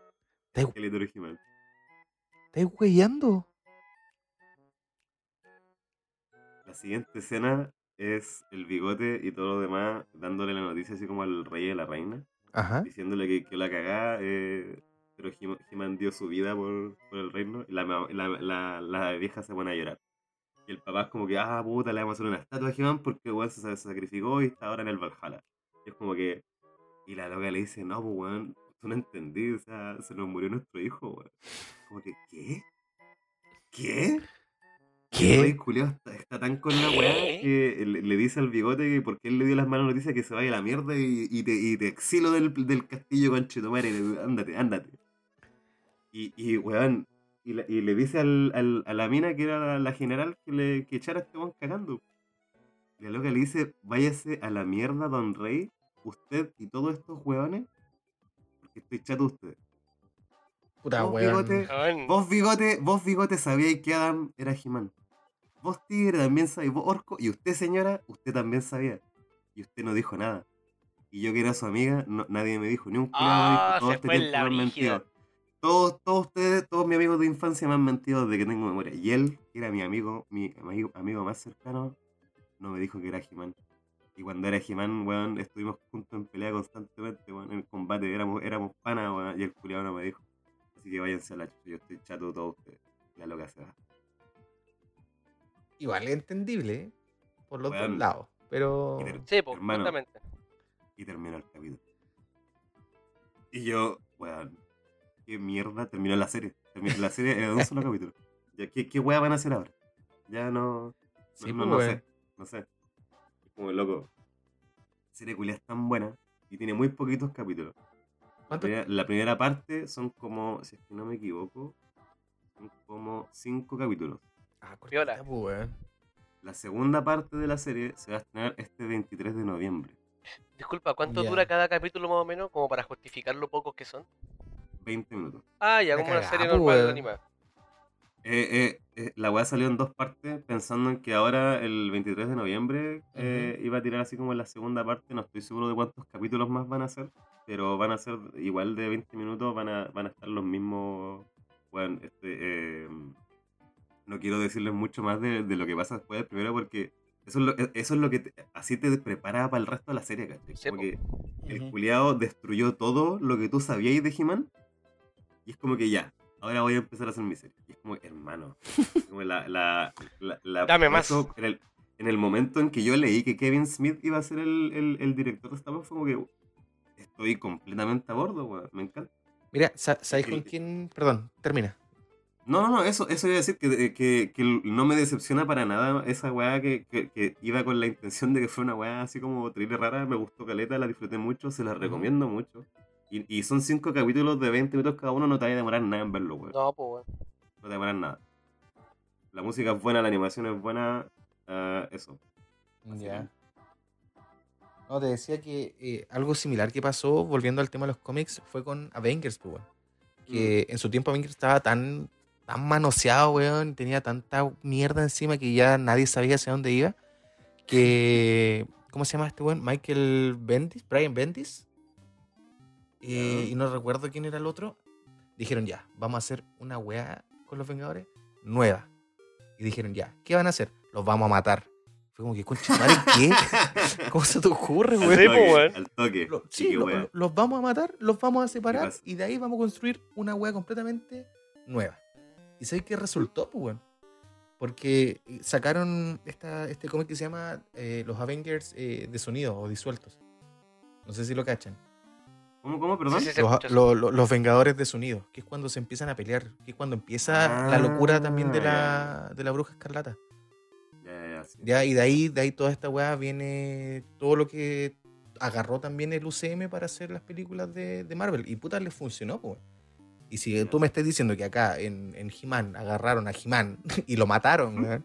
¿Estás Esqueleto de He-Man. estás weyando? La siguiente escena es el bigote y todo lo demás dándole la noticia así como al rey y a la reina. Ajá. diciéndole que, que la cagá, eh, pero He- He-Man dio su vida por, por el reino y la, la, la, la vieja se pone a llorar. Y el papá es como que, ah, puta, le vamos a hacer una estatua a He-Man porque weón se, se sacrificó y está ahora en el Valhalla. Y es como que, y la loca le dice, no, pues weón, tú no entendí, o sea, se nos murió nuestro hijo, weón. Como que, ¿qué? ¿Qué? El ¿Qué? culiao está, está tan con la weá que le, le dice al bigote que porque él le dio las malas noticias que se vaya a la mierda y, y te, y te exilo del, del castillo con Chetumare. Ándate, ándate. Y, y weón, y, la- y le dice al, al- a la mina que era la, la general que le que echara a este weón cagando. Y la loca le dice, váyase a la mierda, don rey, usted y todos estos weones, porque estoy chato de usted. Puta Vos, weón. bigote. Vos, bigote, vos, bigote, sabíais que Adam era He-Man. Vos, tigre, también sabíais. Vos, orco. Y usted, señora, usted también sabía. Y usted no dijo nada. Y yo, que era su amiga, no- nadie me dijo. Ni un Ah, dijo. Todo se este tiempo la me han brígida. mentido. Todos, todos ustedes, todos mis amigos de infancia me han mentido desde que tengo memoria. Y él, que era mi amigo, mi amigo, amigo más cercano, no me dijo que era He-Man. Y cuando era He-Man, weón, estuvimos juntos en pelea constantemente, weón, en combate. Éramos, éramos panas, weón, y el culiao no me dijo. Así que váyanse a la chucha, yo estoy chato de todos ustedes. La loca se va. Igual es entendible, ¿eh? Por los dos lados. Pero. Y Sí, po, Hermano. justamente. Y terminó el capítulo. Y yo, weón, qué mierda terminó la serie. Terminó la serie en un solo capítulo. Ya, ¿qué, ¿Qué weá van a hacer ahora? Ya no. No, Sí, no, pues, no weón. sé. No sé. Es como loco. La serie culia es tan buena y tiene muy poquitos capítulos. La la primera parte son como, si es que no me equivoco, son como cinco capítulos. Ah, cortita, pues. La segunda parte de la serie se va a estrenar este 23 de noviembre. Disculpa, ¿cuánto dura cada capítulo más o menos? Como para justificar lo pocos que son. 20 minutos. Ah, ya, como una serie po, normal weón. animada. Eh, eh, eh, la weá salió en dos partes pensando en que ahora el 23 de noviembre eh, iba a tirar así como en la segunda parte. No estoy seguro de cuántos capítulos más van a ser, pero van a ser igual de 20 minutos, van a, van a estar los mismos... Bueno, este, eh, no quiero decirles mucho más de, de lo que pasa después del primero porque eso es lo, e, eso es lo que te- así te prepara para el resto de la serie, ¿cachai? Sí, Como po. que el Ujú. culiao destruyó todo lo que tú sabías de He-Man. Y es como que ya, ahora voy a empezar a hacer mi serie. Y es como, hermano, como la, la, la, la- Dame más. En el, en el momento en que yo leí que Kevin Smith iba a ser el, el, el director de Wars, fue como que estoy completamente a bordo, weón. Me encanta. Mira, sa- ¿sabes Sí. con quién? Perdón, termina. No, no, no, eso, eso iba a decir que, que, que no me decepciona para nada esa weá que, que, que iba con la intención de que fuera una weá así como terrible rara. Me gustó Caleta, la disfruté mucho, se la recomiendo mucho. Y, y son cinco capítulos de 20 minutos cada uno, no te va a demorar nada en verlo, weón. No, pues, weón. No te demorar nada. La música es buena, la animación es buena, ah, eso. Ya. No, te decía que eh, algo similar que pasó, volviendo al tema de los cómics, fue con Avengers, pues, weón. Que en su tiempo Avengers estaba tan, tan manoseado, weón, tenía tanta mierda encima que ya nadie sabía hacia dónde iba. Que. ¿Cómo se llama este weón? Michael Bendis, Brian Bendis. Eh, y no recuerdo quién era el otro. Dijeron ya, vamos a hacer una weá con los Vengadores nueva. Y dijeron ya, ¿qué van a hacer? Los vamos a matar. Fue como que, concha, madre, ¿qué? ¿Cómo se te ocurre, weón? Toque, weón. al toque. Lo- Sí, sí, los vamos a matar, los vamos a separar y de ahí vamos a construir una wea completamente nueva. ¿Y sabes qué resultó, pues, weón? Porque sacaron esta, este cómic que se llama eh, Los Avengers eh, de sonido o disueltos. No sé si lo cachan. ¿Cómo, cómo, perdón? Sí, sí, Los, lo- lo- los Vengadores de sonido, que es cuando se empiezan a pelear, que es cuando empieza la locura también de la, de la bruja escarlata. Ya, ya, ya, sí. Ya, y de ahí, de ahí toda esta weá viene todo lo que agarró también el UCM para hacer las películas de, de Marvel. Y puta, les funcionó, pues. Y si tú me estás diciendo que acá en, en He-Man agarraron a He-Man y lo mataron,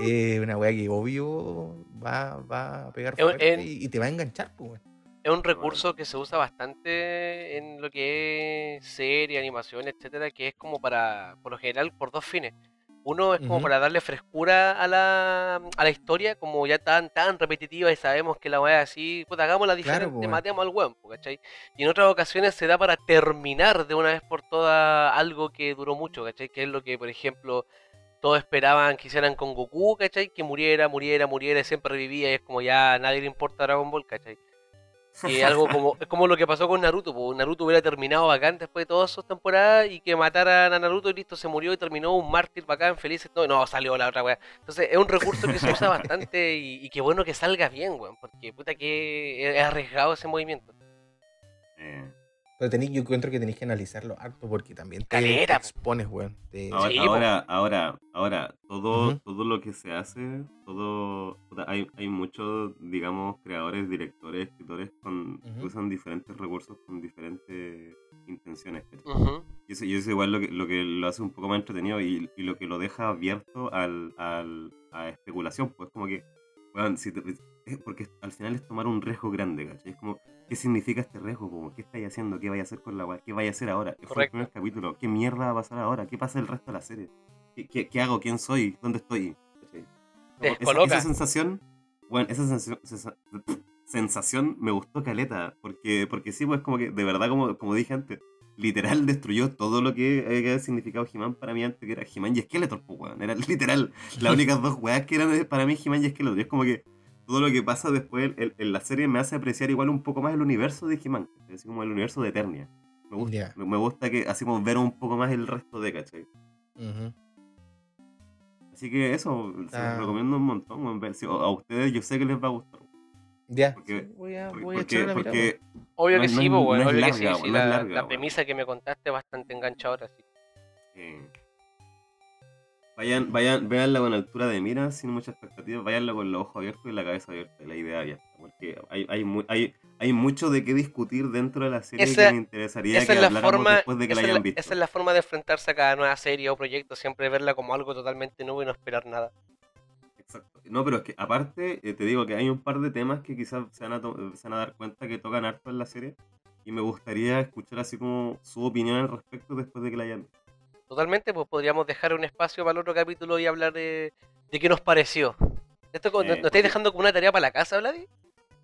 eh, una weá que obvio va, va a pegar fuerte en- y, y te va a enganchar, pues. Es un recurso que se usa bastante en lo que es serie, animación, etcétera, que es como para, por lo general, por dos fines. Uno es como para darle frescura a la, a la historia, como ya tan, tan repetitiva y sabemos que la weá es así, puta, hagámosla diferente, po, weón. matemos al weón, ¿cachai? Y en otras ocasiones se da para terminar de una vez por todas algo que duró mucho, ¿cachai? Que es lo que, por ejemplo, todos esperaban que hicieran con Goku, ¿cachai? Que muriera, muriera, muriera y siempre revivía y es como ya a nadie le importa Dragon Ball, ¿cachai? Y algo como, es como lo que pasó con Naruto, pues Naruto hubiera terminado bacán después de todas sus temporadas y que mataran a Naruto y listo, se murió y terminó un mártir bacán, feliz. No, no, salió la otra weá. Entonces es un recurso que se usa bastante y, y qué bueno que salga bien, weón, porque puta que es arriesgado ese movimiento. Eh, Pero tení- yo encuentro que tenéis que analizarlo harto porque también te, Caleta, te po. expones, weón. Te- Ahora, Sí, ahora, ahora, ahora, todo, todo lo que se hace, todo, hay, hay muchos, digamos, creadores, directores, escritores con, que usan diferentes recursos con diferentes intenciones. Y eso, y eso igual lo que, lo que lo hace un poco más entretenido y, y lo que lo deja abierto al, al- a especulación, pues como que, weón, si te- es porque al final es tomar un riesgo grande, ¿cachai? Es como, ¿qué significa este riesgo? Como, ¿Qué estáis haciendo? ¿Qué vaya a hacer con la? ¿Qué vaya a hacer ahora? ¿Qué fue el Correcto. primer capítulo? ¿Qué mierda va a pasar ahora? ¿Qué pasa el resto de la serie? ¿Qué, qué- qué hago? ¿Quién soy? ¿Dónde estoy? Te Como esa, descoloca. esa sensación, bueno, esa sensación, sensa- sensación me gustó caleta, porque, porque sí, pues como que de verdad, como, como dije antes, literal destruyó todo lo que había significado He-Man para mí antes, que era He-Man y Skeletor, pues weón, era literal, las únicas dos weas que eran para mí He-Man y Skeletor, y es como que todo lo que pasa después en, en la serie me hace apreciar igual un poco más el universo de He-Man, como el universo de Eternia. Me gusta, me, me gusta que así como ver un poco más el resto de, ¿cachai? Así que eso, se los Ah. recomiendo un montón, weón, ver si- a ustedes yo sé que les va a gustar. Ya, Porque- sí, voy a, Porque, la mirada, porque Obvio que no sí, no que sí, sí, la, larga, la premisa que me contaste es bastante enganchadora, sí. Eh, Vayan, vayan, véanla con altura de mira, sin mucha expectativa, váyanla con los ojos abiertos y la cabeza abierta, la idea abierta, porque hay, hay, mu- hay, hay mucho de qué discutir dentro de la serie Esa- que me interesaría Esa que es, la forma, después de que la hayan la, visto. esa es la forma de enfrentarse a cada nueva serie o proyecto, siempre verla como algo totalmente nuevo y no esperar nada. Exacto. No, pero es que aparte, eh, te digo que hay un par de temas que quizás se van, a to- se van a dar cuenta que tocan harto en la serie y me gustaría escuchar así como su opinión al respecto después de que la hayan visto. Totalmente, pues podríamos dejar un espacio para el otro capítulo y hablar de, de qué nos pareció. ¿Esto Eh, ¿no, no porque- estáis dejando como una tarea para la casa, Vladi?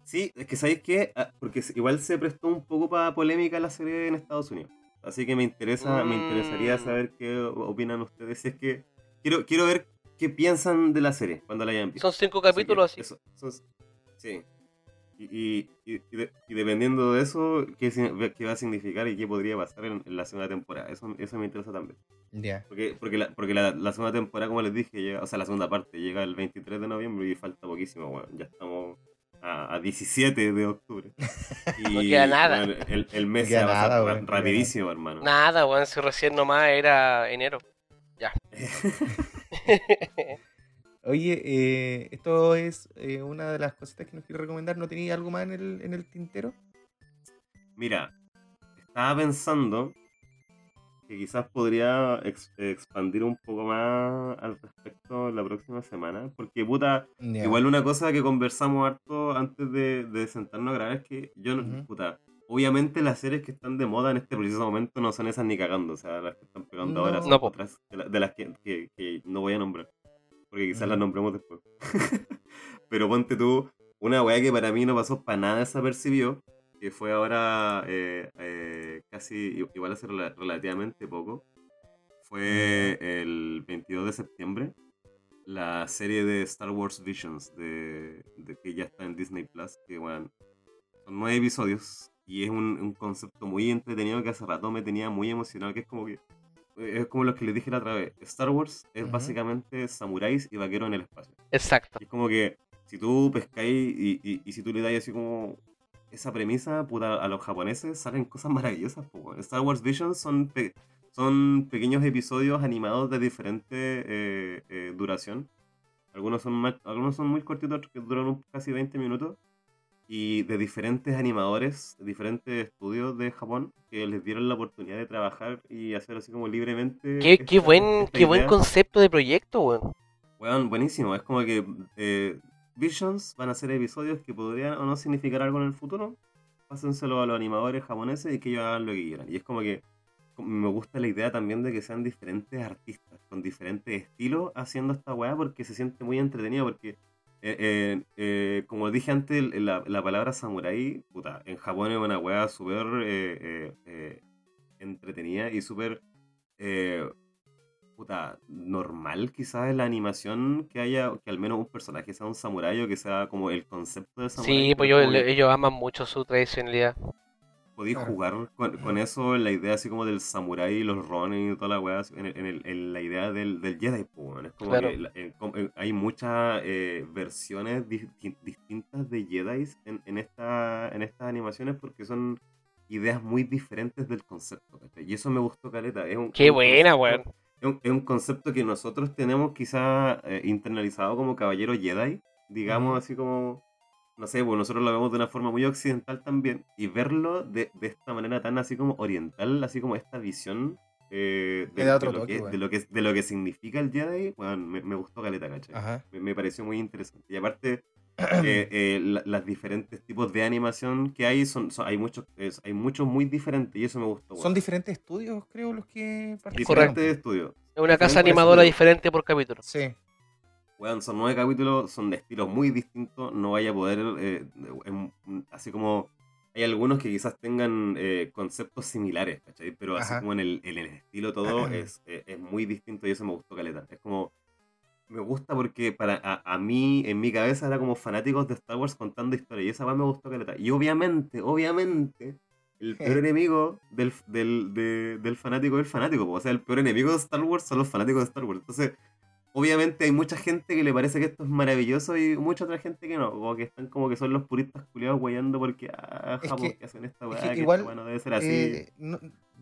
Sí, es que sabéis que, porque se- igual se prestó un poco para polémica la serie en Estados Unidos. Así que me interesa, me interesaría Mm. saber qué opinan ustedes. Si es que quiero, quiero ver qué piensan de la serie cuando la hayan visto. Son cinco Así que capítulos así. eso- es- sí. Y, y, y- y de- y dependiendo de eso, ¿qué, qué va a significar y qué podría pasar en, en la segunda temporada? Eso, eso me interesa también. Ya. Porque, porque, la, porque la, la segunda temporada, como les dije, llega, o sea, la segunda parte llega el 23 de noviembre y falta poquísimo, weón. Ya estamos a, a 17 de octubre. Y, No queda nada. weón, el, el mes No se queda va a pasar nada, no queda rapidísimo, hermano. Nada, weón, si recién nomás era enero. Ya. Oye, eh, esto es eh, una de las cositas que nos quiero recomendar. ¿No tenía algo más en el, en el tintero? Mira, estaba pensando que quizás podría ex- expandir un poco más al respecto la próxima semana. Porque, puta. Igual una cosa que conversamos harto antes de, de sentarnos a grabar es que yo no, Ujú. puta, obviamente las series que están de moda en este preciso momento no son esas ni cagando, o sea, las que están pegando No. ahora son No, otras de, la- de las que, que- que no voy a nombrar, porque quizás las nombremos después. Pero ponte tú, una weá que para mí no pasó para nada desapercibido, que fue ahora eh, eh, casi, igual hace rela- relativamente poco, fue el 22 de septiembre, la serie de Star Wars Visions, de, de que ya está en Disney Plus, que bueno, son nueve episodios y es un, un concepto muy entretenido que hace rato me tenía muy emocionado, que es como que es como lo que les dije la otra vez, Star Wars es Ujú. básicamente samuráis y vaqueros en el espacio. Exacto. Y es como que si tú pescáis y, y, y si tú le das así como esa premisa, puta, a los japoneses salen cosas maravillosas. po. Star Wars Visions son, pe- son pequeños episodios animados de diferente eh, eh, duración. Algunos son, más- algunos son muy cortitos, otros que duran casi 20 minutos. Y de diferentes animadores, de diferentes estudios de Japón, que les dieron la oportunidad de trabajar y hacer así como libremente. Qué, qué buen, qué buen concepto de proyecto, weón. Weón, buenísimo. Es como que eh, Visions van a ser episodios que podrían o no significar algo en el futuro. Pásenselo a los animadores japoneses y que ellos hagan lo que quieran. Y es como que me gusta la idea también de que sean diferentes artistas con diferentes estilos haciendo esta weá porque se siente muy entretenido. Porque, eh, eh, eh, como dije antes, la, la palabra samurai, puta, en Japón es una weá súper eh, eh, entretenida y súper puta, normal quizás en la animación que haya, que al menos un personaje sea un samurái o que sea como el concepto de samurái. Sí, pues yo- ellos aman mucho su tradicionalidad. Podéis Claro. jugar con, con eso, en la idea así como del samurái y los ronin y toda la weá, en, el- en el- en la idea del, del Jedi, pues, es como Claro. que la- en- com- en- hay muchas eh, versiones di- di- distintas de Jedi en, en, esta, en estas animaciones porque son ideas muy diferentes del concepto, ¿cachai? Y eso me gustó, Caleta. Es un, Qué un buena, weón. es un, es un concepto que nosotros tenemos quizá eh, internalizado como caballero Jedi, digamos así como, no sé, pues nosotros lo vemos de una forma muy occidental también, y verlo de, de esta manera tan así como oriental, así como esta visión eh, de, lo toque, que, de, lo que, de lo que significa el Jedi, weón, me, me gustó Caleta, ¿cachai? Ajá. Me, me pareció muy interesante. Y aparte, eh, eh, la- las diferentes tipos de animación que hay, son, son- hay, muchos, es- hay muchos muy diferentes, y eso me gustó. Son diferentes estudios, creo, los que participaron. diferentes estudios. Es una casa animadora estudios. diferente por capítulo. Sí. Weón, son nueve capítulos, son de estilos muy distintos, no vaya a poder, eh, em, así como hay algunos que quizás tengan eh, conceptos similares, ¿cachai? Pero así Ajá. como en el, en el estilo todo es, eh, es muy distinto y eso me gustó caleta. Es como, me gusta porque para a, a mí, en mi cabeza era como fanáticos de Star Wars contando historias y esa weá me gustó caleta. Y obviamente, obviamente, el peor enemigo del, del, de- del fanático es el fanático, po. o sea, el peor enemigo de Star Wars son los fanáticos de Star Wars. Entonces, obviamente hay mucha gente que le parece que esto es maravilloso y mucha otra gente que no, como que están como que son los puristas culiados guayando porque ah, Es Japón que- que hacen esta es weá, que que, igual, esta weá no debe ser así. Eh, no,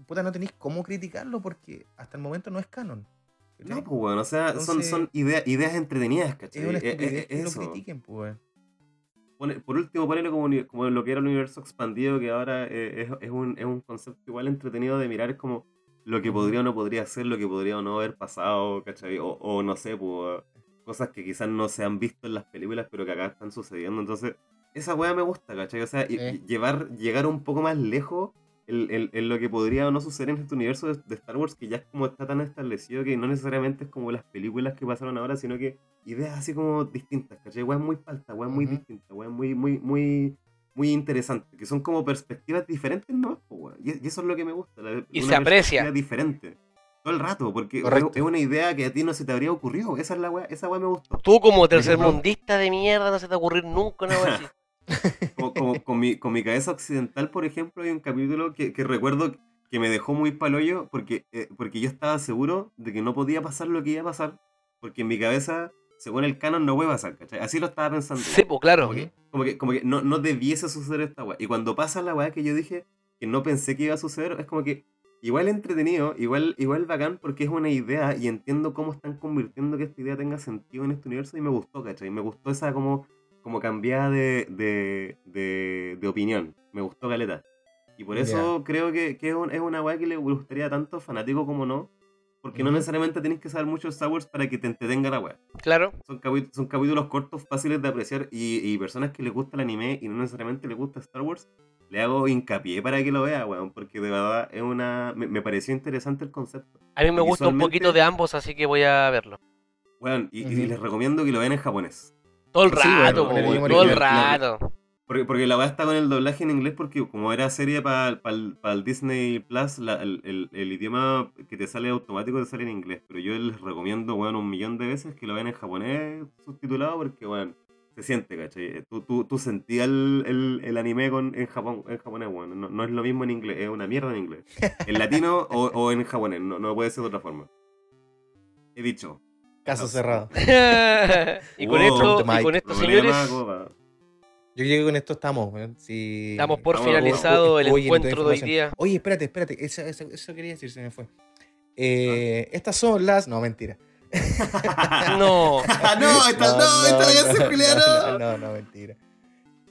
puta, no tenéis cómo criticarlo porque hasta el momento no es canon. no, pues bueno, o sea, son, Entonces- son idea- ideas entretenidas, ¿cachai? es una Eh, estupidez eh, que lo critiquen, pues. por último, ponele como, como lo que era el universo expandido, que ahora eh, es, es un, es un concepto igual entretenido de mirar, es como lo que podría o no podría ser, lo que podría o no haber pasado, ¿cachai? O, o no sé, pues, cosas que quizás no se han visto en las películas, pero que acá están sucediendo. Entonces, esa weá me gusta, ¿cachai? O sea, Sí. y llevar, llegar un poco más lejos en, en- en lo que podría o no suceder en este universo de, de Star Wars, que ya es como está tan establecido que no necesariamente es como las películas que pasaron ahora, sino que ideas así como distintas, ¿cachai? Weas muy paltas, weas muy Ujú. distintas, weas muy, muy, muy, muy interesantes, que son como perspectivas diferentes, ¿no? Y, eso es lo que me gusta. la- Y una se aprecia. diferente. Todo el rato, porque es, Correcto. es una idea que a ti no se te habría ocurrido. Esa es la wea, esa wea me gustó. Tú como tercermundista de mierda no se te va a ocurrir nunca una wea así. como, como con, mi, con mi cabeza occidental, por ejemplo, hay un capítulo que, que recuerdo que me dejó muy palollo porque, eh, porque yo estaba seguro de que no podía pasar lo que iba a pasar. Porque en mi cabeza, según el canon, no puede pasar, ¿cachai? Así lo estaba pensando. Sí, pues claro. Como que, como que, como que no, no debiese suceder esta weá. Y cuando pasa la weá que yo dije que no pensé que iba a suceder, es como que igual entretenido, igual, igual bacán porque es una idea y entiendo cómo están convirtiendo que esta idea tenga sentido en este universo y me gustó, ¿cachai? Me gustó esa como, como cambiada de, de, de, de opinión. Me gustó Caleta. Y por eso creo que, que es, un- es una weá que le gustaría tanto fanático como no. Porque no necesariamente tenés que saber mucho de Star Wars para que te entretenga la weá. Claro. Son, capítulos cortos, fáciles de apreciar y, y personas que les gusta el anime y no necesariamente les gusta Star Wars, le hago hincapié para que lo vea, weón, porque de verdad es una... Me, me pareció interesante el concepto. A mí me gusta un poquito de ambos, así que voy a verlo. Weón, y, les recomiendo que lo vean en japonés. Todo el Sí, bueno, rato, el po, todo el rato. Porque, porque la weá está con el doblaje en inglés porque como era serie para el Disney Plus, la- el, el- el idioma que te sale automático te sale en inglés. Pero yo les recomiendo, weón, un millón de veces que lo vean en japonés subtitulado porque, weón, se siente, ¿cachai? Tú, tú, tú sentías el, el- el anime con, en, Japón, en japonés, weón. No, no es lo mismo en inglés, es una mierda en inglés. En latino o, o en japonés, no, no puede ser de otra forma. He dicho. Caso cerrado. y con Wow. esto, y con esto, señores. Yo creo que con esto estamos. Si... damos por finalizado el Oye, no encuentro de hoy día. Oye, espérate, espérate. Eso, eso, eso quería decir, se me fue. Eh, Estas son las. No, mentira. No. Ah, no, esta no, esta ya se pelea, no, no. no, no, mentira.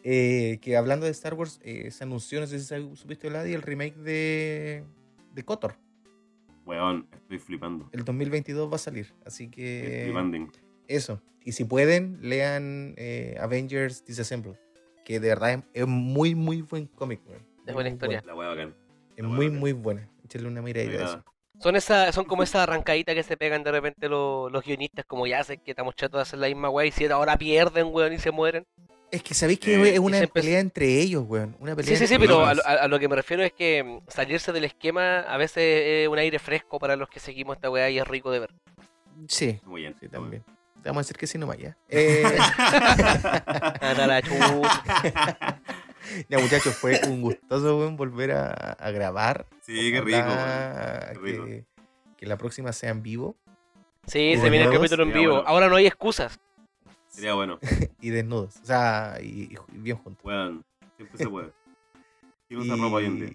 Eh, que hablando de Star Wars, eh, se anunció, no sé si supiste, Vladi, el remake de, de KOTOR. Weón, estoy flipando. El 2022 va a salir. Así Estoy que. flipando. Eso. Y si pueden, lean eh, Avengers Disassembled. Que de verdad es, es muy, muy buen cómic, weón. Es buena historia. La bacán. Es La muy, muy buena. Échenle una miradita a eso. Son, esa, son como esas arrancaditas que se pegan de repente los, los guionistas, como ya sé que estamos chatos de hacer la misma weá y si ahora pierden, weón, y se mueren. Es que sabéis que Eh, es una pelea entre ellos, weón. Una pelea Sí, sí, sí, entre pero a, ellos. lo- a- a lo que me refiero es que mm, salirse del esquema a veces es un aire fresco para los que seguimos esta weá y es rico de ver. Sí, Muy bien. sí, también. Te vamos a decir que sí nomás ya. Eh, ya, muchachos, fue un gustoso, weón, volver a, a grabar. Sí, qué rico, Ojalá weón. Qué rico. Que, que la próxima sea en vivo Sí, Y se viene el capítulo en vivo. bueno. Ahora no hay excusas. Sería bueno. y desnudos. O sea, y, y bien juntos. Weón, siempre se puede. ¿Quién usa ropa hoy en día?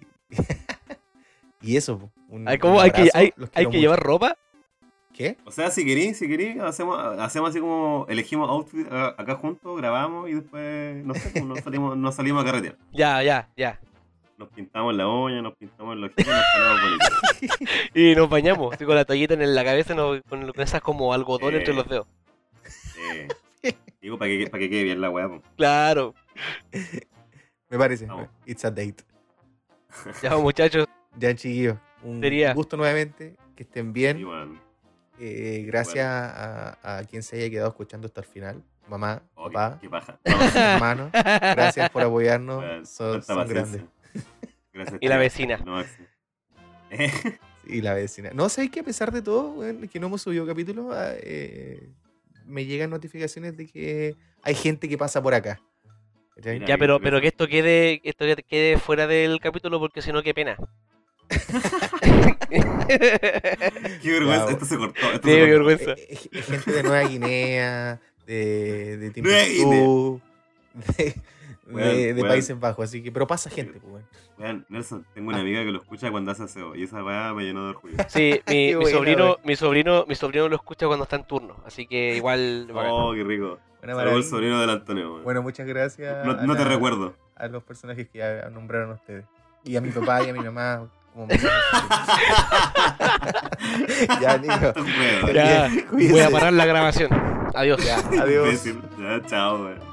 y eso, un, Hay, como, un hay, que, hay, hay que llevar ropa. ¿Qué? O sea, si querís, si querís, hacemos, hacemos así como elegimos outfit a- acá juntos, grabamos y después, no sé, pues, nos salimos, nos salimos a carretear. Ya, ya, ya. Nos pintamos la uña, nos pintamos los ojitos, nos ponemos bonitos. Y nos bañamos, así con la toallita en la cabeza, no- con, con esas como algodón Eh. entre los dedos. Eh, digo, para que, para que quede bien la weá. Claro. Me parece. Vamos. It's a date. Ya, muchachos. Ya, chiquillos. Un Sería. gusto nuevamente. Que estén Sí, bien. Eh, gracias a, a quien se haya quedado escuchando hasta el final. Mamá, Oh, papá, qué hermano. Gracias por apoyarnos. Son son grandes. Gracias. Y la vecina. No, Y la vecina. No, ¿sabéis que a pesar de todo, que no hemos subido capítulo, ah, eh, me llegan notificaciones de que hay gente que pasa por acá. Ya, pero, pero que esto quede, esto que quede fuera del capítulo porque si no, qué pena. Qué vergüenza, Ya, esto se cortó. Esto Sí, se qué cortó. vergüenza. Eh, eh, gente de Nueva Guinea, de, de Nueva Timbuktu, de, de- de. Países Bajos. Así que, pero pasa gente, pues, Nelson, tengo una amiga que lo escucha cuando hace aseo y esa weá me llenó de orgullo. Sí, mi, sobrino, mi sobrino, mi sobrino lo escucha cuando está en turno, así que igual bacán. Oh, qué rico. Al maravilla. sobrino del Antonio. Bueno, muchas gracias. no te la- recuerdo. A los personajes que ya nombraron ustedes. Y a mi papá y a mi mamá. Ya, Nico. Ya, voy a parar la grabación. Adiós. Ya, adiós. Ya, chao, weón.